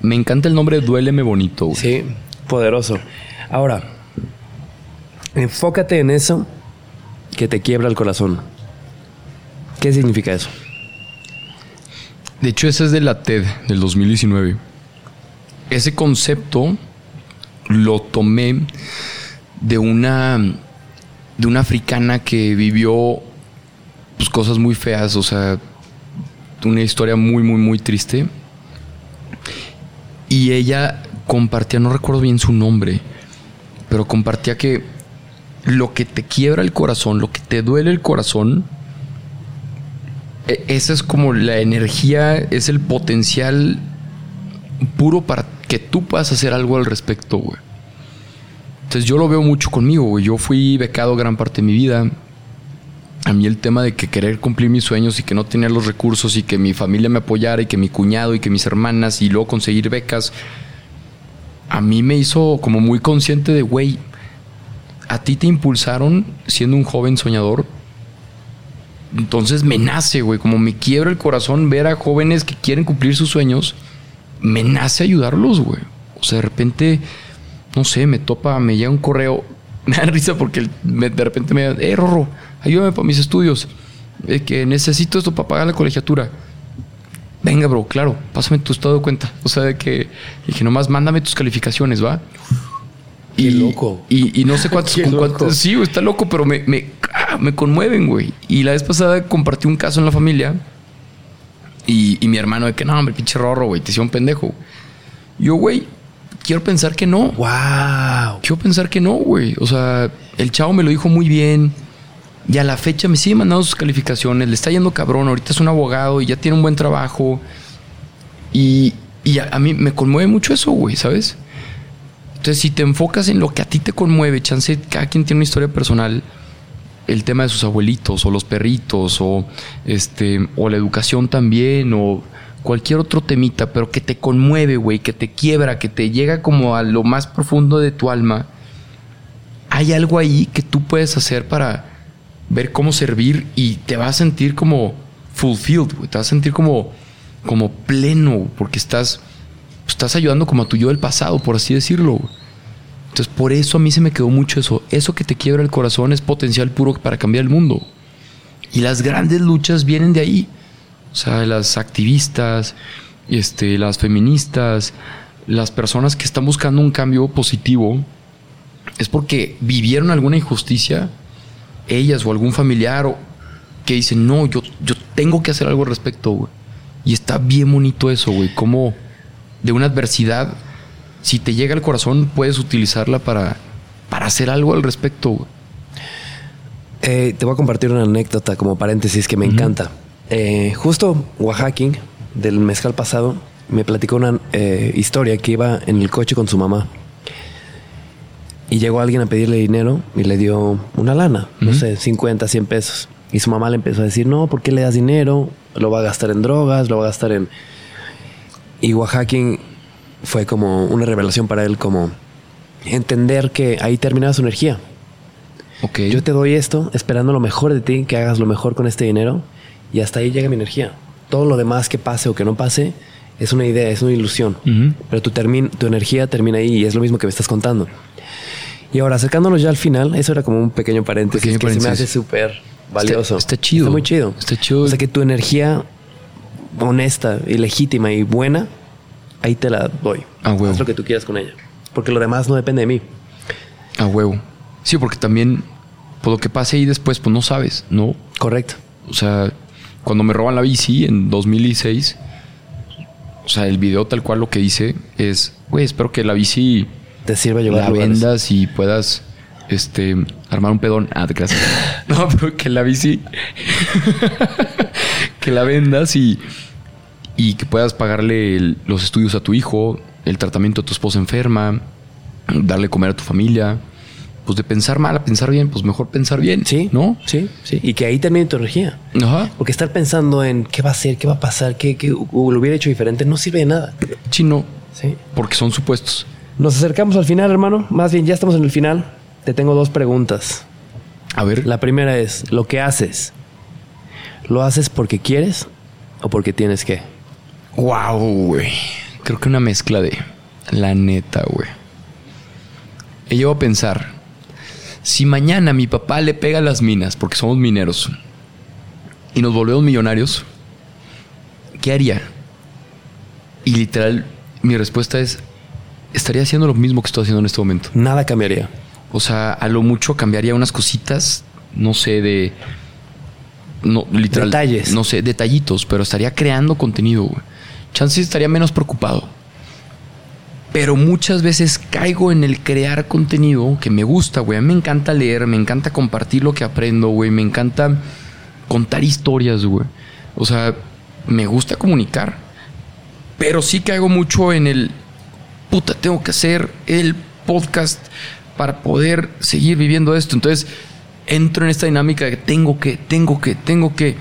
Me encanta el nombre Duéleme Bonito, güey. Sí, poderoso. Ahora, enfócate en eso que te quiebra el corazón. ¿Qué significa eso? De hecho, ese es de la TED del 2019. Ese concepto lo tomé de una de una africana que vivió pues, cosas muy feas, o sea, una historia muy, muy, muy triste. Y ella compartía, no recuerdo bien su nombre, pero compartía que lo que te quiebra el corazón, lo que te duele el corazón, esa es como la energía, es el potencial puro para que tú puedas hacer algo al respecto, güey. Entonces yo lo veo mucho conmigo, güey. Yo fui becado gran parte de mi vida. A mí el tema de que querer cumplir mis sueños y que no tener los recursos y que mi familia me apoyara y que mi cuñado y que mis hermanas y luego conseguir becas, a mí me hizo como muy consciente de, güey, a ti te impulsaron siendo un joven soñador. Entonces me nace, güey, como me quiebra el corazón ver a jóvenes que quieren cumplir sus sueños, me nace ayudarlos, güey. O sea, de repente, no sé, me topa, me llega un correo, me da risa porque me- de repente me da, eh, ayúdame para mis estudios, eh, que necesito esto para pagar la colegiatura. Venga, bro, claro, pásame tu estado de cuenta. O sea, de que dije, nomás mándame tus calificaciones, ¿va? Qué loco. Y, y no sé cuántos, con cuántos- Sí, está loco, pero me, me, ah, me conmueven, güey. Y la vez pasada compartí un caso en la familia. Y, y mi hermano de que no, hombre, pinche rorro, güey, te hicieron pendejo. Yo, güey, quiero pensar que no. ¡Wow! Quiero pensar que no, güey. O sea, el chavo me lo dijo muy bien. Y a la fecha me sigue mandando sus calificaciones. Le está yendo cabrón. Ahorita es un abogado y ya tiene un buen trabajo. Y, y a, a mí me conmueve mucho eso, güey, ¿sabes? Entonces, si te enfocas en lo que a ti te conmueve, chance, cada quien tiene una historia personal. El tema de sus abuelitos o los perritos o este o la educación también o cualquier otro temita, pero que te conmueve, güey, que te quiebra, que te llega como a lo más profundo de tu alma. Hay algo ahí que tú puedes hacer para ver cómo servir y te vas a sentir como fulfilled, güey. Te vas a sentir como, como pleno, porque estás, estás ayudando como a tu yo del pasado, por así decirlo. Entonces, por eso a mí se me quedó mucho eso. Eso que te quiebra el corazón es potencial puro para cambiar el mundo. Y las grandes luchas vienen de ahí. O sea, las activistas, este, las feministas, las personas que están buscando un cambio positivo, es porque vivieron alguna injusticia, ellas o algún familiar, o que dicen, no, yo, yo tengo que hacer algo al respecto, güey. Y está bien bonito eso, güey. Como de una adversidad, si te llega al corazón, puedes utilizarla para, para hacer algo al respecto. Eh, te voy a compartir una anécdota como paréntesis que me encanta. Eh, justo Oaxaca, del mezcal pasado, me platicó una eh, historia que iba en el coche con su mamá. Y llegó alguien a pedirle dinero y le dio una lana, no sé, 50, 100 pesos. Y su mamá le empezó a decir, no, ¿por qué le das dinero? Lo va a gastar en drogas, lo va a gastar en... Y Oaxaca fue como una revelación para él, como entender que ahí terminaba su energía. Ok. Yo te doy esto esperando lo mejor de ti, que hagas lo mejor con este dinero y hasta ahí llega mi energía. Todo lo demás que pase o que no pase es una idea, es una ilusión. Ujú. Pero tu, tu energía termina ahí y es lo mismo que me estás contando. Y ahora, acercándonos ya al final, eso era como un pequeño paréntesis Pequeño que se me hace súper valioso. está chido. Está muy chido. Está chido. O sea, que tu energía honesta y legítima y buena, ahí te la doy. Ah, huevo. Haz lo que tú quieras con ella. Porque lo demás no depende de mí. A huevo. Sí, porque también, pues lo que pase ahí después, pues no sabes, ¿no? Correcto. O sea, cuando me roban la bici en 2016, o sea, el video tal cual lo que dice es, güey, espero que la bici Te sirve llevar la lugares. vendas y puedas este armar un pedón. Ah, creas. No, pero que la bici que la vendas y y que puedas pagarle el- los estudios a tu hijo, el tratamiento a tu esposa enferma, darle comer a tu familia. Pues de pensar mal a pensar bien, pues mejor pensar bien, Sí, ¿no? Sí, sí. Y que ahí termine tu energía. Ajá. Porque estar pensando en qué va a ser, qué va a pasar, qué, qué lo hubiera hecho diferente, no sirve de nada. Chino, Sí. porque son supuestos. Nos acercamos al final, hermano. Más bien, ya estamos en el final. Te tengo dos preguntas. A ver, La primera es, ¿lo que haces, lo haces porque quieres o porque tienes que? Wow, güey. Creo que una mezcla de la neta, güey. He llegado a pensar, si mañana mi papá le pega a las minas, porque somos mineros, y nos volvemos millonarios, ¿qué haría? Y literal, mi respuesta es, estaría haciendo lo mismo que estoy haciendo en este momento. Nada cambiaría. O sea, a lo mucho cambiaría unas cositas, no sé, de. No, literal. Detalles. No sé, detallitos, pero estaría creando contenido, güey. Chance estaría menos preocupado. Pero muchas veces caigo en el crear contenido que me gusta, güey. A mí me encanta leer, me encanta compartir lo que aprendo, güey. Me encanta contar historias, güey. O sea, me gusta comunicar. Pero sí caigo mucho en el puta, tengo que hacer el podcast para poder seguir viviendo esto. Entonces, entro en esta dinámica de tengo que, tengo que, tengo que.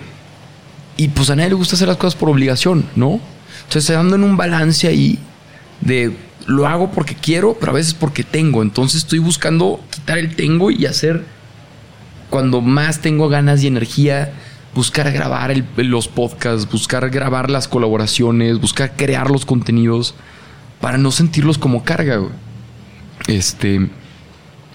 Y pues a nadie le gusta hacer las cosas por obligación, ¿no? Entonces, ando en un balance ahí de lo hago porque quiero, pero a veces porque tengo. Entonces, estoy buscando quitar el tengo y hacer cuando más tengo ganas y energía, buscar grabar el- los podcasts, buscar grabar las colaboraciones, buscar crear los contenidos para no sentirlos como carga, güey. Este,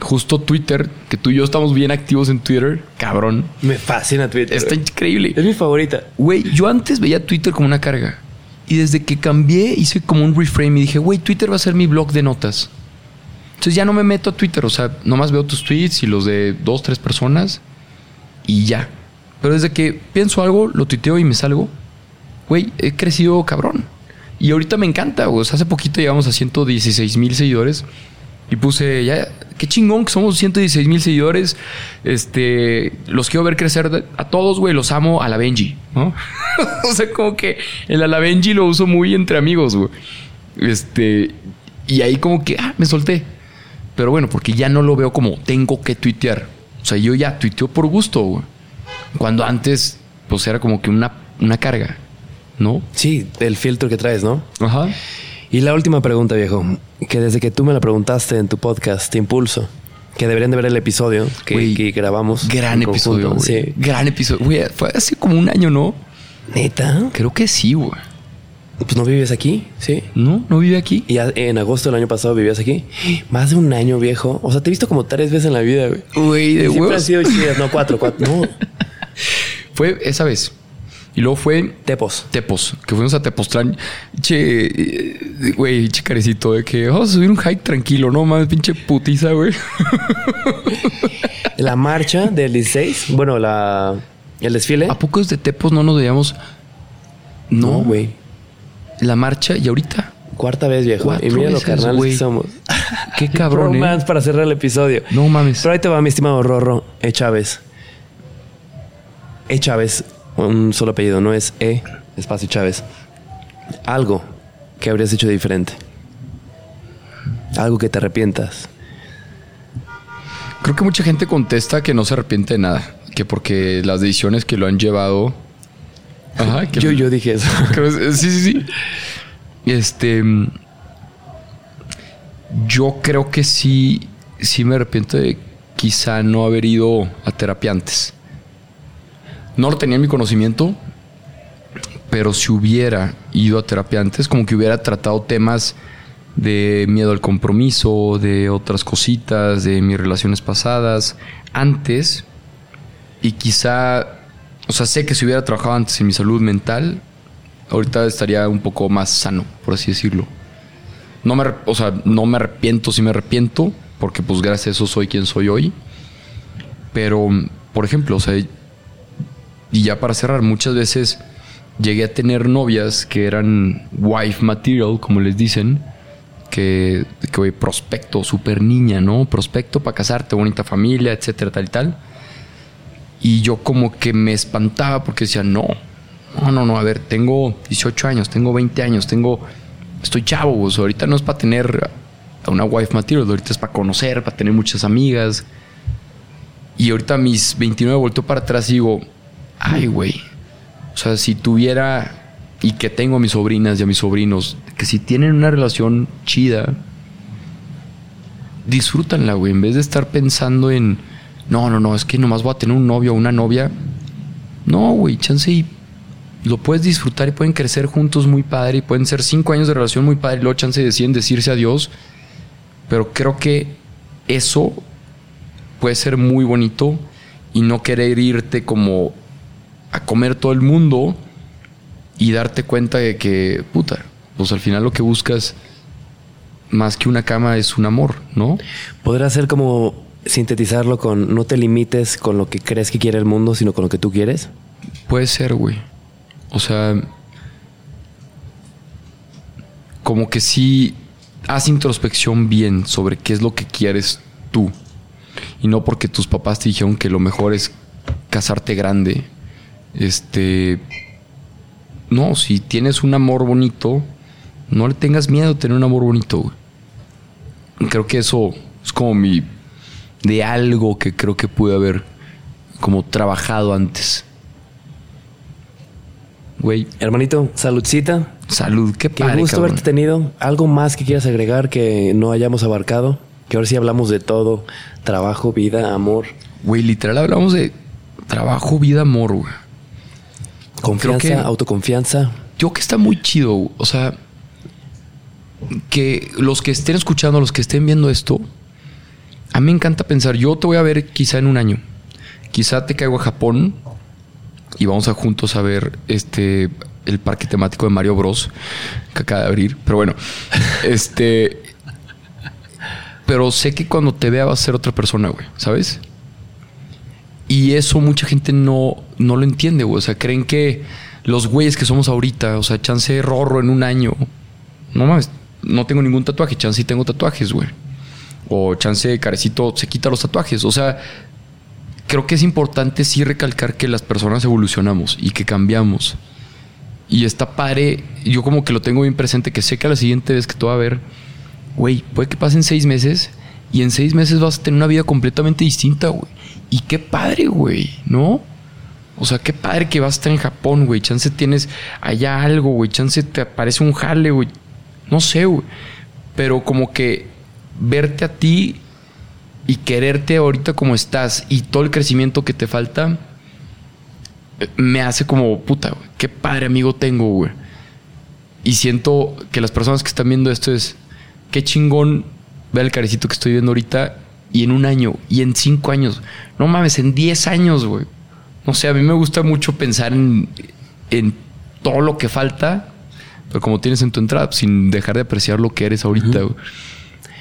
justo Twitter, que tú y yo estamos bien activos en Twitter, cabrón. Me fascina Twitter. Está increíble. Es mi favorita. Güey, yo antes veía Twitter como una carga. Y desde que cambié, hice como un reframe y dije, güey, Twitter va a ser mi blog de notas. Entonces ya no me meto a Twitter, o sea, nomás veo tus tweets y los de dos, tres personas y ya. Pero desde que pienso algo, lo tuiteo y me salgo, güey, he crecido cabrón. Y ahorita me encanta. O sea, hace poquito llegamos a 116 mil seguidores y puse, ya, qué chingón que somos 116 mil seguidores. Este, los quiero ver crecer a todos, güey. Los amo a la Benji, ¿no? o sea, como que el a la Benji lo uso muy entre amigos, güey. Este, y ahí como que, ah, me solté. Pero bueno, porque ya no lo veo como tengo que tuitear. O sea, yo ya tuiteo por gusto, güey. Cuando antes, pues era como que una, una carga, ¿no? Sí, el filtro que traes, ¿no? Ajá. Y la última pregunta, viejo, que desde que tú me la preguntaste en tu podcast, Te Impulso, que deberían de ver el episodio que, grabamos. Gran episodio, güey. Sí. Gran episodio. Güey, fue hace como un año, ¿no? Neta, Creo que sí, güey. pues no vives aquí, sí. ¿No? ¿No vive aquí? Y en agosto del año pasado vivías aquí. Más de un año, viejo. O sea, te he visto como tres veces en la vida, güey. Güey, de siempre han huevos. sido chidas. No, cuatro, cuatro. No, Fue esa vez. Y luego fue tepos. Tepos, que fuimos a Tepoztlán. Che, eh, güey, che carecito, de que vamos a subir un hike tranquilo, no mames, pinche putiza, güey. La marcha del 16, bueno, la, el desfile. ¿A poco desde Tepos no nos veíamos? No, güey. La marcha y ahorita. Cuarta vez, viejo. Cuatro y mira lo carnales güey. que somos. Qué cabrón, ¿eh? Para cerrar el episodio. No mames. Pero ahí te va, mi estimado Rorro. E. Chávez. E. Chávez. Un solo apellido. No es E. Espacio Chávez. Algo que habrías hecho diferente. Algo que te arrepientas. Creo que mucha gente contesta que no se arrepiente de nada. Que porque las decisiones que lo han llevado. Ajá, que Yo, yo dije eso. Creo- Sí, sí, sí. Este. Yo creo que sí. Sí me arrepiento de quizá no haber ido a terapia antes. No lo tenía en mi conocimiento. pero si hubiera ido a terapia antes, como que hubiera tratado temas de miedo al compromiso, de otras cositas, de mis relaciones pasadas, antes, y quizá, o sea, sé que si hubiera trabajado antes en mi salud mental, ahorita estaría un poco más sano, por así decirlo. No me, o sea, no me arrepiento si me arrepiento, porque pues gracias a eso soy quien soy hoy. Pero, por ejemplo, o sea, y ya para cerrar, muchas veces llegué a tener novias que eran wife material, como les dicen, que, que prospecto, super niña, ¿no? Prospecto para casarte, bonita familia, etcétera, tal y tal. Y yo como que me espantaba porque decía, no, no, no, no, a ver, tengo 18 años, tengo 20 años, tengo, estoy chavo, ahorita no es para tener a una wife material, ahorita es para conocer, para tener muchas amigas. Y ahorita mis 29 volteo para atrás y digo, ay, güey, o sea, si tuviera y que tengo a mis sobrinas y a mis sobrinos, que si tienen una relación chida, disfrútanla, güey, en vez de estar pensando en, no, no, no, es que nomás voy a tener un novio o una novia. No, güey, chance y lo puedes disfrutar y pueden crecer juntos muy padre y pueden ser cinco años de relación muy padre y luego chance deciden decirse adiós. Pero creo que eso puede ser muy bonito y no querer irte como a comer todo el mundo y darte cuenta de que, puta, pues al final lo que buscas más que una cama es un amor, ¿no? Podrá ser como sintetizarlo con no te limites con lo que crees que quiere el mundo, sino con lo que tú quieres. Puede ser, güey. O sea, como que sí haz introspección bien sobre qué es lo que quieres tú. Y no porque tus papás te dijeron que lo mejor es casarte grande. Este, no, si tienes un amor bonito, no le tengas miedo a tener un amor bonito. Creo que eso es como mi. de algo que creo que pude haber como trabajado antes. Güey. Hermanito, saludcita. Salud, qué padre. Qué gusto haberte tenido. ¿Algo más que quieras agregar que no hayamos abarcado? Que ahora sí hablamos de todo: trabajo, vida, amor. Güey, literal hablamos de trabajo, vida, amor, güey. Confianza, autoconfianza. Yo que está muy chido. O sea, que los que estén escuchando, los que estén viendo esto, a mí me encanta pensar, yo te voy a ver quizá en un año. Quizá te caigo a Japón y vamos a juntos a ver este el parque temático de Mario Bros que acaba de abrir. Pero bueno, este. Pero sé que cuando te vea va a ser otra persona, güey, ¿sabes? Y eso mucha gente no, no lo entiende, güey. O sea, creen que los güeyes que somos ahorita, o sea, chance rorro en un año. No mames, no tengo ningún tatuaje, chance y tengo tatuajes, güey. O chance carecito se quita los tatuajes. O sea, creo que es importante sí recalcar que las personas evolucionamos y que cambiamos. Y está padre, yo como que lo tengo bien presente, que sé que a la siguiente vez que te va a ver, güey, puede que pasen seis meses y en seis meses vas a tener una vida completamente distinta, güey. Y qué padre, güey, ¿no? O sea, qué padre que vas a estar en Japón, güey. Chance tienes allá algo, güey. Chance te aparece un jale, güey. No sé, güey. Pero como que verte a ti y quererte ahorita como estás y todo el crecimiento que te falta, me hace como, puta, güey. Qué padre amigo tengo, güey. Y siento que las personas que están viendo esto es, qué chingón ver el carecito que estoy viendo ahorita y en un año y en cinco años. No mames, en diez años, güey. No sé, a mí me gusta mucho pensar en, en todo lo que falta, pero como tienes en tu entrada, sin dejar de apreciar lo que eres ahorita, güey.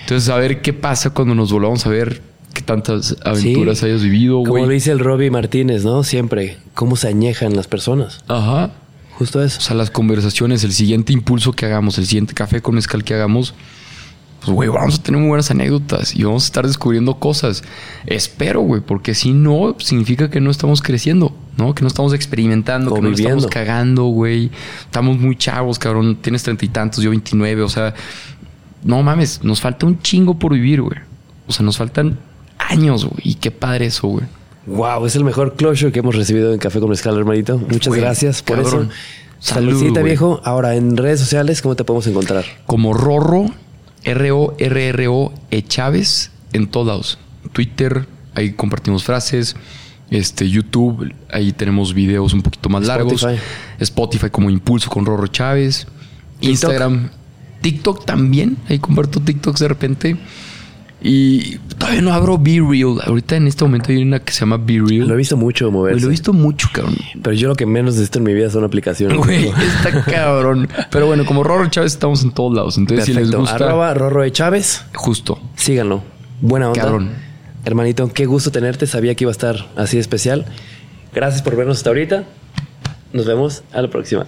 Entonces, a ver qué pasa cuando nos volvamos a ver qué tantas aventuras hayas vivido, güey. Como lo dice el Robbie Martínez, ¿no? Siempre, cómo se añejan las personas. Ajá. Justo eso. O sea, las conversaciones, el siguiente impulso que hagamos, el siguiente café con mezcal que hagamos, pues, güey, vamos a tener muy buenas anécdotas y vamos a estar descubriendo cosas. Espero, güey, porque si no, significa que no estamos creciendo, ¿no? Que no estamos experimentando, que no estamos cagando, güey. Estamos muy chavos, cabrón. Tienes treinta y tantos, yo veintinueve, o sea, no mames, nos falta un chingo por vivir, güey. O sea, nos faltan años, güey. Y qué padre eso, güey. Wow, es el mejor closure que hemos recibido en Café con Mezcal, hermanito. Muchas gracias por eso. Saludcita, viejo. Ahora, en redes sociales, ¿cómo te podemos encontrar? Como Rorro, R-O-R-R-O, E Chávez, en todos lados. Twitter, ahí compartimos frases. Este, YouTube, ahí tenemos videos un poquito más largos. Spotify. Spotify como Impulso con Rorro Chávez. TikTok. Instagram. TikTok también. Ahí comparto TikToks de repente. Y todavía no abro Be Real. Ahorita en este momento hay una que se llama Be Real. Lo he visto mucho moverse. lo he visto mucho, cabrón. Pero yo lo que menos necesito en mi vida son aplicaciones. Güey, está cabrón. Pero bueno, como Rorro Chávez estamos en todos lados. Entonces, si les gusta, Arroba Rorro de Chávez. justo. Síganlo. Buena onda. Cabrón. Hermanito, qué gusto tenerte. Sabía que iba a estar así de especial. Gracias por vernos hasta ahorita. Nos vemos a la próxima.